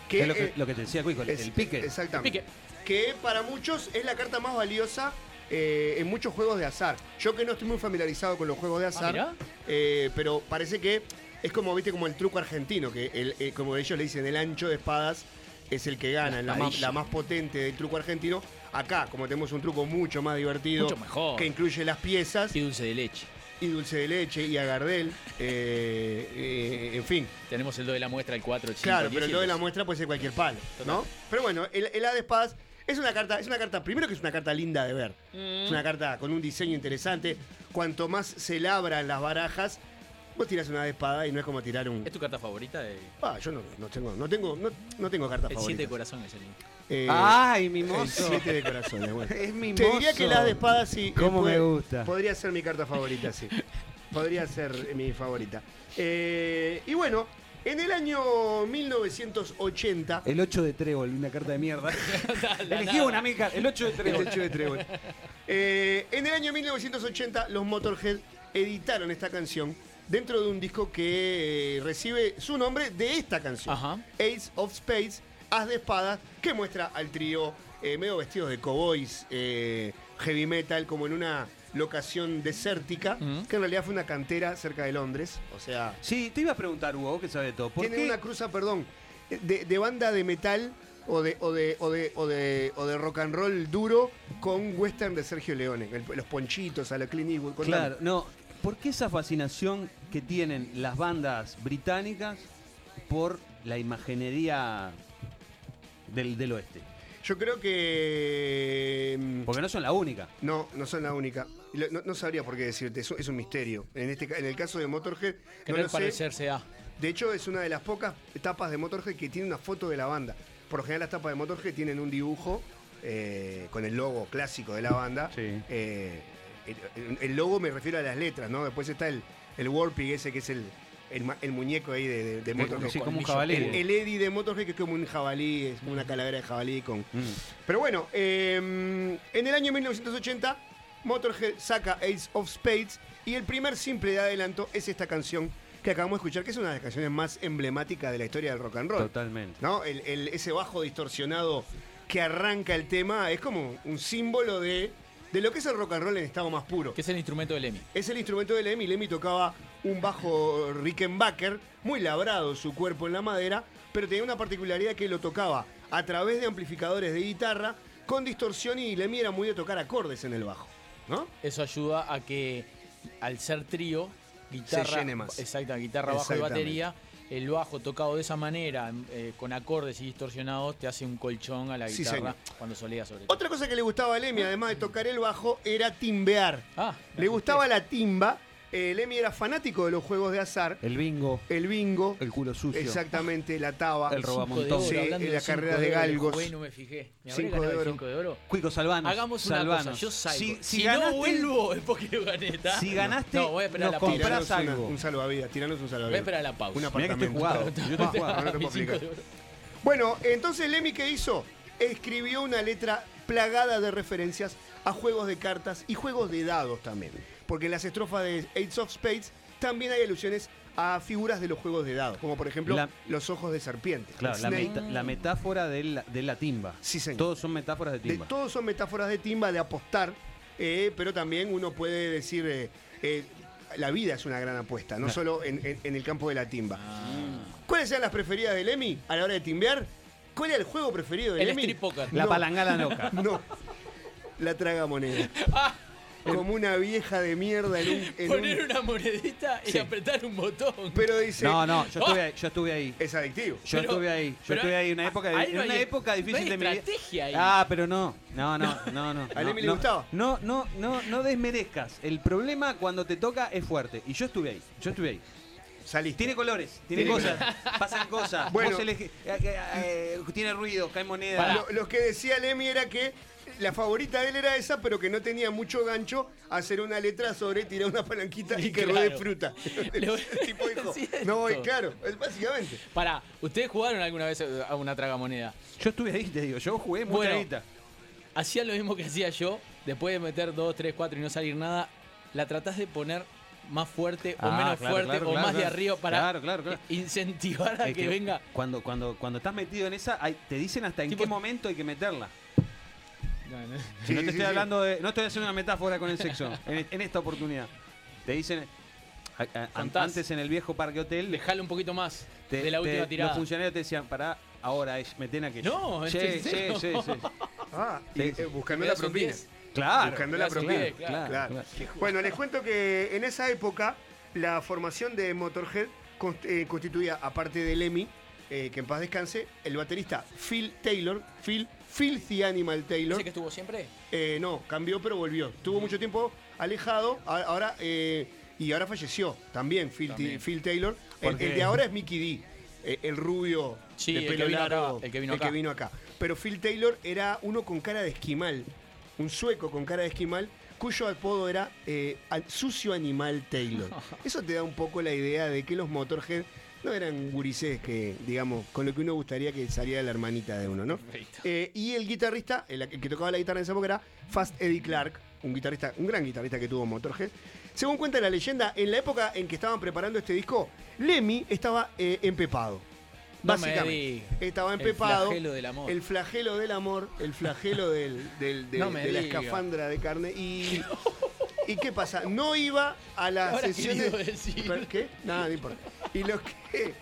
[SPEAKER 1] Que,
[SPEAKER 5] es lo que,
[SPEAKER 1] eh,
[SPEAKER 5] lo que te decía Cuico, el, el pique.
[SPEAKER 1] Exactamente. Que para muchos es la carta más valiosa eh, en muchos juegos de azar. Yo que no estoy muy familiarizado con los juegos de azar,
[SPEAKER 4] mirá.
[SPEAKER 1] eh, pero parece que es como, viste, como el truco argentino, que el, eh, como ellos le dicen, el ancho de espadas es el que gana, la, más,
[SPEAKER 4] espadilla.
[SPEAKER 1] la más potente del truco argentino. Acá, como tenemos un truco mucho más divertido,
[SPEAKER 4] Mucho mejor.
[SPEAKER 1] que incluye las piezas.
[SPEAKER 4] Y dulce de leche.
[SPEAKER 1] Y dulce de leche, y agardel, eh, en fin.
[SPEAKER 4] Tenemos el do de la muestra, el 4, el 5,
[SPEAKER 1] Claro,
[SPEAKER 4] el 10
[SPEAKER 1] pero el do de la
[SPEAKER 4] 12.
[SPEAKER 1] muestra puede ser cualquier palo, ¿no? Pero bueno, el, el A de espadas es una carta, es una carta, primero que es una carta linda de ver.
[SPEAKER 4] Mm.
[SPEAKER 1] Es una carta con un diseño interesante. Cuanto más se labran las barajas, vos tirás una de espada y no es como tirar un.
[SPEAKER 4] ¿Es tu carta favorita? De...
[SPEAKER 1] Ah, yo no, no tengo, no tengo, no, no tengo carta
[SPEAKER 4] El
[SPEAKER 1] favorita.
[SPEAKER 4] 7 de corazones, el
[SPEAKER 1] Eh,
[SPEAKER 5] Ay, mi
[SPEAKER 1] El
[SPEAKER 5] mozo.
[SPEAKER 1] 7 de corazones, bueno. [LAUGHS]
[SPEAKER 5] Es mi
[SPEAKER 1] Te diría que la de espada sí.
[SPEAKER 5] Cómo me gusta.
[SPEAKER 1] Podría ser mi carta favorita, sí. Podría ser mi favorita. Eh, y bueno, en el año 1980.
[SPEAKER 5] El 8 de trébol, una carta de mierda. [LAUGHS] [LAUGHS] Elegí una, amiga. El 8 de trébol.
[SPEAKER 1] El hecho de trébol. Eh, en el año 1980, los Motorhead editaron esta canción dentro de un disco que eh, recibe su nombre de esta canción, Ace of Spades, As de Espadas, que muestra al trío eh, medio vestidos de cowboys, eh, heavy metal, como en una locación desértica, que en realidad fue una cantera cerca de Londres. O sea,
[SPEAKER 5] Sí, te iba a preguntar, Hugo, que sabe de todo. ¿Por
[SPEAKER 1] tiene
[SPEAKER 5] qué?
[SPEAKER 1] una cruza, perdón, de, de banda de metal o de, o, de, o, de, o, de, o de rock and roll duro con western de Sergio Leone. el- los ponchitos a la Clint Eastwood.
[SPEAKER 5] Claro, no. ¿Por qué esa fascinación que tienen las bandas británicas por la imaginería del, del oeste?
[SPEAKER 1] Yo creo que. mm,
[SPEAKER 5] Porque no son la única.
[SPEAKER 1] No, no son la única. No, no sabría por qué decirte, es un misterio. En, este, en el caso de Motorhead, no lo
[SPEAKER 4] parecerse a.
[SPEAKER 1] De hecho, es una de las pocas tapas de Motorhead que tiene una foto de la banda. Por lo general, las tapas de Motorhead tienen un dibujo eh, con el logo clásico de la banda. Eh, el, el logo me refiero a las letras, ¿no? Después está el, el Warpig ese que es el, el, muñeco ahí de, de, de Motorhead.
[SPEAKER 5] sí, como un jabalí.
[SPEAKER 1] El, el Eddie de Motorhead que es como un jabalí, es como una calavera de jabalí con...
[SPEAKER 5] Mm.
[SPEAKER 1] Pero bueno, eh, en el año 1980, Motorhead saca Ace of Spades y el primer simple de adelanto es esta canción que acabamos de escuchar, que es una de las canciones más emblemáticas de la historia del rock and roll.
[SPEAKER 5] Totalmente.
[SPEAKER 1] ¿no? El- el- ese bajo distorsionado que arranca el tema es como un símbolo de, de lo que es el rock and roll en estado más puro.
[SPEAKER 4] Que es el instrumento del Lemmy.
[SPEAKER 1] Es el instrumento de Lemmy. Lemmy tocaba un bajo Rickenbacker, muy labrado su cuerpo en la madera, pero tenía una particularidad que lo tocaba a través de amplificadores de guitarra con distorsión y Lemmy era muy de tocar acordes en el bajo. ¿No?
[SPEAKER 4] Eso ayuda a que al ser trío, guitarra,
[SPEAKER 1] llene más.
[SPEAKER 4] Exacto, guitarra, bajo y batería, el bajo tocado de esa manera, eh, con acordes y distorsionados, te hace un colchón a la guitarra cuando solea sobre todo.
[SPEAKER 1] Otra cosa que le gustaba a Lemmy, además de tocar el bajo, era timbear. le gustaba la timba. Eh, Lemmy era fanático de los juegos de azar.
[SPEAKER 5] El bingo.
[SPEAKER 1] El bingo.
[SPEAKER 5] El culo sucio.
[SPEAKER 1] Exactamente, la taba.
[SPEAKER 5] El robamontón.
[SPEAKER 1] Sí,
[SPEAKER 4] hablando
[SPEAKER 1] la carrera
[SPEAKER 4] de
[SPEAKER 1] galgos.
[SPEAKER 4] no me fijé. ¿Me habré
[SPEAKER 1] Cinco de oro.
[SPEAKER 4] cinco de oro?
[SPEAKER 5] Cuico, salvanos.
[SPEAKER 4] Hagamos una
[SPEAKER 5] salvanos.
[SPEAKER 4] cosa, yo salgo.
[SPEAKER 5] Si,
[SPEAKER 4] Si,
[SPEAKER 5] si
[SPEAKER 4] no
[SPEAKER 5] ganaste,
[SPEAKER 4] vuelvo es porque lo gané.
[SPEAKER 5] Si ganaste,
[SPEAKER 4] no, voy a esperar
[SPEAKER 5] nos
[SPEAKER 4] la pausa.
[SPEAKER 1] una-
[SPEAKER 5] algo.
[SPEAKER 1] un salvavidas, tiranos un
[SPEAKER 4] Voy a
[SPEAKER 1] salvavidas.
[SPEAKER 4] esperar la pausa.
[SPEAKER 1] Un
[SPEAKER 5] Mirá que estoy
[SPEAKER 1] apartamento.
[SPEAKER 5] jugado. Yo [LAUGHS] jugado.
[SPEAKER 1] No te [LAUGHS] puedo explicar. Bueno, entonces Lemmy, ¿qué hizo? Escribió una letra plagada de referencias a juegos de cartas y juegos de dados también. Porque en las estrofas de Ace of Spades también hay alusiones a figuras de los juegos de dados, como por ejemplo
[SPEAKER 5] La-
[SPEAKER 1] los ojos de serpiente.
[SPEAKER 5] Claro, la,
[SPEAKER 1] snake.
[SPEAKER 5] meta- la metáfora de la, de la timba.
[SPEAKER 1] Sí, señor.
[SPEAKER 5] Todos son metáforas de
[SPEAKER 1] De-
[SPEAKER 5] timba.
[SPEAKER 1] todos son metáforas de timba, de apostar, eh, pero también uno puede decir, eh, eh, la vida es una gran apuesta, no solo en, en- en el campo de la timba.
[SPEAKER 4] Ah.
[SPEAKER 1] ¿Cuáles eran las preferidas de Lemmy a la hora de timbear? ¿Cuál era el juego preferido de
[SPEAKER 4] El poker.
[SPEAKER 5] La
[SPEAKER 1] No.
[SPEAKER 5] palangana loca. [LAUGHS]
[SPEAKER 1] No. La traga moneda. [LAUGHS] como una vieja de mierda en un. en
[SPEAKER 4] Poner
[SPEAKER 1] un-
[SPEAKER 4] una monedita y
[SPEAKER 5] Sí.
[SPEAKER 4] apretar un botón.
[SPEAKER 1] pero dice.
[SPEAKER 5] No, no, yo
[SPEAKER 4] ¡Oh!
[SPEAKER 5] estuve ahí. Yo estuve ahí.
[SPEAKER 1] Es adictivo.
[SPEAKER 5] Yo
[SPEAKER 4] Pero-
[SPEAKER 5] estuve ahí, yo
[SPEAKER 4] pero
[SPEAKER 5] estuve ahí en una época,
[SPEAKER 4] ahí
[SPEAKER 5] en
[SPEAKER 4] no
[SPEAKER 5] una
[SPEAKER 4] hay-
[SPEAKER 5] época
[SPEAKER 4] no
[SPEAKER 5] difícil
[SPEAKER 4] hay
[SPEAKER 5] de mi vida.
[SPEAKER 4] estrategia ahí.
[SPEAKER 5] Ah, pero no, no, no, no, no.
[SPEAKER 1] ¿A
[SPEAKER 5] no,
[SPEAKER 1] le
[SPEAKER 5] no,
[SPEAKER 1] gustaba?
[SPEAKER 5] No, no, no, no desmerezcas. El problema cuando te toca es fuerte. Y yo estuve ahí, yo estuve ahí.
[SPEAKER 1] Saliste.
[SPEAKER 5] Tiene colores, tiene,
[SPEAKER 1] Tiene
[SPEAKER 5] cosas, [LAUGHS] pasan cosas.
[SPEAKER 1] Bueno.
[SPEAKER 5] Vos elegí- eh, eh, eh, tiene ruido, cae moneda.
[SPEAKER 1] Lo, lo que decía Lemmy era que la favorita de él era esa, pero que no tenía mucho gancho hacer una letra sobre tirar una palanquita y que
[SPEAKER 4] Claro.
[SPEAKER 1] ruede fruta. [LAUGHS] Tipo dijo, [LAUGHS] no voy, claro, es básicamente.
[SPEAKER 4] Pará, ¿ustedes jugaron alguna vez a una tragamoneda?
[SPEAKER 5] Yo estuve ahí, te digo, yo jugué mucha
[SPEAKER 4] Bueno,
[SPEAKER 5] guita.
[SPEAKER 4] Hacía lo mismo que hacía yo, después de meter 2, 3, 4 y no salir nada, la tratás de poner más fuerte o
[SPEAKER 5] Ah,
[SPEAKER 4] menos
[SPEAKER 5] claro,
[SPEAKER 4] fuerte
[SPEAKER 5] claro,
[SPEAKER 4] o
[SPEAKER 5] claro,
[SPEAKER 4] más de arriba para
[SPEAKER 5] Claro, claro, claro.
[SPEAKER 4] incentivar a
[SPEAKER 5] Es
[SPEAKER 4] que,
[SPEAKER 5] que
[SPEAKER 4] venga.
[SPEAKER 5] Cuando, cuando, cuando estás metido en esa, hay- te dicen hasta en
[SPEAKER 4] Tipo-
[SPEAKER 5] qué momento hay que meterla.
[SPEAKER 1] Sí,
[SPEAKER 5] no te
[SPEAKER 1] sí,
[SPEAKER 5] estoy
[SPEAKER 1] sí.
[SPEAKER 5] hablando de. No estoy haciendo una metáfora con el sexo en, en esta oportunidad. Te dicen. a- a- antes en el viejo parque hotel.
[SPEAKER 4] Dejale un poquito más
[SPEAKER 5] te-
[SPEAKER 4] de la
[SPEAKER 5] te-
[SPEAKER 4] última tirada.
[SPEAKER 5] Los funcionarios te decían, pará, ahora es, meten aquello.
[SPEAKER 4] No, ¿en
[SPEAKER 5] sí, sí,
[SPEAKER 4] serio?
[SPEAKER 5] sí, [LAUGHS] sí.
[SPEAKER 1] Ah, y, eh, buscando la propina.
[SPEAKER 4] 10.
[SPEAKER 5] Claro.
[SPEAKER 1] Buscando la propina.
[SPEAKER 4] 10, claro.
[SPEAKER 1] Claro.
[SPEAKER 5] claro.
[SPEAKER 1] Bueno, les cuento que en esa época la formación de Motorhead const- eh, constituía, aparte de Lemmy, eh, que en paz descanse, el baterista Phil Taylor, Phil Filthy Animal Taylor.
[SPEAKER 4] ¿Ese que estuvo siempre?
[SPEAKER 1] Eh, no, cambió pero volvió. Tuvo mucho tiempo alejado, a- ahora eh, y ahora falleció también Phil,
[SPEAKER 4] También.
[SPEAKER 1] Phil Taylor. El,
[SPEAKER 5] Porque-
[SPEAKER 1] el de ahora es Mickey D, eh, el rubio
[SPEAKER 4] Sí,
[SPEAKER 1] de
[SPEAKER 4] el
[SPEAKER 1] pelo
[SPEAKER 4] que vino
[SPEAKER 1] largo,
[SPEAKER 4] acá, el que vino acá.
[SPEAKER 1] acá. Pero Phil Taylor era uno con cara de esquimal, un sueco con cara de esquimal, cuyo apodo era eh, al- Sucio Animal Taylor. [LAUGHS] Eso te da un poco la idea de que los Motorhead no eran gurisés que, digamos, con lo que uno gustaría que saliera la hermanita de uno, ¿no? Eh, y el guitarrista, el, el que tocaba la guitarra en esa época era Fast Eddie Clark, un guitarrista, un gran guitarrista que tuvo Motorhead. Según cuenta la leyenda, en la época en que estaban preparando este disco, Lemmy estaba eh, empepado.
[SPEAKER 4] No me
[SPEAKER 1] Básicamente. Estaba
[SPEAKER 4] El
[SPEAKER 1] empepado.
[SPEAKER 4] flagelo del amor.
[SPEAKER 1] El flagelo del amor, el flagelo del, del- del-
[SPEAKER 4] No me
[SPEAKER 1] de la escafandra de carne. Y, [LAUGHS] ¿Y qué pasa? No iba a las
[SPEAKER 4] Ahora
[SPEAKER 1] sesiones.
[SPEAKER 4] decir.
[SPEAKER 1] ¿Per- ¿Qué? Nada, no importa. Y lo que.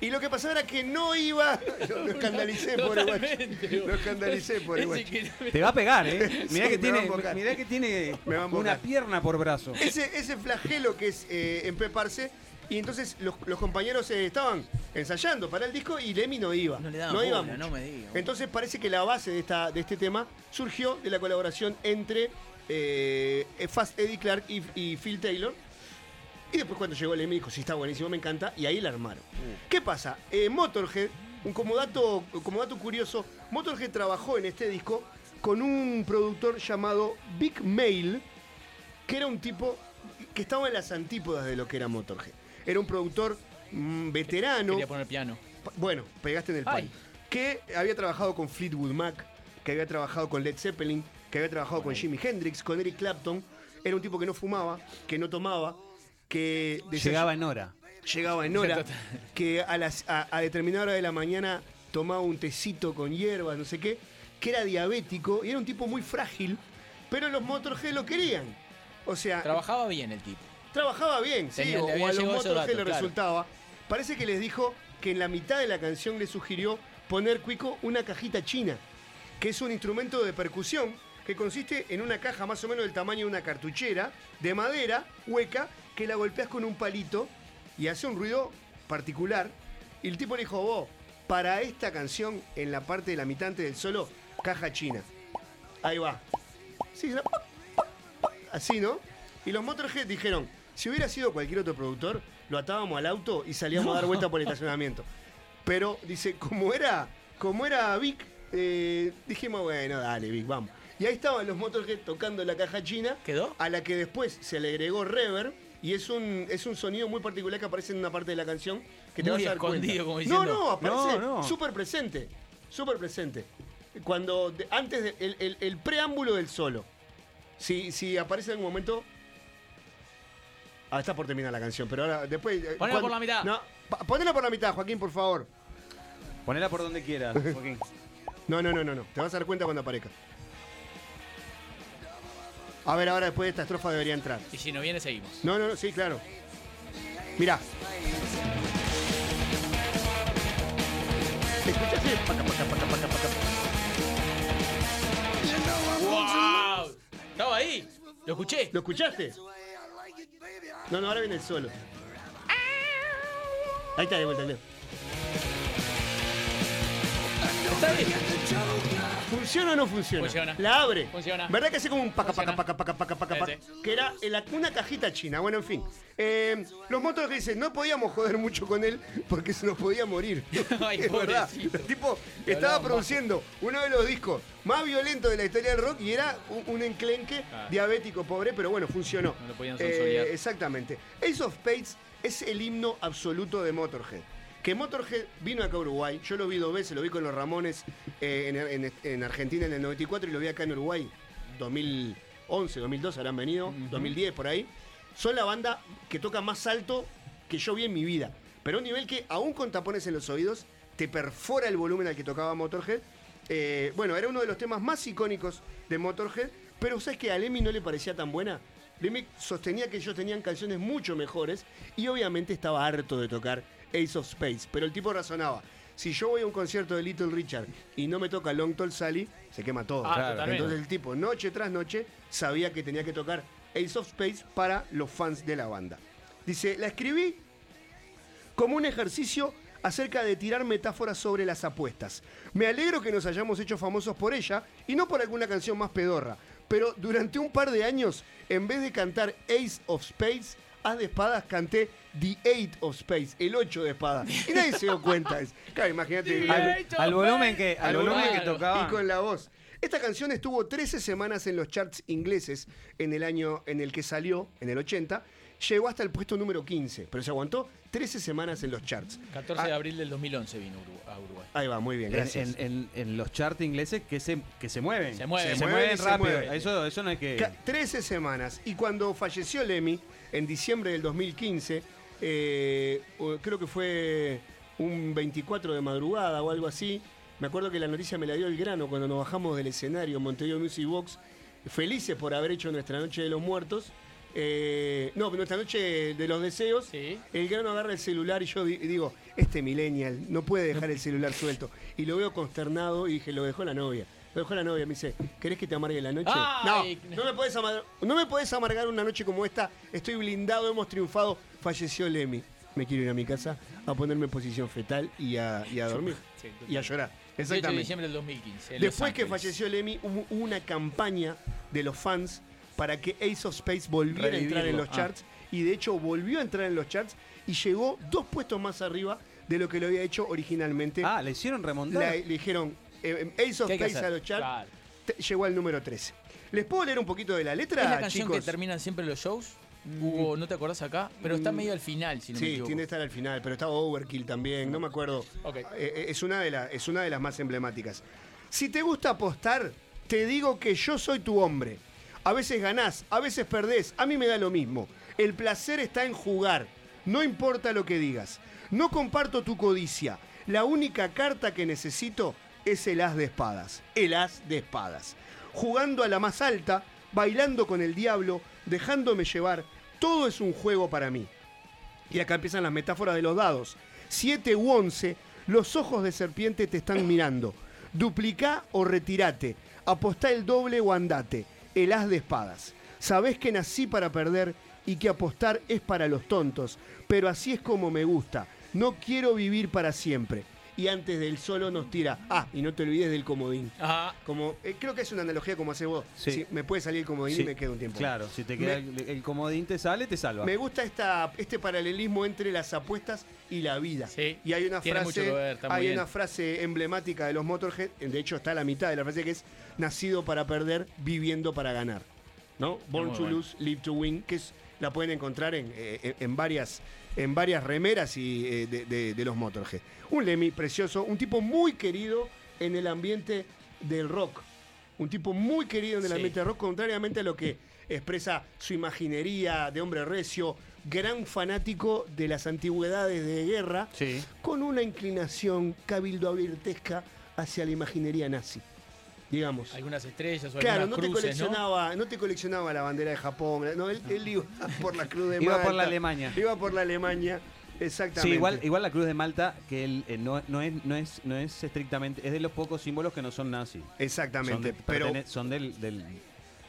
[SPEAKER 1] Y lo que pasaba era que no iba. [LAUGHS] Lo, lo escandalicé, pobre guacho.
[SPEAKER 4] Totalmente,
[SPEAKER 1] Lo escandalicé, pobre
[SPEAKER 4] Ese
[SPEAKER 1] guacho.
[SPEAKER 5] Te va a pegar, ¿eh? [LAUGHS] Mirá
[SPEAKER 1] Sí,
[SPEAKER 5] que
[SPEAKER 1] me va a
[SPEAKER 5] tiene, mirá que tiene
[SPEAKER 1] Me va a embocar.
[SPEAKER 5] una pierna por brazo.
[SPEAKER 1] Ese, ese flagelo que es eh, empeparse. Y entonces los, los compañeros eh, estaban ensayando para el disco y Lemmy no iba.
[SPEAKER 4] No le daban
[SPEAKER 1] iba
[SPEAKER 4] bola,
[SPEAKER 1] mucho.
[SPEAKER 4] no me diga.
[SPEAKER 1] Entonces parece que la base de, esta, de este tema surgió de la colaboración entre eh, Fast Eddie Clark y, y Phil Taylor. Y después cuando llegó Lemmy dijo, sí, está buenísimo, me encanta. Y ahí la armaron. ¿Qué pasa? Eh, Motorhead, un- como, dato, como dato curioso, Motorhead trabajó en este disco con un productor llamado Big Mail, que era un tipo que estaba en las antípodas de lo que era Motorhead. Era un productor mm, veterano.
[SPEAKER 4] Quería poner piano.
[SPEAKER 1] Bueno, pegaste en el
[SPEAKER 4] Ay.
[SPEAKER 1] palo. Que había trabajado con Fleetwood Mac, que había trabajado con Led Zeppelin, que había trabajado con Jimi Hendrix, con Eric Clapton. Era un tipo que no fumaba, que no tomaba, que
[SPEAKER 5] Llegaba en hora.
[SPEAKER 1] llegaba en hora, que a, las, a, a determinada hora de la mañana tomaba un tecito con hierbas, no sé qué, que era diabético y era un tipo muy frágil, pero los Motorhead lo querían. O sea,
[SPEAKER 4] Trabajaba bien el tipo.
[SPEAKER 1] trabajaba bien, sí,
[SPEAKER 4] Tenía-
[SPEAKER 1] o, a los Motorhead
[SPEAKER 4] dato,
[SPEAKER 1] le
[SPEAKER 4] claro.
[SPEAKER 1] resultaba. Parece que les dijo que en la mitad de la canción le sugirió poner Cuico una cajita china, que es un instrumento de percusión que consiste en una caja más o menos del tamaño de una cartuchera, de madera, hueca, que la golpeas con un palito y hace un ruido particular. Y el tipo le dijo, vos, para esta canción, en la parte de la mitad antes del solo, caja china. Ahí va. Sí, así, ¿no? Y los Motorhead dijeron, si hubiera sido cualquier otro productor, lo atábamos al auto y salíamos a dar vuelta por el [LAUGHS] estacionamiento. Pero, dice, como era, como era Vic, eh, dijimos, bueno, dale, Vic, vamos. Y ahí estaban los Motorhead tocando la caja china,
[SPEAKER 4] ¿Quedó?
[SPEAKER 1] a la que después se le agregó reverb, y es un, es un sonido muy particular que aparece en una parte de la canción que te
[SPEAKER 4] Muy
[SPEAKER 1] vas a dar
[SPEAKER 4] escondido,
[SPEAKER 1] cuenta.
[SPEAKER 4] como
[SPEAKER 1] No,
[SPEAKER 4] diciendo.
[SPEAKER 1] no, aparece
[SPEAKER 5] No, no.
[SPEAKER 1] súper presente, súper presente. Cuando, de- antes del el, el- el preámbulo del solo, si, si aparece en algún momento... Ah, está por terminar la canción, pero ahora después... eh,
[SPEAKER 4] Ponela
[SPEAKER 1] cuando-
[SPEAKER 4] por la mitad.
[SPEAKER 1] No, ponela por la mitad, Joaquín, por favor.
[SPEAKER 5] Ponela por donde quieras, [LAUGHS] Joaquín.
[SPEAKER 1] No, no, no, no, no. Te vas a dar cuenta cuando aparezca. A ver, ahora después de esta estrofa debería entrar.
[SPEAKER 4] Y si no viene, seguimos.
[SPEAKER 1] No, no, no, sí, claro. Mirá. ¿Escuchás? Sí. Paca, paca, paca, paca, paca.
[SPEAKER 4] ¡Wow! Estaba ahí. ¿Lo escuché?
[SPEAKER 1] ¿Lo escuchaste? No, no, ahora viene el solo. Ahí está de vuelta, Leo.
[SPEAKER 4] Está bien.
[SPEAKER 1] ¿Funciona o no funciona?
[SPEAKER 4] Funciona.
[SPEAKER 1] La abre.
[SPEAKER 4] Funciona.
[SPEAKER 1] ¿Verdad que hace como un paca, paca, paca, paca, paca, paca, paca? Que era una cajita china. Bueno, en fin. Eh, los motos que dicen, no podíamos joder mucho con él porque se nos podía morir. [LAUGHS]
[SPEAKER 4] Ay, [LAUGHS]
[SPEAKER 1] es verdad.
[SPEAKER 4] pobrecito.
[SPEAKER 1] El tipo estaba produciendo uno de los discos más violentos de la historia del rock y era un, un enclenque diabético pobre, pero bueno, funcionó.
[SPEAKER 4] No lo podían
[SPEAKER 1] Eh,
[SPEAKER 4] sonsolear.
[SPEAKER 1] exactamente. Ace of Spades es el himno absoluto de Motorhead. Que Motorhead vino acá a Uruguay, yo lo vi dos veces, lo vi con los Ramones eh, en, en- en Argentina en el 94 y lo vi acá en Uruguay 2011, 2012 habrán venido, 2010 por ahí. Son la banda que toca más alto que yo vi en mi vida. Pero a un nivel que aún con tapones en los oídos te perfora el volumen al que tocaba Motorhead. Eh, bueno, era uno de los temas más icónicos de Motorhead, pero ¿sabes que a Lemmy no le parecía tan buena? Lemmy sostenía que ellos tenían canciones mucho mejores y obviamente estaba harto de tocar Ace of Space, pero el tipo razonaba. Si yo voy a un concierto de Little Richard y no me toca Long Tall Sally, se quema todo.
[SPEAKER 4] Ah.
[SPEAKER 1] Entonces el tipo, noche tras noche, sabía que tenía que tocar Ace of Space para los fans de la banda. Dice, la escribí como un ejercicio acerca de tirar metáforas sobre las apuestas. Me alegro que nos hayamos hecho famosos por ella y no por alguna canción más pedorra, pero durante un par de años, en vez de cantar Ace of Spades, As de espadas canté The Eight of Space, el 8 de espadas. Y nadie se dio cuenta. Es- Claro, imagínate.
[SPEAKER 5] Al, al volumen que, al volumen que
[SPEAKER 4] Claro.
[SPEAKER 5] tocaba.
[SPEAKER 1] Y con la voz. Esta canción estuvo 13 semanas en los charts ingleses en el año en el que salió, en el 80. Llegó hasta el puesto número 15, pero se aguantó 13 semanas en los charts.
[SPEAKER 4] 14
[SPEAKER 1] Ah,
[SPEAKER 4] de abril del 2011 vino a Uruguay.
[SPEAKER 1] Ahí va, muy bien,
[SPEAKER 5] En,
[SPEAKER 1] gracias.
[SPEAKER 5] en- en- en los charts ingleses que se, que se mueven.
[SPEAKER 4] Se mueven.
[SPEAKER 5] Se,
[SPEAKER 1] Se
[SPEAKER 5] mueven
[SPEAKER 1] mueven y se
[SPEAKER 5] rápido.
[SPEAKER 1] mueven.
[SPEAKER 5] Eso, eso no es que.
[SPEAKER 1] Ca- 13 semanas. Y cuando falleció Lemmy, en diciembre del 2015, eh, creo que fue un 24 de madrugada o algo así, me acuerdo que la noticia me la dio el grano cuando nos bajamos del escenario en Montevideo Music Box, felices por haber hecho nuestra noche de los muertos. eh, no, nuestra noche de los deseos.
[SPEAKER 4] Sí.
[SPEAKER 1] El grano agarra el celular y yo di- digo, este millennial no puede dejar [LAUGHS] el celular suelto. Y lo veo consternado y dije, lo dejó la novia. Lo dejó la novia. Me dice, ¿querés que te amargue la noche?
[SPEAKER 4] Ay.
[SPEAKER 1] No, no me, puedes amargar, no me podés amargar una noche como esta. Estoy blindado, hemos triunfado. Falleció Lemmy. Me quiero ir a mi casa a ponerme en posición fetal y a, y a dormir.
[SPEAKER 4] Sí,
[SPEAKER 1] y a llorar.
[SPEAKER 4] 18 de
[SPEAKER 1] Exactamente.
[SPEAKER 4] diciembre del 2015. en Los
[SPEAKER 1] Después que falleció Lemmy, hubo una campaña de los fans para que Ace of Space volviera a entrar en los
[SPEAKER 5] Ah.
[SPEAKER 1] charts. Y de hecho volvió a entrar en los charts y llegó dos puestos más arriba de lo que lo había hecho originalmente.
[SPEAKER 5] Ah, le hicieron remontar.
[SPEAKER 1] La- le dijeron eh, Ace of
[SPEAKER 4] ¿Qué hay que
[SPEAKER 1] Space
[SPEAKER 4] hacer?
[SPEAKER 1] a los charts.
[SPEAKER 4] Claro.
[SPEAKER 1] llegó al número 13. ¿Les puedo leer un poquito de la letra,
[SPEAKER 4] ¿Es la canción
[SPEAKER 1] chicos?
[SPEAKER 4] que terminan siempre los shows? Hugo, ¿no te acordás acá? Pero está
[SPEAKER 1] Mm.
[SPEAKER 4] medio al final, si no me
[SPEAKER 1] sí,
[SPEAKER 4] equivoco.
[SPEAKER 1] tiene que estar al final, pero estaba Overkill también, no me acuerdo. Eh, eh, es, una de la- es una de las más emblemáticas. Si te gusta apostar, te digo que yo soy tu hombre. A veces ganás, a veces perdés, a mí me da lo mismo. El placer está en jugar, no importa lo que digas. No comparto tu codicia. La única carta que necesito es el as de espadas. El as de espadas. Jugando a la más alta, bailando con el diablo, dejándome llevar, todo es un juego para mí. Y acá empiezan las metáforas de los dados. 7 u 11, los ojos de serpiente te están mirando. Duplicá o retirate. Apostá el doble o andate. El as de espadas. Sabés que nací para perder y que apostar es para los tontos. Pero así es como me gusta. No quiero vivir para siempre. Y antes del solo nos tira. Ah, y no te olvides del comodín.
[SPEAKER 4] Ajá.
[SPEAKER 1] Como, eh, creo que es una analogía como hace vos.
[SPEAKER 5] Sí.
[SPEAKER 1] Si me puede salir el comodín
[SPEAKER 5] Sí,
[SPEAKER 1] y me queda un tiempo.
[SPEAKER 5] Claro, si te queda
[SPEAKER 1] Me-
[SPEAKER 5] el, el comodín te sale, te salva.
[SPEAKER 1] me gusta esta, este paralelismo entre las apuestas y la vida.
[SPEAKER 4] Sí,
[SPEAKER 1] y hay una
[SPEAKER 4] tiene
[SPEAKER 1] frase,
[SPEAKER 4] ver,
[SPEAKER 1] hay una frase emblemática de los Motorhead, de hecho está a la mitad de la frase que es nacido para perder, viviendo para ganar. ¿No? Born to
[SPEAKER 4] bueno.
[SPEAKER 1] lose, live to win, que es, la pueden encontrar en, eh, en- en varias, en varias remeras y, eh, de, de- de los Motorhead. Un Lemmy precioso, un tipo muy querido en el ambiente del rock. Un tipo muy querido en el
[SPEAKER 4] Sí.
[SPEAKER 1] ambiente del rock, contrariamente a lo que expresa su imaginería de hombre recio, gran fanático de las antigüedades de guerra,
[SPEAKER 5] Sí.
[SPEAKER 1] con una inclinación cabildoabiertesca hacia la imaginería nazi. Digamos.
[SPEAKER 4] Algunas estrellas o
[SPEAKER 1] Claro,
[SPEAKER 4] algunas
[SPEAKER 1] no te,
[SPEAKER 4] cruces, ¿no?
[SPEAKER 1] coleccionaba, ¿no? te coleccionaba la bandera de Japón, no, él, él iba por la cruz de
[SPEAKER 5] Iba
[SPEAKER 1] Malta.
[SPEAKER 5] por la Alemania.
[SPEAKER 1] Iba por la Alemania, exactamente.
[SPEAKER 5] Sí, igual, igual la Cruz de Malta, que él, eh, no, no, es, no, es, no es estrictamente, es de los pocos símbolos que no son nazis.
[SPEAKER 1] Exactamente,
[SPEAKER 5] Son, de-
[SPEAKER 1] pero
[SPEAKER 5] son del, del,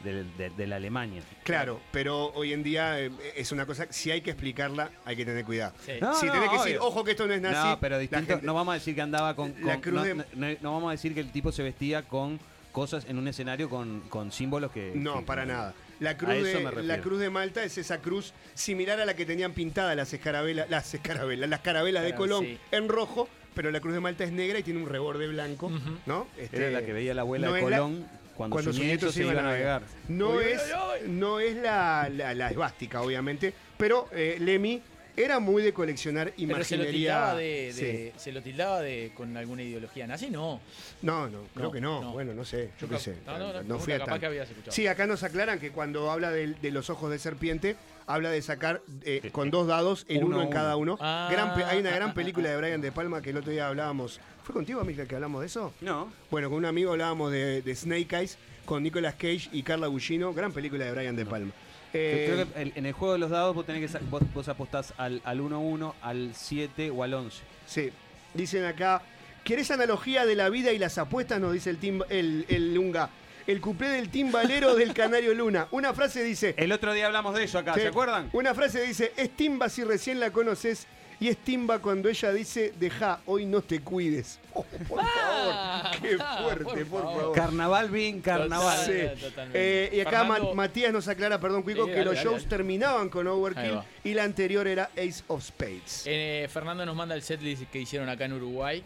[SPEAKER 5] de, de- de la Alemania.
[SPEAKER 1] Claro, pero hoy en día eh, es una cosa, si hay que explicarla, hay que tener cuidado.
[SPEAKER 4] Sí.
[SPEAKER 5] No,
[SPEAKER 1] si
[SPEAKER 5] no,
[SPEAKER 1] tenés que decir, ojo que esto no es nazi.
[SPEAKER 5] No, pero distinto,
[SPEAKER 1] gente-
[SPEAKER 5] no vamos a decir que andaba con...
[SPEAKER 1] La cruz
[SPEAKER 5] no,
[SPEAKER 1] de-
[SPEAKER 5] no- no- no vamos a decir que el tipo se vestía con cosas en un escenario con, con símbolos que...
[SPEAKER 1] No,
[SPEAKER 5] que-
[SPEAKER 1] para nada. La cruz, de, la cruz de Malta es esa cruz similar a la que tenían pintadas las escarabelas, las escarabelas, las carabelas de Colón
[SPEAKER 4] sí.
[SPEAKER 1] en rojo, pero la cruz de Malta es negra y tiene un reborde blanco, ¿no? Este,
[SPEAKER 5] Era la que veía la abuela
[SPEAKER 1] no
[SPEAKER 5] de
[SPEAKER 1] la-
[SPEAKER 5] Colón cuando,
[SPEAKER 1] cuando
[SPEAKER 5] su
[SPEAKER 1] su
[SPEAKER 5] nieto se iba a navegar.
[SPEAKER 1] No es, no es la, la, la esvástica, obviamente, pero eh, Lemmy era muy de coleccionar
[SPEAKER 4] Pero se lo
[SPEAKER 1] imaginería.
[SPEAKER 4] tildaba de,
[SPEAKER 1] Sí.
[SPEAKER 4] se lo tildaba de con alguna ideología nazi, no.
[SPEAKER 1] No, no, creo
[SPEAKER 4] No,
[SPEAKER 1] que no.
[SPEAKER 4] no.
[SPEAKER 1] Bueno, no sé, yo qué sé.
[SPEAKER 4] No, no, no,
[SPEAKER 1] No fui a
[SPEAKER 4] capaz que habías escuchado.
[SPEAKER 1] Sí, acá nos aclaran que cuando habla de, los ojos de serpiente, habla de sacar eh, con dos dados, el
[SPEAKER 5] Uno
[SPEAKER 1] en cada uno.
[SPEAKER 4] Ah.
[SPEAKER 1] Gran pe- hay una gran película de Brian De Palma que el otro día hablábamos. ¿Fue contigo, amiga, que hablamos de eso?
[SPEAKER 5] No.
[SPEAKER 1] Bueno, con un amigo hablábamos de, de Snake Eyes con Nicolas Cage y Carla Gugino. Gran película de Brian De Palma. Eh,
[SPEAKER 5] Creo que el- en el juego de los dados vos tenés que sa- vos, vos apostás al, al 1-1, al 7 o al 11.
[SPEAKER 1] Sí. Dicen acá, ¿querés analogía de la vida y las apuestas? Nos dice el, timba- el, el Lunga. El cuplé del timbalero del Canario Luna. Una frase dice...
[SPEAKER 5] El otro día hablamos de eso acá,
[SPEAKER 1] Sí.
[SPEAKER 5] ¿se acuerdan?
[SPEAKER 1] Una frase dice, es timba si recién la conoces y es timba cuando ella dice, deja, hoy no te cuides. [LAUGHS] Oh, por
[SPEAKER 4] Ah,
[SPEAKER 1] favor, qué
[SPEAKER 4] ah,
[SPEAKER 1] fuerte,
[SPEAKER 4] por
[SPEAKER 1] por,
[SPEAKER 4] favor.
[SPEAKER 1] favor.
[SPEAKER 5] Carnaval bien carnaval.
[SPEAKER 4] Total.
[SPEAKER 1] Sí.
[SPEAKER 4] totalmente.
[SPEAKER 1] Eh, y acá
[SPEAKER 4] Fernando-
[SPEAKER 1] Matías nos aclara, perdón, Cuico,
[SPEAKER 4] Sí,
[SPEAKER 1] que
[SPEAKER 4] dale,
[SPEAKER 1] los
[SPEAKER 4] dale,
[SPEAKER 1] shows
[SPEAKER 4] dale.
[SPEAKER 1] terminaban con Overkill y la anterior era Ace of Spades.
[SPEAKER 4] Eh, Fernando nos manda el setlist que hicieron acá en Uruguay.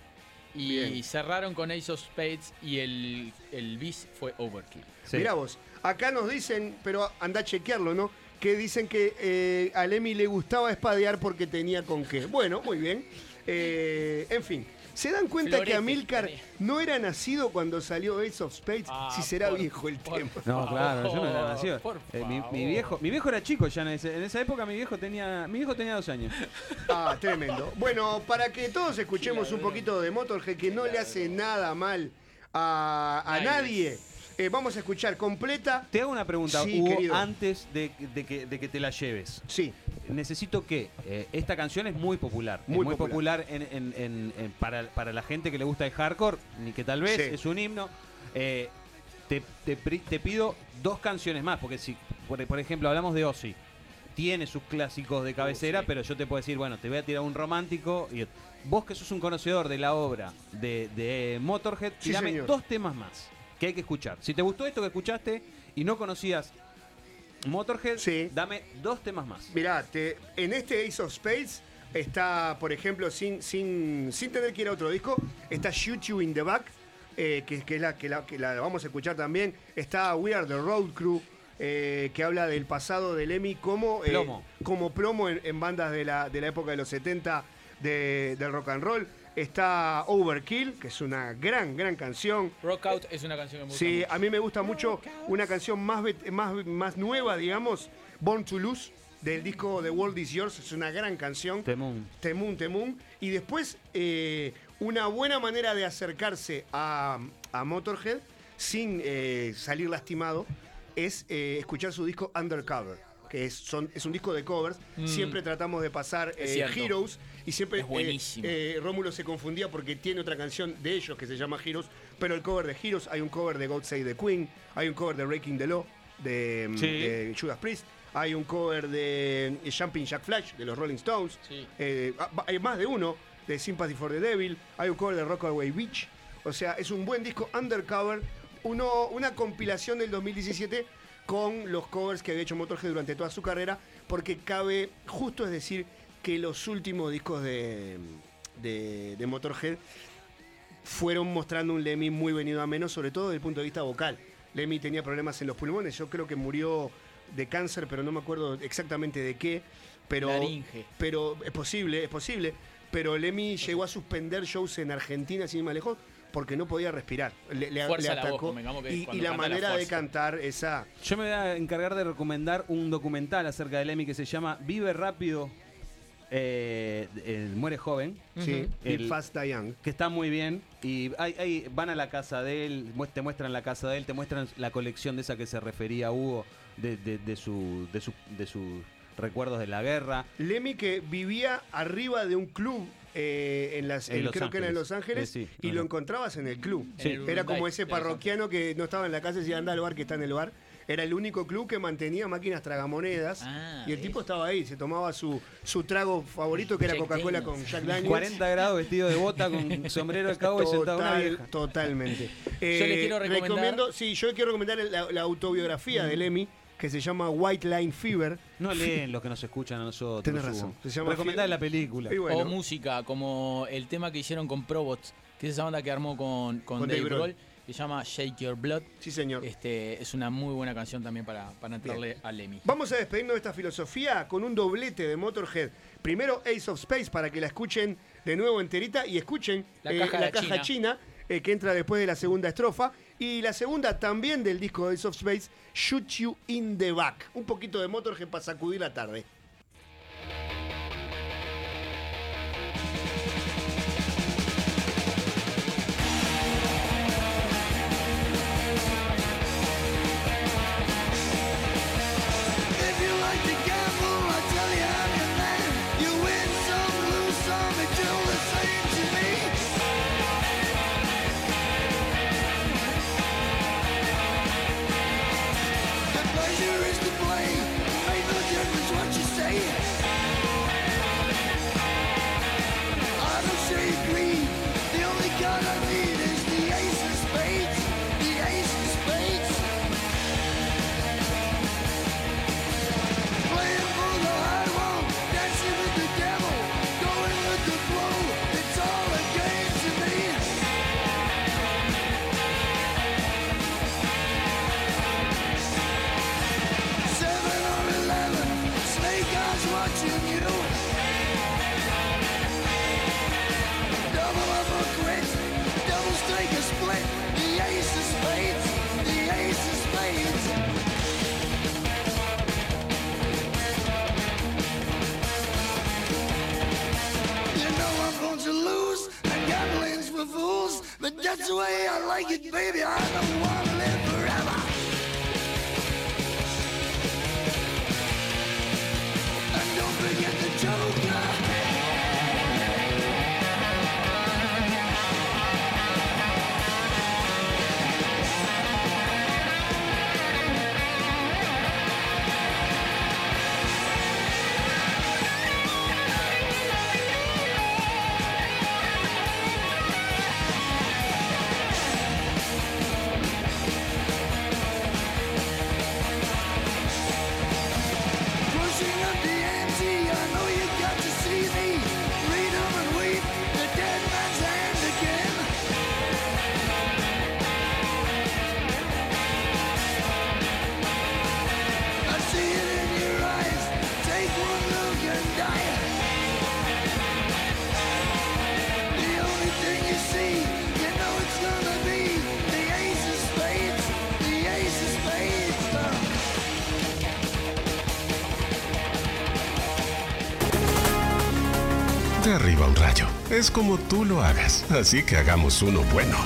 [SPEAKER 4] Y
[SPEAKER 1] Bien.
[SPEAKER 4] cerraron con Ace of Spades y el, el bis fue Overkill.
[SPEAKER 5] Sí.
[SPEAKER 1] Mirá vos, acá nos dicen, pero anda a chequearlo, ¿no? Que dicen que eh, a Lemmy le gustaba espadear porque tenía con qué. Bueno, muy bien. Eh, en fin, ¿se dan cuenta
[SPEAKER 4] Florete,
[SPEAKER 1] que Amilcar no era nacido cuando salió Ace of Spades?
[SPEAKER 4] Ah,
[SPEAKER 1] si será
[SPEAKER 4] por-
[SPEAKER 1] viejo el tema.
[SPEAKER 5] No,
[SPEAKER 4] favor,
[SPEAKER 5] claro, yo no era nacido. Eh, mi, viejo, mi viejo era chico ya en, ese- en esa época mi viejo tenía, mi viejo tenía dos años.
[SPEAKER 1] Ah, tremendo. Bueno, para que todos escuchemos un poquito de Motorhead, que no le hace nada mal a, a Nadie. Eh, vamos a escuchar completa.
[SPEAKER 5] Te hago una pregunta,
[SPEAKER 1] Sí,
[SPEAKER 5] Hugo,
[SPEAKER 1] querido.
[SPEAKER 5] antes de, de que, de que te la lleves.
[SPEAKER 1] Sí,
[SPEAKER 5] Necesito que eh, esta canción es muy popular,
[SPEAKER 1] Muy
[SPEAKER 5] es muy
[SPEAKER 1] popular.
[SPEAKER 5] popular, en- en- en- en- para, para la gente que le gusta el hardcore, ni que tal vez
[SPEAKER 1] Sí.
[SPEAKER 5] es un himno. Eh, te, te pri- te pido dos canciones más, porque si, por, por ejemplo, hablamos de Ozzy, tiene sus clásicos de cabecera,
[SPEAKER 4] sí.
[SPEAKER 5] pero yo te puedo decir, bueno, te voy a tirar un romántico. y Vos que sos un conocedor de la obra de, de Motorhead, tirame dos temas más que hay que escuchar. Si te gustó esto que escuchaste y no conocías Motorhead,
[SPEAKER 1] Sí.
[SPEAKER 5] dame dos temas más.
[SPEAKER 1] mirá, te- en este Ace of Spades está, por ejemplo, sin, sin, sin tener que ir a otro disco, está Shoot You in the Back, eh, que, que es la que, la que la vamos a escuchar también. Está We Are the Road Crew. eh, que habla del pasado de Lemmy como eh,
[SPEAKER 5] Plomo.
[SPEAKER 1] como plomo en, en bandas de la, de la época de los 70 de, del rock and roll. Está Overkill, que es una gran, gran canción.
[SPEAKER 4] Rock Out es una canción que me gusta
[SPEAKER 1] Sí,
[SPEAKER 4] mucho.
[SPEAKER 1] a mí me gusta mucho una canción más, más, más nueva, digamos, Born to Lose, del disco The World Is Yours. Es una gran canción.
[SPEAKER 5] Temún.
[SPEAKER 1] Temún, Temún. Y después, eh, una buena manera de acercarse a, a Motorhead sin eh, salir lastimado es eh, escuchar su disco Undercover. Que es, son, es un disco de covers.
[SPEAKER 4] Mm.
[SPEAKER 1] Siempre tratamos de pasar eh. Heroes. Y siempre
[SPEAKER 4] Es buenísimo.
[SPEAKER 1] eh, eh, Rómulo se confundía porque tiene otra canción de ellos que se llama Heroes. Pero el cover de Heroes, hay un cover de God Save the Queen. Hay un cover de Breaking the Law de,
[SPEAKER 5] Sí.
[SPEAKER 1] de Judas Priest. Hay un cover de eh, Jumping Jack Flash de los Rolling Stones.
[SPEAKER 4] Sí.
[SPEAKER 1] Eh, ah, hay más de uno de Sympathy for the Devil. Hay un cover de Rockaway Beach. O sea, es un buen disco undercover. Uno, una compilación del 2017 con los covers que había hecho Motorhead durante toda su carrera. Porque cabe justo es decir que los últimos discos de, de, de Motorhead fueron mostrando un Lemmy muy venido a menos, sobre todo desde el punto de vista vocal. Lemmy tenía problemas en los pulmones. Yo creo que murió de cáncer, pero no me acuerdo exactamente de qué. Pero,
[SPEAKER 4] Laringe.
[SPEAKER 1] pero es posible, es posible. Pero Lemmy llegó a suspender shows en Argentina, sin ir más lejos, porque no podía respirar. Le, le-
[SPEAKER 4] Fuerza
[SPEAKER 1] le
[SPEAKER 4] la voz,
[SPEAKER 1] atacó. y, la manera de cantar esa.
[SPEAKER 5] Yo me voy a encargar de recomendar un documental acerca de Lemmy que se llama Vive rápido, eh, muere joven.
[SPEAKER 1] Sí,
[SPEAKER 5] El-
[SPEAKER 1] Fast Young.
[SPEAKER 5] Que está muy bien. Y hay, hay- van a la casa de él, te muestran la casa de él, te muestran la colección de esa que se refería Hugo, de, de- de su, de, su- de sus recuerdos de la guerra.
[SPEAKER 1] Lemmy que vivía arriba de un club eh, en las,
[SPEAKER 5] En
[SPEAKER 1] en-
[SPEAKER 5] Los
[SPEAKER 1] creo que era en
[SPEAKER 5] Ángeles.
[SPEAKER 1] Los Ángeles,
[SPEAKER 5] Eh, sí,
[SPEAKER 1] y
[SPEAKER 5] no,
[SPEAKER 1] lo
[SPEAKER 5] no.
[SPEAKER 1] encontrabas en el club.
[SPEAKER 5] Sí.
[SPEAKER 1] Era como ese parroquiano que no estaba en la casa y decía anda al bar que está en el bar. Era el único club que mantenía máquinas tragamonedas.
[SPEAKER 4] Ah,
[SPEAKER 1] y el tipo estaba ahí, se tomaba su, su trago favorito, que era Coca-Cola con Jack Daniels.
[SPEAKER 5] 40 grados vestido de bota con [LAUGHS] sombrero de cabo y sentado una
[SPEAKER 1] Total-
[SPEAKER 5] vieja.
[SPEAKER 1] Totalmente. Eh,
[SPEAKER 4] Yo les quiero recomendar-
[SPEAKER 1] recomiendo- sí, yo quiero recomendar la, la autobiografía de Lemmy, que se llama White Line Fever.
[SPEAKER 5] No leen los que nos escuchan a nosotros.
[SPEAKER 1] Tenés razón. Se llama
[SPEAKER 5] Recomendá
[SPEAKER 1] Fie-
[SPEAKER 5] la película.
[SPEAKER 1] Bueno,
[SPEAKER 4] O música, como el tema que hicieron con Probots, que es esa banda que armó con, con,
[SPEAKER 1] Con
[SPEAKER 4] Dave
[SPEAKER 1] Dave
[SPEAKER 4] Grohl,
[SPEAKER 1] Grohl.
[SPEAKER 4] Que se llama Shake Your Blood.
[SPEAKER 1] sí, señor.
[SPEAKER 4] Este, es una muy buena canción también para, para entrarle a Lemmy.
[SPEAKER 1] Vamos a despedirnos de esta filosofía con un doblete de Motorhead. Primero Ace of Space para que la escuchen de nuevo enterita y escuchen
[SPEAKER 4] La
[SPEAKER 1] eh,
[SPEAKER 4] caja
[SPEAKER 1] la
[SPEAKER 4] de
[SPEAKER 1] caja
[SPEAKER 4] China.
[SPEAKER 1] china, eh, que entra después de la segunda estrofa. Y la segunda también del disco de Ace of Space, Shoot You in the Back. Un poquito de Motorhead para sacudir la tarde.
[SPEAKER 12] But that's the way I like it, baby. I don't want to live forever. And don't forget the joker.
[SPEAKER 6] Rayo. Es como tú lo hagas. Así que hagamos uno bueno.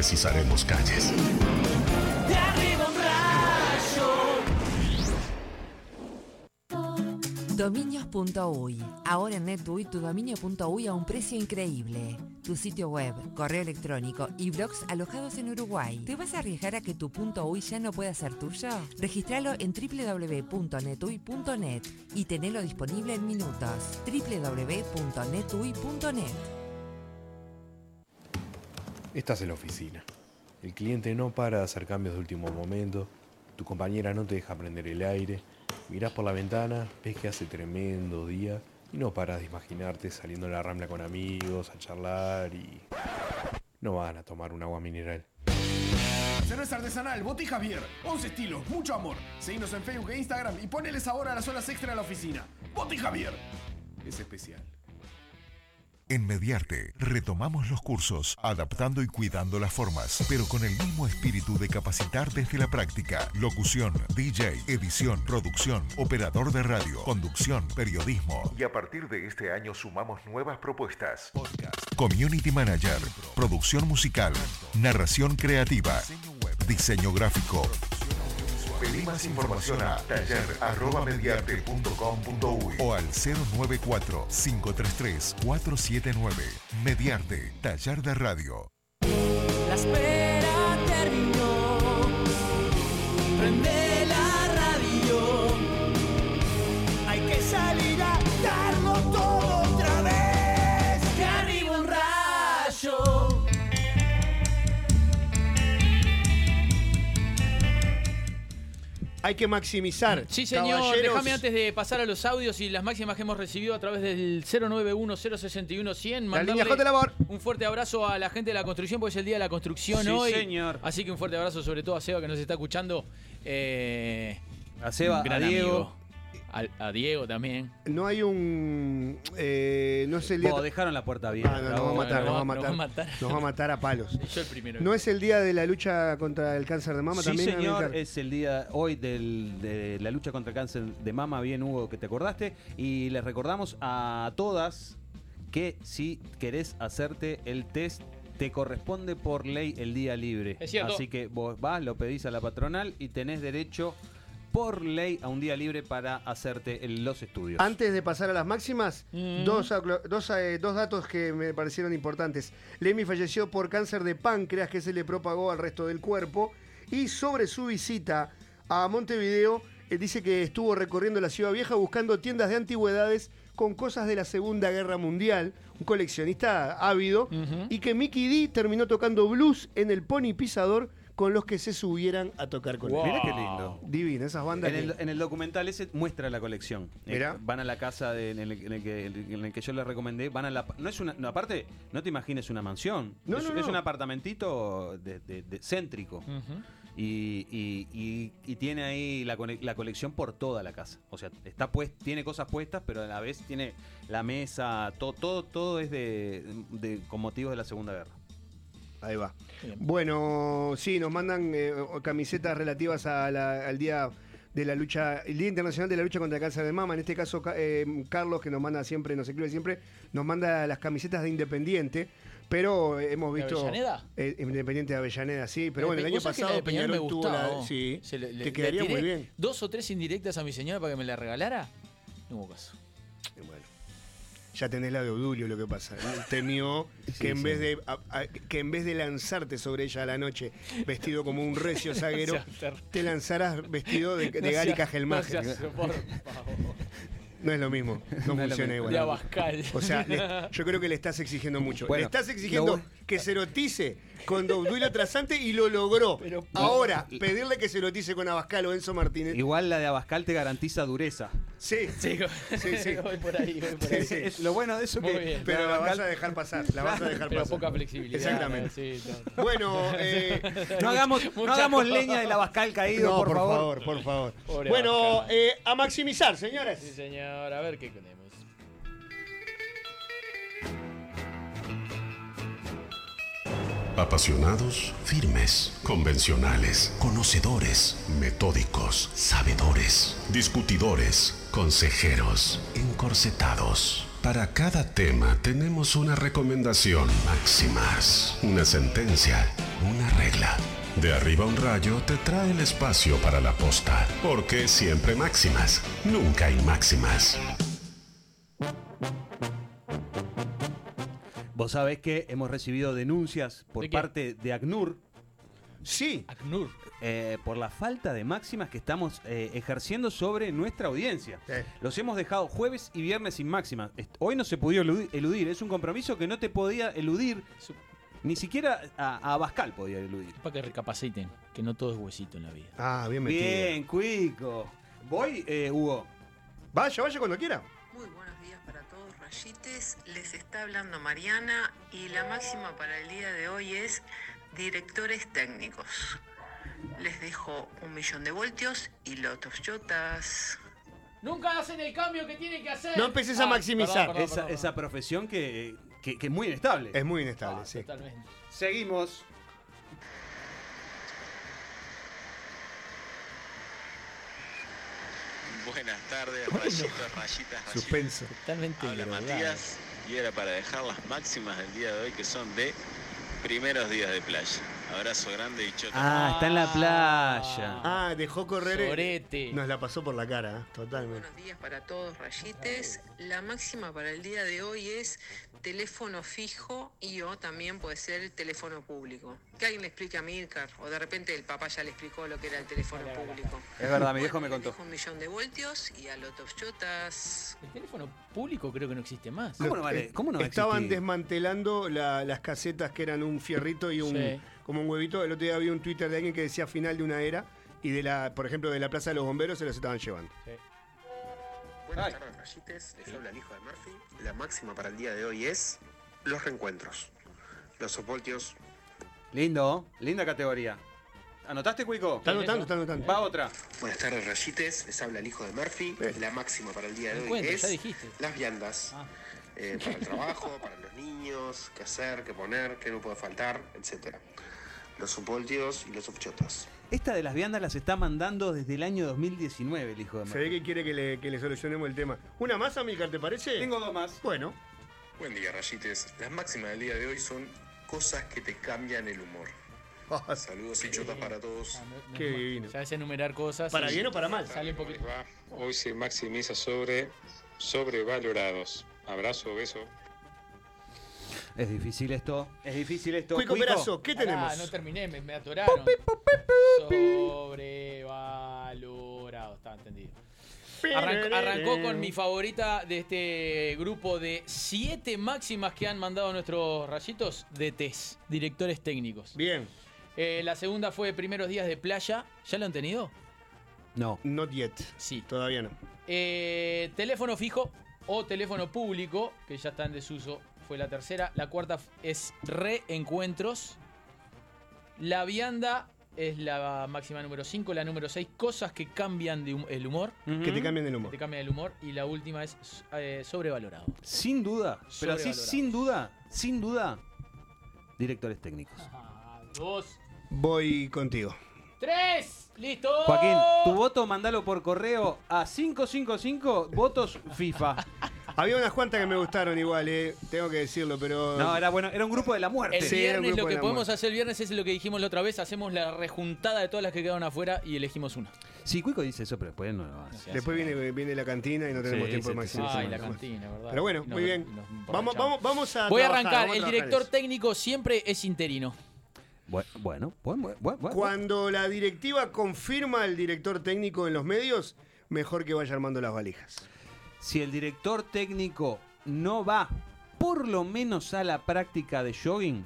[SPEAKER 6] Precisaremos calles.
[SPEAKER 10] Dominios.uy. Ahora en NetUI tu dominio.uy a un precio increíble. Tu sitio web, correo electrónico y blogs alojados en Uruguay. ¿Te vas a arriesgar a que tu .uy ya no pueda ser tuyo? Registralo en www.netui.net y tenelo disponible en minutos. www.netui.net
[SPEAKER 8] Estás en la oficina. El cliente no para de hacer cambios de último momento. Tu compañera no te deja prender el aire. Mirás por la ventana, ves que hace tremendo día y no paras de imaginarte saliendo a la rambla con amigos, a charlar y. No van a tomar un agua mineral.
[SPEAKER 9] Cerveza artesanal, Botija Javier. 11 estilos, mucho amor. Seguinos en Facebook e Instagram y ponele sabor a las horas extra de la oficina. Botija Javier. Es especial.
[SPEAKER 11] En Mediarte retomamos los cursos, adaptando y cuidando las formas, pero con el mismo espíritu de capacitar desde la práctica. Locución, DJ, edición, producción, operador de radio, conducción, periodismo. Y a partir de este año sumamos nuevas propuestas. Community Manager, producción musical, narración creativa, diseño gráfico. Pedí más información a taller.mediarte.com.uy o al 094-533-479. Mediarte, taller de radio.
[SPEAKER 12] La espera terminó. Prende Hay que
[SPEAKER 1] maximizar.
[SPEAKER 4] Sí, señor.
[SPEAKER 1] caballeros.
[SPEAKER 4] Déjame antes de pasar a los audios y las máximas que hemos recibido a través del 091-061-100. mandarle
[SPEAKER 1] línea J Labor.
[SPEAKER 4] Un fuerte abrazo a la gente de la construcción, porque es el día de la construcción
[SPEAKER 5] Sí,
[SPEAKER 4] hoy.
[SPEAKER 5] señor.
[SPEAKER 4] Así que un fuerte abrazo sobre todo a Seba que nos está escuchando. Eh,
[SPEAKER 5] A Seba,
[SPEAKER 4] un gran
[SPEAKER 5] a Diego.
[SPEAKER 4] amigo. A, a Diego también.
[SPEAKER 1] No hay un. eh, no es el día.
[SPEAKER 5] Vos, dejaron la puerta abierta.
[SPEAKER 1] Ah, no, nos va a matar, nos va a matar.
[SPEAKER 4] Nos va a matar.
[SPEAKER 1] Nos va a matar a palos.
[SPEAKER 4] Yo el primero.
[SPEAKER 1] ¿No es el día de la lucha contra el cáncer de mama
[SPEAKER 5] Sí,
[SPEAKER 1] también?
[SPEAKER 5] señor, es el día hoy del- de la lucha contra el cáncer de mama, bien Hugo, que te acordaste. Y les recordamos a todas que si querés hacerte el test, te corresponde por ley el día libre.
[SPEAKER 4] Es cierto.
[SPEAKER 5] Así que vos vas, lo pedís a la patronal y tenés derecho por ley a un día libre para hacerte los estudios.
[SPEAKER 1] Antes de pasar a las máximas,
[SPEAKER 4] Mm.
[SPEAKER 1] dos, dos, eh, dos datos que me parecieron importantes. Lemmy falleció por cáncer de páncreas que se le propagó al resto del cuerpo. Y sobre su visita a Montevideo, eh, dice que estuvo recorriendo la ciudad vieja buscando tiendas de antigüedades con cosas de la Segunda Guerra Mundial. Un coleccionista ávido. Y que Mickey D terminó tocando blues en el Pony Pisador con los que se subieran a tocar con
[SPEAKER 5] Wow.
[SPEAKER 1] él.
[SPEAKER 5] Mirá qué lindo.
[SPEAKER 1] Divino, esas bandas.
[SPEAKER 5] En el,
[SPEAKER 1] que-
[SPEAKER 5] en el documental ese muestra la colección. Eh, van a la casa de- en, el, en el que, en el que yo les recomendé. Van a la, no es una, no, aparte, no te imagines una mansión.
[SPEAKER 1] No,
[SPEAKER 5] es,
[SPEAKER 1] no,
[SPEAKER 5] es
[SPEAKER 1] no.
[SPEAKER 5] un apartamentito de, de- de- céntrico. Y, y- y- y tiene ahí la, la colección por toda la casa. O sea, está pues, tiene cosas puestas, pero a la vez tiene la mesa, todo, todo, todo es de, de- con motivos de la Segunda Guerra.
[SPEAKER 1] Ahí va. Bueno, sí, nos mandan eh, camisetas relativas a la- al día de la lucha, el Día Internacional de la Lucha contra el Cáncer de Mama. En este caso, Ca- eh, Carlos, que nos manda siempre, nos escribe siempre, nos manda las camisetas de Independiente. Pero hemos
[SPEAKER 4] ¿De
[SPEAKER 1] visto.
[SPEAKER 4] Avellaneda?
[SPEAKER 1] Eh, Independiente de Avellaneda, sí. Pero bueno, el año pasado
[SPEAKER 4] Peñarol me
[SPEAKER 1] tuvo la. Sí.
[SPEAKER 4] Se le- le-
[SPEAKER 1] te quedaría muy bien.
[SPEAKER 4] Dos o tres indirectas a mi señora para que me la regalara. No hubo caso.
[SPEAKER 1] Bueno, ya tenés la de Odulio lo que pasa. Temió que en
[SPEAKER 5] sí.
[SPEAKER 1] vez de a- a- que en vez de lanzarte sobre ella a la noche vestido como un recio zaguero, [LAUGHS] te lanzaras vestido de, de
[SPEAKER 4] No
[SPEAKER 1] Gary Cajelmacher.
[SPEAKER 4] no
[SPEAKER 1] es lo mismo, no, [LAUGHS] funciona igual.
[SPEAKER 4] De Abascal.
[SPEAKER 1] O sea, le- [LAUGHS] yo creo que le estás exigiendo mucho.
[SPEAKER 5] Bueno,
[SPEAKER 1] le estás exigiendo que se erotice con Obdulia Trasante y lo logró.
[SPEAKER 4] Pero-
[SPEAKER 1] Ahora, pedirle que se erotice con Abascal o Enzo Martínez.
[SPEAKER 5] Igual la de Abascal te garantiza dureza.
[SPEAKER 1] Sí,
[SPEAKER 4] Sí,
[SPEAKER 1] Sí, [LAUGHS] sí.
[SPEAKER 4] voy por ahí, voy por ahí.
[SPEAKER 1] Sí, sí.
[SPEAKER 5] Es lo bueno de eso
[SPEAKER 4] Muy
[SPEAKER 5] que
[SPEAKER 4] bien.
[SPEAKER 1] pero la vas a dejar pasar. La vas a dejar
[SPEAKER 4] Pero
[SPEAKER 1] pasar.
[SPEAKER 4] poca flexibilidad.
[SPEAKER 1] Exactamente.
[SPEAKER 4] No.
[SPEAKER 1] Bueno, [LAUGHS] eh,
[SPEAKER 5] No hagamos, no hagamos leña del Abascal caído,
[SPEAKER 1] no,
[SPEAKER 5] por, favor.
[SPEAKER 1] por favor.
[SPEAKER 4] Pobre
[SPEAKER 1] Bueno,
[SPEAKER 4] Abascal.
[SPEAKER 1] eh, a maximizar, señores.
[SPEAKER 4] Sí, señor. A ver qué tenemos.
[SPEAKER 6] Apasionados, firmes, convencionales, conocedores, metódicos, sabedores, discutidores, consejeros, encorsetados. Para cada tema tenemos una recomendación máximas, una sentencia, una regla. De arriba un rayo te trae el espacio para la posta, porque siempre máximas, nunca hay máximas.
[SPEAKER 5] Vos sabés que hemos recibido denuncias por parte de ACNUR.
[SPEAKER 1] Sí.
[SPEAKER 4] ACNUR.
[SPEAKER 5] eh, por la falta de máximas que estamos eh, ejerciendo sobre nuestra audiencia.
[SPEAKER 1] Sí.
[SPEAKER 5] Los hemos dejado jueves y viernes sin máximas. Hoy no se pudo eludi- eludir. Es un compromiso que no te podía eludir. Ni siquiera a, a Abascal podía eludir.
[SPEAKER 4] Para que recapaciten, que no todo es huesito en la vida.
[SPEAKER 1] Ah, bien metido.
[SPEAKER 5] Bien, Cuico. Voy, eh, Hugo.
[SPEAKER 1] Vaya, vaya cuando quiera.
[SPEAKER 10] Muy buenos Les está hablando Mariana y la máxima para el día de hoy es directores técnicos. Les dejo un millón de voltios y lotos yotas.
[SPEAKER 4] Nunca hacen el cambio que tienen que hacer.
[SPEAKER 1] No empieces a maximizar.
[SPEAKER 5] esa, esa profesión que, que- que es muy inestable.
[SPEAKER 1] Es muy inestable, sí.
[SPEAKER 4] Totalmente.
[SPEAKER 5] Seguimos.
[SPEAKER 13] Buenas tardes, rayitos, rayitas, rayitas.
[SPEAKER 1] Suspenso.
[SPEAKER 4] Totalmente
[SPEAKER 13] Habla. Matías y era para dejar las máximas del día de hoy que son de primeros días de playa. Abrazo grande y chota.
[SPEAKER 5] Ah, está en la playa.
[SPEAKER 1] Ah, dejó correr. eh,
[SPEAKER 4] Sorete.
[SPEAKER 1] Nos la pasó por la cara, ¿eh? totalmente.
[SPEAKER 10] Buenos días para todos, rayites. La máxima para el día de hoy es teléfono fijo y o también puede ser teléfono público. Que alguien le explique a Milcar o de repente el papá ya le explicó lo que era el teléfono público.
[SPEAKER 5] Es verdad, mi viejo
[SPEAKER 10] Bueno,
[SPEAKER 5] me contó.
[SPEAKER 10] un millón de voltios y a lotos chotas.
[SPEAKER 4] El teléfono público creo que no existe más.
[SPEAKER 5] ¿Cómo no vale?
[SPEAKER 1] Eh,
[SPEAKER 5] ¿Cómo no
[SPEAKER 1] Estaban desmantelando la- las casetas que eran un fierrito y un
[SPEAKER 4] Sí.
[SPEAKER 1] como un huevito. El otro día había un Twitter de alguien que decía final de una era y de la, por ejemplo, de la Plaza de los Bomberos se los estaban llevando.
[SPEAKER 14] Buenas tardes, rayites. Les habla el hijo de Murphy. La máxima para el día de hoy es los reencuentros. Los soportios.
[SPEAKER 5] Lindo, linda categoría. ¿Anotaste, Cuico?
[SPEAKER 1] Está anotando, está anotando.
[SPEAKER 5] Va otra.
[SPEAKER 14] Buenas tardes, rayites. Les habla el hijo de Murphy. La máxima para el día de hoy es
[SPEAKER 4] ya dijiste.
[SPEAKER 14] las viandas.
[SPEAKER 4] Ah.
[SPEAKER 14] Eh, para el trabajo, [LAUGHS] para los niños, qué hacer, qué poner, qué no puede faltar, etc. Los subvoltios y los subchotas.
[SPEAKER 5] Esta de las viandas las está mandando desde el año 2019 el hijo de
[SPEAKER 1] Se
[SPEAKER 5] Murphy.
[SPEAKER 1] ve que quiere que le, que le solucionemos el tema. ¿Una más, Amilcar, te parece?
[SPEAKER 5] Tengo dos más.
[SPEAKER 1] Bueno.
[SPEAKER 14] Buen día, rayites. Las máximas del día de hoy son cosas que te cambian el humor. Saludos y chotas para todos.
[SPEAKER 1] Qué divino.
[SPEAKER 4] Ya es enumerar cosas.
[SPEAKER 1] ¿Para bien o para mal?
[SPEAKER 4] Sale un poquito.
[SPEAKER 15] Hoy se maximiza sobre sobrevalorados. Abrazo, beso.
[SPEAKER 5] Es difícil esto. Es difícil esto.
[SPEAKER 1] Cuico Perazo, ¿qué
[SPEAKER 4] Pará,
[SPEAKER 1] tenemos?
[SPEAKER 4] no terminé, me, me atoraron. Sobrevalorado, está entendido. Arrancó, arrancó con mi favorita de este grupo de siete máximas que han mandado nuestros rayitos de test, directores técnicos.
[SPEAKER 1] Bien.
[SPEAKER 4] Eh, la segunda fue primeros días de playa. ¿Ya lo han tenido?
[SPEAKER 5] No.
[SPEAKER 1] Not yet.
[SPEAKER 4] Sí.
[SPEAKER 1] Todavía no.
[SPEAKER 4] Eh, teléfono fijo o teléfono público, que ya está en desuso, fue la tercera. La cuarta es reencuentros. La vianda es la máxima número 5. La número 6, cosas que cambian de hum- el humor.
[SPEAKER 1] Que te cambien el humor.
[SPEAKER 4] Que te cambian el humor. Y la última es eh, sobrevalorado.
[SPEAKER 5] Sin duda. Pero así, sin duda, sin duda, directores técnicos.
[SPEAKER 4] Dos.
[SPEAKER 1] Voy contigo.
[SPEAKER 4] Tres. Listo.
[SPEAKER 5] Joaquín, tu voto mandalo por correo a 555 votos FIFA. [LAUGHS]
[SPEAKER 1] Había unas cuantas que me gustaron igual, eh. Tengo que decirlo, pero.
[SPEAKER 5] No, era bueno, era un grupo de la muerte.
[SPEAKER 4] El
[SPEAKER 1] Sí, era un
[SPEAKER 4] viernes
[SPEAKER 1] grupo
[SPEAKER 4] lo
[SPEAKER 1] de
[SPEAKER 4] que
[SPEAKER 1] la
[SPEAKER 4] podemos
[SPEAKER 1] muerte.
[SPEAKER 4] hacer el viernes es lo que dijimos la otra vez. Hacemos la rejuntada de todas las que quedaron afuera y elegimos una.
[SPEAKER 5] Sí, Cuico dice eso, pero después no lo hace.
[SPEAKER 1] Después viene, viene la cantina y no tenemos
[SPEAKER 5] Sí,
[SPEAKER 1] tiempo de
[SPEAKER 5] sí,
[SPEAKER 1] maximizar.
[SPEAKER 4] Ay, la
[SPEAKER 1] más.
[SPEAKER 4] cantina, ¿verdad?
[SPEAKER 1] Pero bueno, muy bien. Vamos, vamos, vamos a.
[SPEAKER 4] Voy a
[SPEAKER 1] trabajar,
[SPEAKER 4] arrancar.
[SPEAKER 1] vamos
[SPEAKER 4] El
[SPEAKER 1] trabajar
[SPEAKER 4] director
[SPEAKER 1] eso.
[SPEAKER 4] técnico siempre es interino.
[SPEAKER 5] Bueno, bueno, bueno, bueno, bueno.
[SPEAKER 1] Cuando la directiva confirma al director técnico en los medios, mejor que vaya armando las valijas.
[SPEAKER 5] Si el director técnico no va por lo menos a la práctica de jogging,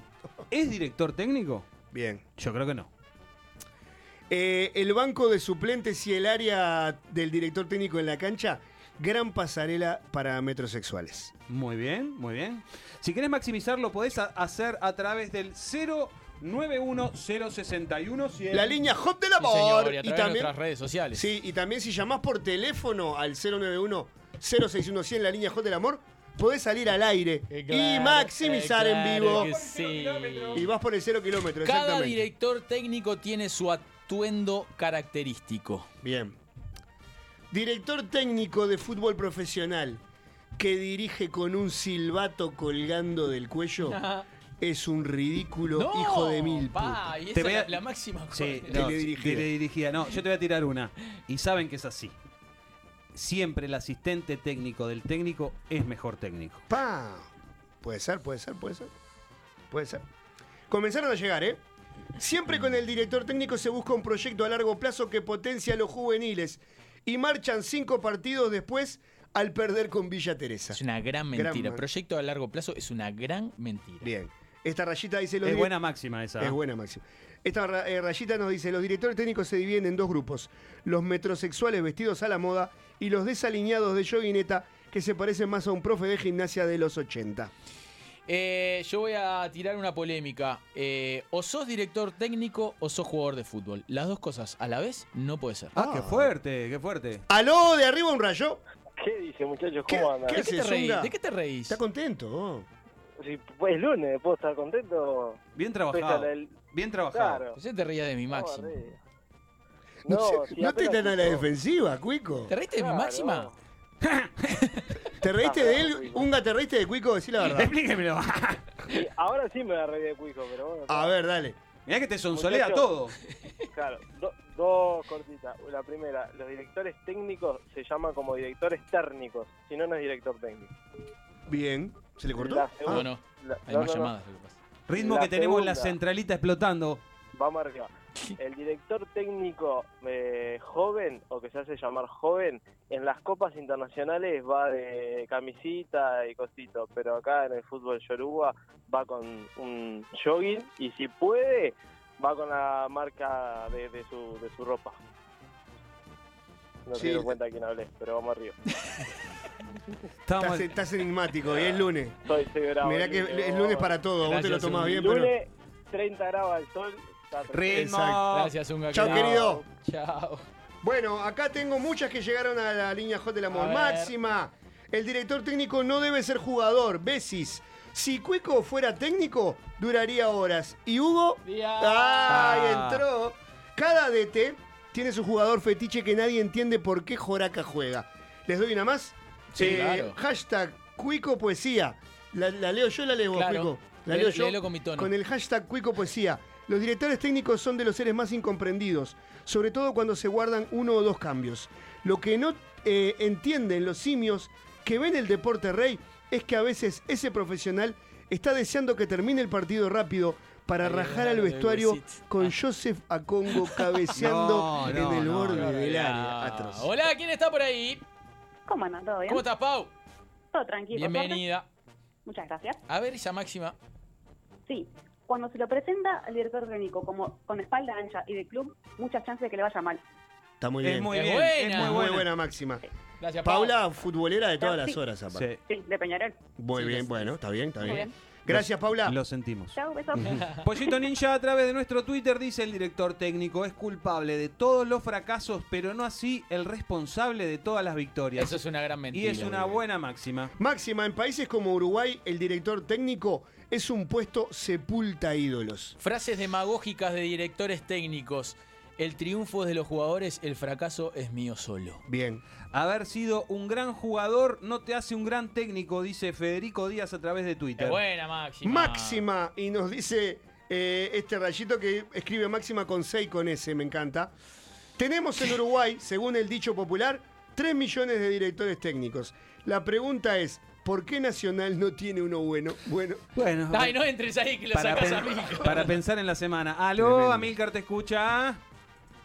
[SPEAKER 5] ¿es director técnico?
[SPEAKER 1] Bien.
[SPEAKER 5] Yo creo que no.
[SPEAKER 1] Eh, el banco de suplentes y el área del director técnico en la cancha, gran pasarela para metrosexuales.
[SPEAKER 5] Muy bien, muy bien. Si querés maximizarlo, podés a- hacer a través del 091
[SPEAKER 1] La línea Hot del
[SPEAKER 4] Sí,
[SPEAKER 1] Amor.
[SPEAKER 4] señor, y a
[SPEAKER 1] y
[SPEAKER 4] través de
[SPEAKER 1] también,
[SPEAKER 4] nuestras redes sociales.
[SPEAKER 1] sí, y también si llamás por teléfono al 091 061 la línea Hot del Amor, podés salir al aire y
[SPEAKER 4] Eh, claro,
[SPEAKER 1] maximizar
[SPEAKER 4] eh,
[SPEAKER 1] en vivo.
[SPEAKER 4] sí.
[SPEAKER 1] Y vas por el 0 kilómetro,
[SPEAKER 4] Cada
[SPEAKER 1] exactamente.
[SPEAKER 4] director técnico tiene su atuendo característico.
[SPEAKER 1] Bien. Director técnico de fútbol profesional. que dirige con un silbato colgando del cuello [LAUGHS] es un ridículo
[SPEAKER 4] No,
[SPEAKER 1] hijo de mil
[SPEAKER 4] pa,
[SPEAKER 1] putas.
[SPEAKER 4] y esa es la, la máxima.
[SPEAKER 5] Sí, no, teledirigida. No, yo te voy a tirar una. Y saben que es así. Siempre el asistente técnico del técnico es mejor técnico.
[SPEAKER 1] Pa. Puede ser, puede ser, puede ser. Puede ser. Comenzaron a llegar, ¿eh? Siempre con el director técnico se busca un proyecto a largo plazo que potencia a los juveniles. Y marchan cinco partidos después al perder con Villa Teresa.
[SPEAKER 4] Es una gran mentira. Proyecto a largo plazo es una gran mentira.
[SPEAKER 1] Bien. Esta rayita dice los
[SPEAKER 5] Es buena máxima esa.
[SPEAKER 1] Es buena máxima. Esta eh, rayita nos dice, los directores técnicos se dividen en dos grupos, los metrosexuales vestidos a la moda y los desaliñados de yoguineta que se parecen más a un profe de gimnasia de los 80.
[SPEAKER 4] Eh, yo voy a tirar una polémica. Eh, o sos director técnico o sos jugador de fútbol. Las dos cosas a la vez no puede ser.
[SPEAKER 5] Ah, qué fuerte, qué fuerte.
[SPEAKER 1] ¿Aló, de arriba un rayo?
[SPEAKER 16] ¿Qué dice, muchachos? ¿Cómo andan?
[SPEAKER 1] ¿Qué
[SPEAKER 4] ¿De qué te reís? ¿De qué te reís?
[SPEAKER 1] ¿Está contento?
[SPEAKER 16] Si pues, es lunes, ¿puedo estar contento?
[SPEAKER 5] Bien
[SPEAKER 16] a
[SPEAKER 5] trabajado. Bien trabajado.
[SPEAKER 16] Claro.
[SPEAKER 4] Yo te reía de mi máximo.
[SPEAKER 1] No, [LAUGHS]
[SPEAKER 16] No, si
[SPEAKER 1] no te dan a la defensiva, Cuico.
[SPEAKER 4] ¿Te reíste de mi
[SPEAKER 16] Claro.
[SPEAKER 4] máxima? [LAUGHS]
[SPEAKER 1] ¿Te reíste de él? [LAUGHS] ¿Unga te reíste de Cuico? Decí la verdad.
[SPEAKER 5] Explíquemelo.
[SPEAKER 16] Sí, ahora sí me la reí de Cuico, pero bueno.
[SPEAKER 1] A ver, dale.
[SPEAKER 5] Mirá que te sonsolea todo.
[SPEAKER 16] Claro, do- dos cortitas. La primera, los directores técnicos se llaman como directores técnicos, si no, no es director técnico.
[SPEAKER 1] Bien. ¿Se le cortó?
[SPEAKER 16] La
[SPEAKER 1] Ah.
[SPEAKER 16] segunda-
[SPEAKER 4] No, no.
[SPEAKER 16] la-
[SPEAKER 4] Hay
[SPEAKER 16] no,
[SPEAKER 4] más
[SPEAKER 16] no, no.
[SPEAKER 4] llamadas. lo que pasa.
[SPEAKER 5] Ritmo
[SPEAKER 16] La
[SPEAKER 5] que tenemos en la
[SPEAKER 16] segunda.
[SPEAKER 5] centralita explotando.
[SPEAKER 16] Vamos arriba. El director técnico eh, joven, o que se hace llamar joven, en las copas internacionales va de camisita y cosito, pero acá en el fútbol yoruba va con un jogging y si puede va con la marca de, de su, de su ropa. No
[SPEAKER 1] Sí.
[SPEAKER 16] se dio cuenta quién hablé, pero vamos arriba. [LAUGHS]
[SPEAKER 5] Estamos-
[SPEAKER 1] Estás, estás enigmático y es lunes.
[SPEAKER 16] Soy, soy bravo.
[SPEAKER 1] Mirá que
[SPEAKER 16] lunes,
[SPEAKER 1] es lunes para todo. Vos te lo tomás bien, pero.
[SPEAKER 16] Lunes, 30 grados al sol.
[SPEAKER 5] Ritmo.
[SPEAKER 4] Gracias, Unga.
[SPEAKER 1] Chao, querido.
[SPEAKER 4] Chao.
[SPEAKER 1] Bueno, acá tengo muchas que llegaron a la línea J del amor. Máxima. El director técnico no debe ser jugador. Besis. Si Cuico fuera técnico, duraría horas. ¿Y Hugo? ¡Ay,
[SPEAKER 5] Ah.
[SPEAKER 1] entró! Cada DT tiene su jugador fetiche que nadie entiende por qué Joraca juega. ¿Les doy una más?
[SPEAKER 4] Sí, claro.
[SPEAKER 1] Hashtag Cuico Poesía. La, la leo yo, la leo
[SPEAKER 4] Claro.
[SPEAKER 1] Cuico. La
[SPEAKER 4] Lé-
[SPEAKER 1] leo yo.
[SPEAKER 4] léelo con mi tono.
[SPEAKER 1] Con el hashtag Cuico Poesía. Los directores técnicos son de los seres más incomprendidos, sobre todo cuando se guardan uno o dos cambios. Lo que no eh, entienden los simios que ven el deporte rey es que a veces ese profesional está deseando que termine el partido rápido para rajar al vestuario con Joseph Acongo [LAUGHS] cabeceando
[SPEAKER 5] No,
[SPEAKER 1] en el
[SPEAKER 5] no,
[SPEAKER 1] borde
[SPEAKER 5] no,
[SPEAKER 1] del área.
[SPEAKER 4] Ah,
[SPEAKER 1] Atroz.
[SPEAKER 4] Hola, ¿quién está por ahí?
[SPEAKER 17] ¿Cómo andan? ¿Todo bien?
[SPEAKER 4] ¿Cómo estás, Pau?
[SPEAKER 17] Todo tranquilo. suerte.
[SPEAKER 4] Bienvenida.
[SPEAKER 17] Muchas gracias.
[SPEAKER 4] A ver esa máxima.
[SPEAKER 17] Sí, cuando se lo presenta al director técnico como con espalda ancha y de club, muchas chances de que le vaya mal.
[SPEAKER 1] Está muy
[SPEAKER 5] Es
[SPEAKER 1] bien.
[SPEAKER 5] muy
[SPEAKER 4] Es
[SPEAKER 5] bien.
[SPEAKER 4] buena.
[SPEAKER 5] Es
[SPEAKER 1] muy
[SPEAKER 5] muy
[SPEAKER 1] buena, máxima.
[SPEAKER 4] Gracias, Pau.
[SPEAKER 1] Paula, futbolera de todas
[SPEAKER 17] Sí.
[SPEAKER 1] las horas, aparte.
[SPEAKER 5] Sí,
[SPEAKER 17] Sí, de Peñarol.
[SPEAKER 1] Muy
[SPEAKER 4] Sí,
[SPEAKER 1] bien, bueno, está bien, está
[SPEAKER 17] Muy
[SPEAKER 1] bien.
[SPEAKER 17] bien.
[SPEAKER 1] Gracias, Paula.
[SPEAKER 5] lo sentimos.
[SPEAKER 17] Chao, besos. [LAUGHS]
[SPEAKER 5] Pollito Ninja a través de nuestro Twitter dice el director técnico es culpable de todos los fracasos, pero no así el responsable de todas las victorias.
[SPEAKER 4] Eso es una gran
[SPEAKER 5] y
[SPEAKER 4] mentira.
[SPEAKER 5] es una buena máxima.
[SPEAKER 1] Máxima, en países como Uruguay, el director técnico es un puesto sepulta ídolos.
[SPEAKER 4] Frases demagógicas de directores técnicos. El triunfo es de los jugadores, el fracaso es mío solo.
[SPEAKER 1] Bien.
[SPEAKER 5] Haber sido un gran jugador no te hace un gran técnico, dice Federico Díaz a través de Twitter.
[SPEAKER 4] Es buena, Máxima.
[SPEAKER 1] Máxima, y nos dice eh, este rayito que escribe Máxima con C y con S, me encanta. Tenemos en Uruguay, según el dicho popular, 3 millones de directores técnicos. La pregunta es, ¿por qué Nacional no tiene uno bueno? Bueno,
[SPEAKER 5] Bueno,
[SPEAKER 4] Ay, no entres ahí que lo
[SPEAKER 5] para,
[SPEAKER 4] sacas
[SPEAKER 5] pen-
[SPEAKER 4] a mí.
[SPEAKER 5] para pensar en la semana. Aló,
[SPEAKER 1] Tremendo.
[SPEAKER 5] Amilcar te escucha.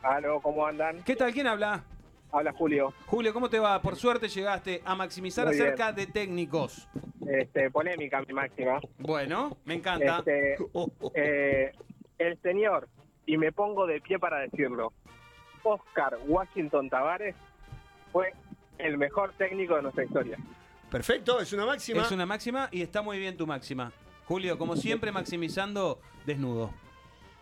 [SPEAKER 16] Aló, ¿cómo andan?
[SPEAKER 5] ¿Qué tal? ¿Quién habla?
[SPEAKER 16] Habla Julio.
[SPEAKER 5] Julio, ¿cómo te va? Por suerte llegaste a maximizar
[SPEAKER 16] Muy bien.
[SPEAKER 5] acerca de técnicos.
[SPEAKER 16] Este, polémica, mi máxima.
[SPEAKER 5] Bueno, me encanta.
[SPEAKER 16] Este, eh, el señor, y me pongo de pie para decirlo, Oscar Washington Tavares fue el mejor técnico de nuestra historia.
[SPEAKER 1] Perfecto, es una máxima.
[SPEAKER 5] Es una máxima y está muy bien tu máxima. Julio, como siempre, maximizando desnudo.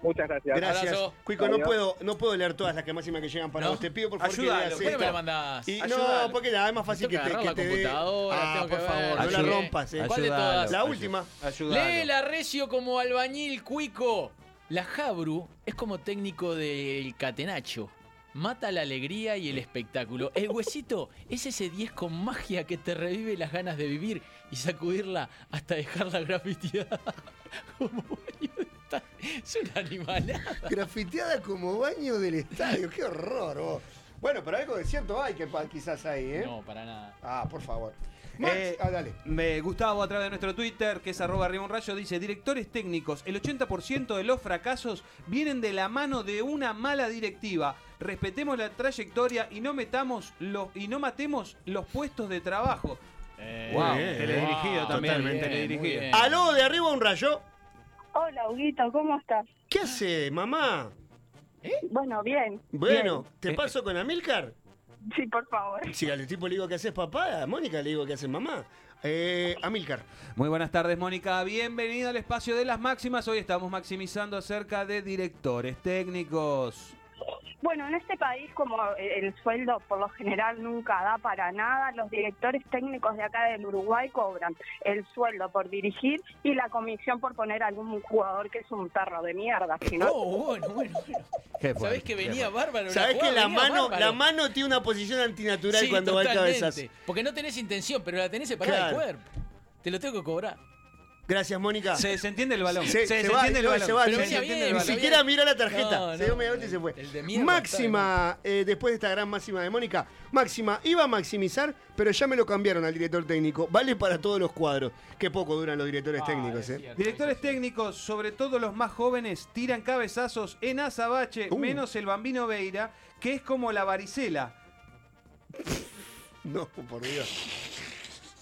[SPEAKER 16] Muchas gracias.
[SPEAKER 1] Gracias.
[SPEAKER 4] Abrazo.
[SPEAKER 1] Cuico, no puedo, no puedo leer todas las que máximas que llegan para
[SPEAKER 4] No.
[SPEAKER 1] vos. Te pido por favor
[SPEAKER 5] Ayúdalo,
[SPEAKER 1] que leas
[SPEAKER 4] ¿Por qué no me
[SPEAKER 1] esta.
[SPEAKER 4] la mandás?
[SPEAKER 1] Y no, porque nada, es más fácil que
[SPEAKER 4] que
[SPEAKER 1] te, que
[SPEAKER 4] la
[SPEAKER 1] te dé.
[SPEAKER 4] computadora,
[SPEAKER 1] Ah, por favor, no la rompas. eh.
[SPEAKER 4] ¿Cuál de todas?
[SPEAKER 1] La última.
[SPEAKER 5] Ayúdalo.
[SPEAKER 4] Lee la Recio como albañil cuico. La Jabru es como técnico del Catenacho. Mata la alegría y el espectáculo. El huesito es ese 10 con magia que te revive las ganas de vivir y sacudirla hasta dejarla grafiteada. [LAUGHS] Como baño de estadio. Es una animalada.
[SPEAKER 1] Grafiteada como baño del estadio. Qué horror, vos. Bueno, pero algo de cierto hay que quizás ahí, ¿eh?
[SPEAKER 4] No, para nada.
[SPEAKER 1] Ah, por favor. Max,
[SPEAKER 5] Eh,
[SPEAKER 1] ah, dale.
[SPEAKER 5] me Gustavo a través de nuestro Twitter, que es arroba arriba un rayo, dice, directores técnicos, el 80% de los fracasos vienen de la mano de una mala directiva. Respetemos la trayectoria y no metamos los y no matemos los puestos de trabajo. wow,
[SPEAKER 1] bien.
[SPEAKER 5] teledirigido
[SPEAKER 1] Wow,
[SPEAKER 5] también,
[SPEAKER 1] totalmente.
[SPEAKER 5] teledirigido.
[SPEAKER 1] Aló, de arriba un rayo.
[SPEAKER 17] Hola, Huguito, ¿cómo estás?
[SPEAKER 1] ¿Qué hace, mamá?
[SPEAKER 17] Bueno, bien.
[SPEAKER 1] Bueno,
[SPEAKER 17] bien.
[SPEAKER 1] ¿te paso con Amilcar?
[SPEAKER 17] Sí, por favor.
[SPEAKER 1] Si al tipo le digo que haces papá, a Mónica le digo que haces mamá. Eh, Amilcar.
[SPEAKER 5] Muy buenas tardes, Mónica. Bienvenida al espacio de las máximas. Hoy estamos maximizando acerca de directores técnicos.
[SPEAKER 17] Bueno, en este país, como el sueldo por lo general nunca da para nada, los directores técnicos de acá del Uruguay cobran el sueldo por dirigir y la comisión por poner a algún jugador que es un perro de mierda. Si no,
[SPEAKER 4] Oh, bueno, bueno, bueno. ¿Sabés que venía bárbaro?
[SPEAKER 1] ¿Sabés que la mano,
[SPEAKER 4] bárbaro.
[SPEAKER 1] la mano tiene una posición antinatural
[SPEAKER 4] Sí,
[SPEAKER 1] cuando va
[SPEAKER 4] totalmente.
[SPEAKER 1] cabezazo?
[SPEAKER 4] Porque no tenés intención, pero la tenés separada del
[SPEAKER 1] Claro.
[SPEAKER 4] cuerpo. Te lo tengo que cobrar.
[SPEAKER 1] Gracias, Mónica.
[SPEAKER 5] Se desentiende el balón.
[SPEAKER 1] Se,
[SPEAKER 5] Se
[SPEAKER 1] se va,
[SPEAKER 5] desentiende el balón.
[SPEAKER 1] se va,
[SPEAKER 5] Pero
[SPEAKER 1] se
[SPEAKER 5] venía
[SPEAKER 1] desentiende
[SPEAKER 5] bien,
[SPEAKER 1] el balón. Ni siquiera miró la tarjeta.
[SPEAKER 4] No,
[SPEAKER 1] se
[SPEAKER 4] no,
[SPEAKER 1] dio media vuelta y se fue.
[SPEAKER 4] el de mierda
[SPEAKER 1] Máxima, eh, después de esta gran máxima de Mónica, Máxima iba a maximizar, pero ya me lo cambiaron al director técnico. Vale para todos los cuadros. Qué poco duran los directores técnicos, ¿eh?
[SPEAKER 5] Directores técnicos, sobre todo los más jóvenes, tiran cabezazos en Azabache,
[SPEAKER 1] Uh.
[SPEAKER 5] menos el Bambino Veira, que es como la varicela. [LAUGHS]
[SPEAKER 1] No, por Dios.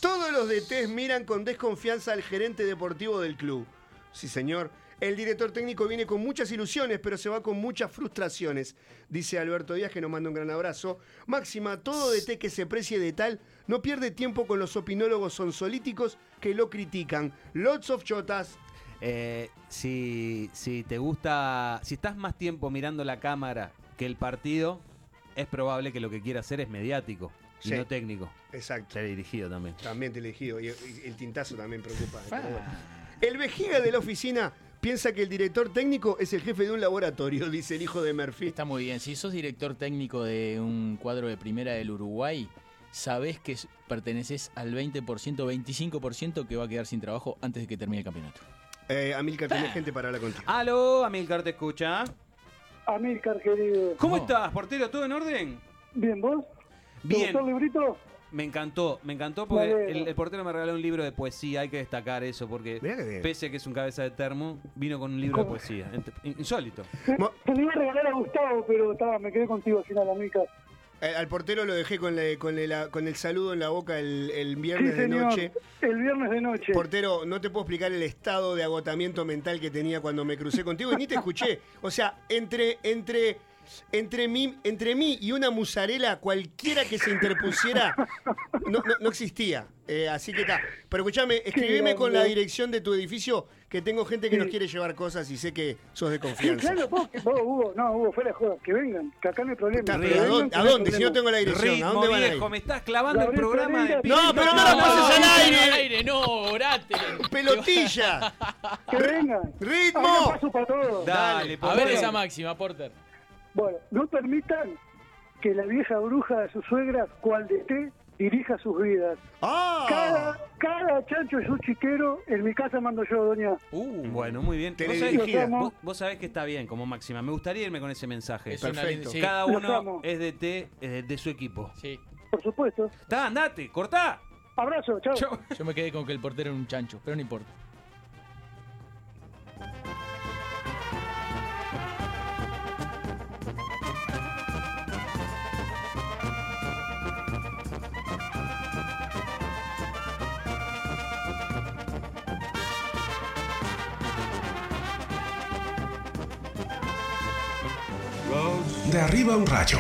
[SPEAKER 1] Todos los DTs miran con desconfianza al gerente deportivo del club. Sí, señor. El director técnico viene con muchas ilusiones, pero se va con muchas frustraciones. Dice Alberto Díaz, que nos manda un gran abrazo. Máxima, todo DT que se precie de tal no pierde tiempo con los opinólogos sonsolíticos que lo critican. Lots of chotas.
[SPEAKER 5] Eh, si, si te gusta, si estás más tiempo mirando la cámara que el partido, es probable que lo que quiera hacer es mediático y
[SPEAKER 1] Sí.
[SPEAKER 5] no técnico.
[SPEAKER 1] Exacto.
[SPEAKER 5] dirigido también.
[SPEAKER 1] También te elegido. Y el tintazo también preocupa. bueno. El vejiga de la oficina piensa que el director técnico es el jefe de un laboratorio, [LAUGHS] dice el hijo de Murphy.
[SPEAKER 4] Está muy bien. Si sos director técnico de un cuadro de primera del Uruguay, sabés que perteneces al 20%, 25% que va a quedar sin trabajo antes de que termine el campeonato.
[SPEAKER 1] Eh, Amilcar, tenés gente para hablar contigo.
[SPEAKER 5] Aló, Amilcar, ¿te escucha?
[SPEAKER 18] Amilcar, querido.
[SPEAKER 5] ¿Cómo estás, portero? ¿Todo en orden?
[SPEAKER 18] Bien, ¿vos? ¿Te
[SPEAKER 5] Bien.
[SPEAKER 18] gustó el librito?
[SPEAKER 5] Me encantó, me encantó
[SPEAKER 18] Me
[SPEAKER 5] porque
[SPEAKER 18] alegro.
[SPEAKER 5] el, el portero me regaló un libro de poesía, hay que destacar eso, porque
[SPEAKER 1] Mirá que bien.
[SPEAKER 5] pese a que es un cabeza de termo, vino con un libro de poesía. Insólito.
[SPEAKER 18] Se lo iba a regalar a Gustavo, pero estaba, me quedé contigo al final, Amilcar.
[SPEAKER 1] Eh, al portero lo dejé con, la- con, el, con el saludo en la boca el, el
[SPEAKER 18] Sí,
[SPEAKER 1] viernes de
[SPEAKER 18] señor.
[SPEAKER 1] noche.
[SPEAKER 18] El viernes de noche.
[SPEAKER 1] Portero, no te puedo explicar el estado de agotamiento mental que tenía cuando me crucé contigo y ni te escuché. O sea, entre, entre, entre, mí, entre mí y una musarela, cualquiera que se interpusiera, [LAUGHS] no, no- no existía. Eh, así que está. Pero escúchame, escribime con la dirección de tu edificio, que tengo gente que nos quiere llevar cosas y sé que sos de
[SPEAKER 18] Sí,
[SPEAKER 1] confianza.
[SPEAKER 18] claro, vos, vos, Hugo, no, Hugo, fuera de joda, que vengan, que acá no hay problema.
[SPEAKER 1] Está, ¿a dónde- a
[SPEAKER 18] no
[SPEAKER 1] dónde? Si no tengo la dirección, ¿a
[SPEAKER 5] Ritmo
[SPEAKER 1] dónde van a
[SPEAKER 5] viejo,
[SPEAKER 1] ir?
[SPEAKER 5] me estás clavando el programa de
[SPEAKER 1] No, pero no
[SPEAKER 4] Ah,
[SPEAKER 1] lo pases al aire.
[SPEAKER 4] al aire, no, orate.
[SPEAKER 1] ¡Pelotilla!
[SPEAKER 18] Que vengan.
[SPEAKER 1] ¡Ritmo!
[SPEAKER 18] Paso para todos.
[SPEAKER 5] Dale,
[SPEAKER 4] A ver esa máxima, Porter.
[SPEAKER 18] Bueno, no permitan que la vieja bruja de sus suegras, cual de té, dirija sus vidas.
[SPEAKER 1] ¡Ah!
[SPEAKER 18] Cada, cada chancho es un chiquero, en mi casa mando yo, doña.
[SPEAKER 4] Uh,
[SPEAKER 5] Bueno, muy bien. Vos sabés, vos, vos sabés que está bien como máxima. Me gustaría irme con ese mensaje.
[SPEAKER 4] Es una
[SPEAKER 1] Perfecto.
[SPEAKER 4] sí.
[SPEAKER 5] Cada uno es de T, eh, de su equipo.
[SPEAKER 4] Sí.
[SPEAKER 18] Por supuesto.
[SPEAKER 5] Está, andate, cortá.
[SPEAKER 18] Abrazo, chao.
[SPEAKER 4] Yo me quedé con que el portero era un chancho, pero no importa.
[SPEAKER 6] De arriba un rayo.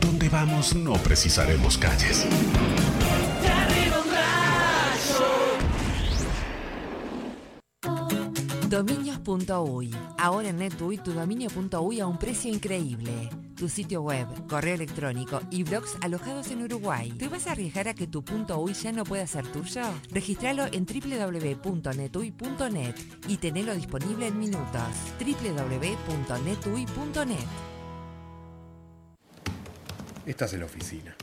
[SPEAKER 6] Donde vamos no precisaremos calles.
[SPEAKER 10] Dominios.uy. Ahora en NetUI tu dominio.uy a un precio increíble. tu sitio web, correo electrónico y blogs alojados en Uruguay. ¿Te vas a arriesgar a que tu punto ya no pueda ser tuyo? Registralo en www.netuy.net y tenelo disponible en minutos. www.netuy.net
[SPEAKER 8] Estás en la oficina.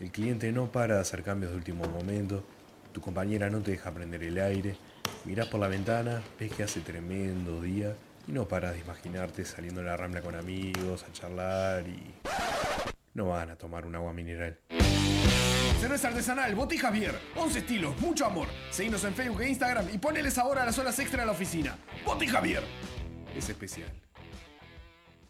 [SPEAKER 8] El cliente no para de hacer cambios de último momento. Tu compañera no te deja prender el aire. Mirás por la ventana, ves que hace tremendo día y no paras de imaginarte saliendo a la rambla con amigos, a charlar y. No van a tomar un agua mineral.
[SPEAKER 9] Cerveza artesanal, Boti Javier. 11 estilos, mucho amor. Seguinos en Facebook e Instagram y poneles ahora las horas extra a la oficina. Boti Javier.
[SPEAKER 8] Es especial.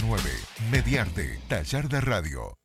[SPEAKER 11] 479 Mediarte, taller de radio.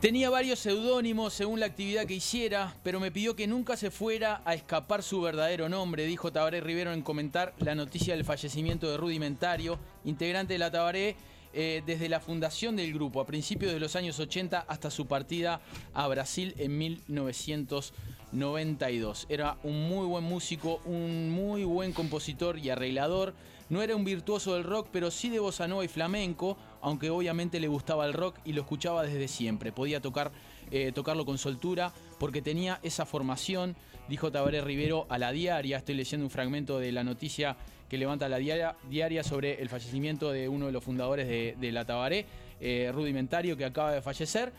[SPEAKER 4] Tenía varios seudónimos según la actividad que hiciera, pero me pidió que nunca se fuera a escapar su verdadero nombre, dijo Tabaré Rivero en comentar la noticia del fallecimiento de Rudimentario, integrante de la Tabaré eh, desde la fundación del grupo a principios de los años 80 hasta su partida a Brasil en 1992. Era un muy buen músico, un muy buen compositor y arreglador. No era un virtuoso del rock, pero sí de bossa nova y flamenco, aunque obviamente le gustaba el rock y lo escuchaba desde siempre. Podía tocar, eh, tocarlo con soltura porque tenía esa formación, dijo Tabaré Rivero a la diaria. Estoy leyendo un fragmento de la noticia que levanta la diaria, diaria sobre el fallecimiento de uno de los fundadores de, la Tabaré, eh, Rudimentario, que acaba de fallecer.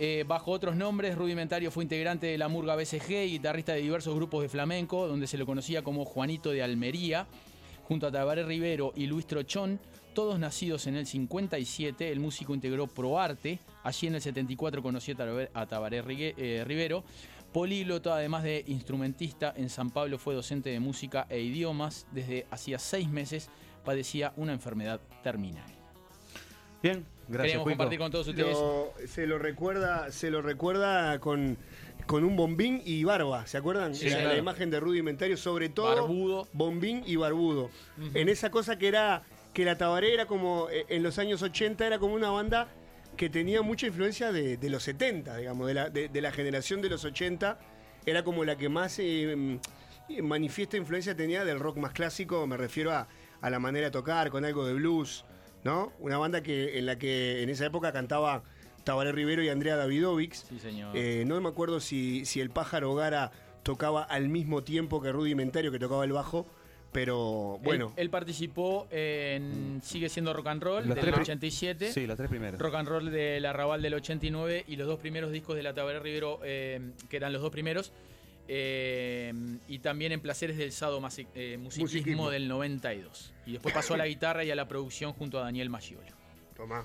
[SPEAKER 4] Eh, bajo otros nombres, Rudimentario fue integrante de la Murga BCG y guitarrista de diversos grupos de flamenco, donde se lo conocía como Juanito de Almería. Junto a Tabaré Rivero y Luis Trochón, todos nacidos en el 57, el músico integró ProArte. Allí en el 74 conoció a Tabaré- eh, Rivero. Políglota, además de instrumentista, en San Pablo fue docente de música e idiomas. Desde hacía seis meses padecía una enfermedad terminal.
[SPEAKER 5] Bien, gracias.
[SPEAKER 4] Queríamos
[SPEAKER 5] Cuico.
[SPEAKER 4] compartir con todos ustedes.
[SPEAKER 1] Lo- se lo recuerda, se lo recuerda con, con un bombín y barba, ¿se acuerdan?
[SPEAKER 4] Sí,
[SPEAKER 1] la,
[SPEAKER 4] claro.
[SPEAKER 1] la imagen de rudimentario, sobre todo
[SPEAKER 4] Barbudo.
[SPEAKER 1] bombín y barbudo. En esa cosa que era que la Tabaré era como eh, en los años 80 era como una banda que tenía mucha influencia de, de los 70, digamos, de la, de, de la generación de los 80 era como la que más eh, mm, manifiesta influencia tenía del rock más clásico, me refiero a, a la manera de tocar, con algo de blues, ¿no? Una banda que en la que en esa época cantaba Tabaré Rivero y Andrea Davidovics.
[SPEAKER 4] Sí, señor.
[SPEAKER 1] Eh, no me acuerdo si, si el pájaro Gara tocaba al mismo tiempo que Rudimentario, que tocaba el bajo, pero bueno.
[SPEAKER 4] Él, él participó en Sigue siendo rock and roll
[SPEAKER 5] Los
[SPEAKER 4] del
[SPEAKER 5] tres pri-
[SPEAKER 4] 87.
[SPEAKER 5] Sí, los tres primeros.
[SPEAKER 4] Rock and roll del Arrabal del 89 y los dos primeros discos de la Tabaré Rivero, eh, que eran los dos primeros. eh, y también en Placeres del Sado eh, musiquismo,
[SPEAKER 1] Musiquismo.
[SPEAKER 4] del 92. Y después pasó a la guitarra y a la producción junto a Daniel Maggiolo.
[SPEAKER 1] Tomá.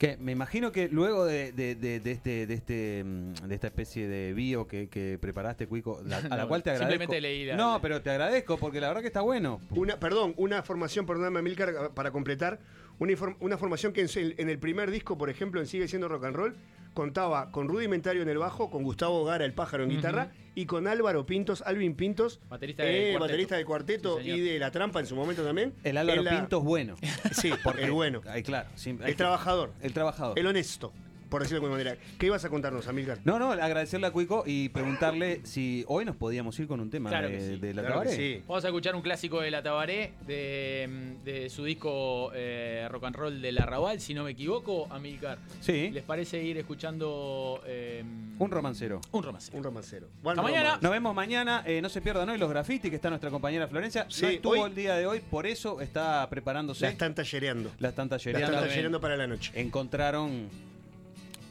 [SPEAKER 5] Que me imagino que luego de, de- de- de este, de, este, mm, de esta especie de bio que, que preparaste, Cuico, la- a [LAUGHS] la
[SPEAKER 4] No,
[SPEAKER 5] cual te agradezco.
[SPEAKER 4] simplemente leí la-
[SPEAKER 5] no, pero te agradezco porque la verdad que está bueno.
[SPEAKER 1] Una, perdón, una formación, perdóname, Milcar, para completar. Una, una formación que en el primer disco, por ejemplo, en Sigue siendo rock and roll, contaba con Rudimentario en el bajo, con Gustavo Gara, el pájaro en guitarra, y con Álvaro Pintos, Alvin Pintos,
[SPEAKER 4] Baterista
[SPEAKER 1] eh, baterista del cuarteto
[SPEAKER 4] Sí,
[SPEAKER 1] y de La Trampa en su momento también.
[SPEAKER 5] El Álvaro
[SPEAKER 1] En la-
[SPEAKER 5] Pinto es bueno. [LAUGHS]
[SPEAKER 1] Sí,
[SPEAKER 5] Porque-
[SPEAKER 1] el bueno.
[SPEAKER 5] Ay, claro. sí, hay
[SPEAKER 1] El
[SPEAKER 5] que-
[SPEAKER 1] trabajador.
[SPEAKER 5] El trabajador.
[SPEAKER 1] El honesto, por decirlo de alguna manera. ¿Qué ibas a contarnos, Amilcar?
[SPEAKER 5] No, no, agradecerle a Cuico y preguntarle si hoy nos podíamos ir con un tema
[SPEAKER 4] Claro
[SPEAKER 5] de,
[SPEAKER 4] que sí.
[SPEAKER 5] de la
[SPEAKER 1] Claro que
[SPEAKER 5] Tabaré.
[SPEAKER 1] sí.
[SPEAKER 4] Vamos a escuchar un clásico de la Tabaré, de, de su disco eh, Rock and Roll del Arrabal, si no me equivoco, Amilcar.
[SPEAKER 5] Sí.
[SPEAKER 4] ¿Les parece ir escuchando eh,
[SPEAKER 5] Un romancero.
[SPEAKER 4] un romancero?
[SPEAKER 1] Un romancero.
[SPEAKER 4] Hasta mañana.
[SPEAKER 5] Nos vemos mañana. eh, no se pierdan hoy los grafitis que está nuestra compañera Florencia.
[SPEAKER 1] Sí,
[SPEAKER 5] no estuvo
[SPEAKER 1] hoy-
[SPEAKER 5] el día de hoy, por eso está preparándose.
[SPEAKER 1] La están tallereando.
[SPEAKER 5] La están
[SPEAKER 1] La
[SPEAKER 5] tallereando.
[SPEAKER 1] están tallereando para la noche.
[SPEAKER 5] Encontraron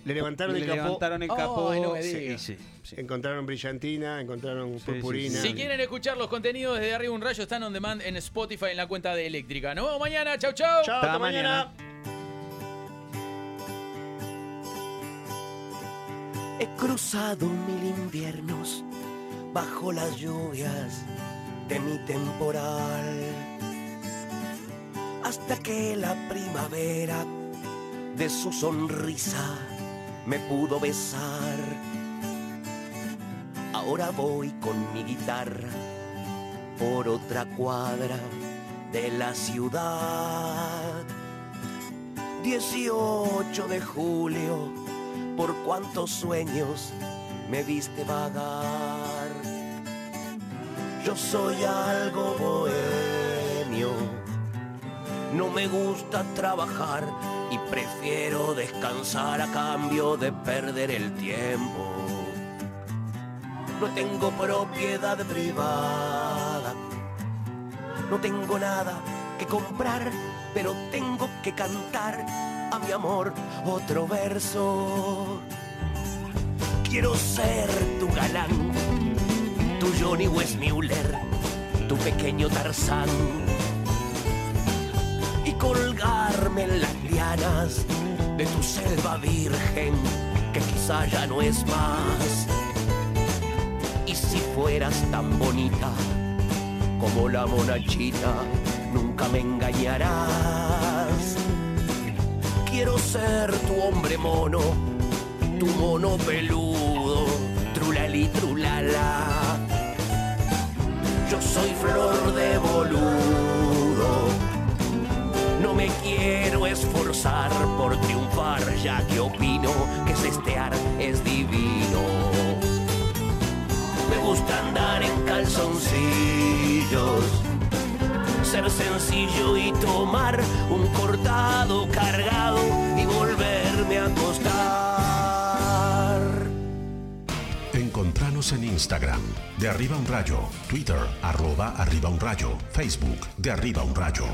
[SPEAKER 1] Le levantaron
[SPEAKER 5] Le
[SPEAKER 1] el capó.
[SPEAKER 5] levantaron el capó.
[SPEAKER 4] Ay, no me
[SPEAKER 5] Sí,
[SPEAKER 4] digas.
[SPEAKER 5] sí, sí.
[SPEAKER 1] Encontraron brillantina, encontraron purpurina.
[SPEAKER 4] Si quieren escuchar los contenidos desde arriba un rayo, están on demand en Spotify en la cuenta de Eléctrica. Nos vemos mañana. Chau, chau.
[SPEAKER 1] Chao, hasta mañana.
[SPEAKER 19] He cruzado mil inviernos bajo las lluvias de mi temporal. Hasta que la primavera de su sonrisa me pudo besar. Ahora voy con mi guitarra por otra cuadra de la ciudad. 18 de julio, por cuántos sueños me viste vagar. Yo soy algo bohemio, no me gusta trabajar y prefiero descansar a cambio de perder el tiempo. No tengo propiedad privada, no tengo nada que comprar, pero tengo que cantar a mi amor otro verso. Quiero ser tu galán, tu Johnny Westmuller, tu pequeño Tarzán. Colgarme en las lianas de tu selva virgen, que quizá ya no es más. Y si fueras tan bonita como la monachita, nunca me engañarás. Quiero ser tu hombre mono, tu mono peludo, trulali trulala. Yo soy flor de boludo, me quiero esforzar por triunfar, ya que opino que cestear es divino. Me gusta andar en calzoncillos, ser sencillo y tomar un cortado cargado y volverme a acostar.
[SPEAKER 6] Encontranos en Instagram, de arriba un rayo, Twitter, arroba arriba un rayo, Facebook, de arriba un rayo.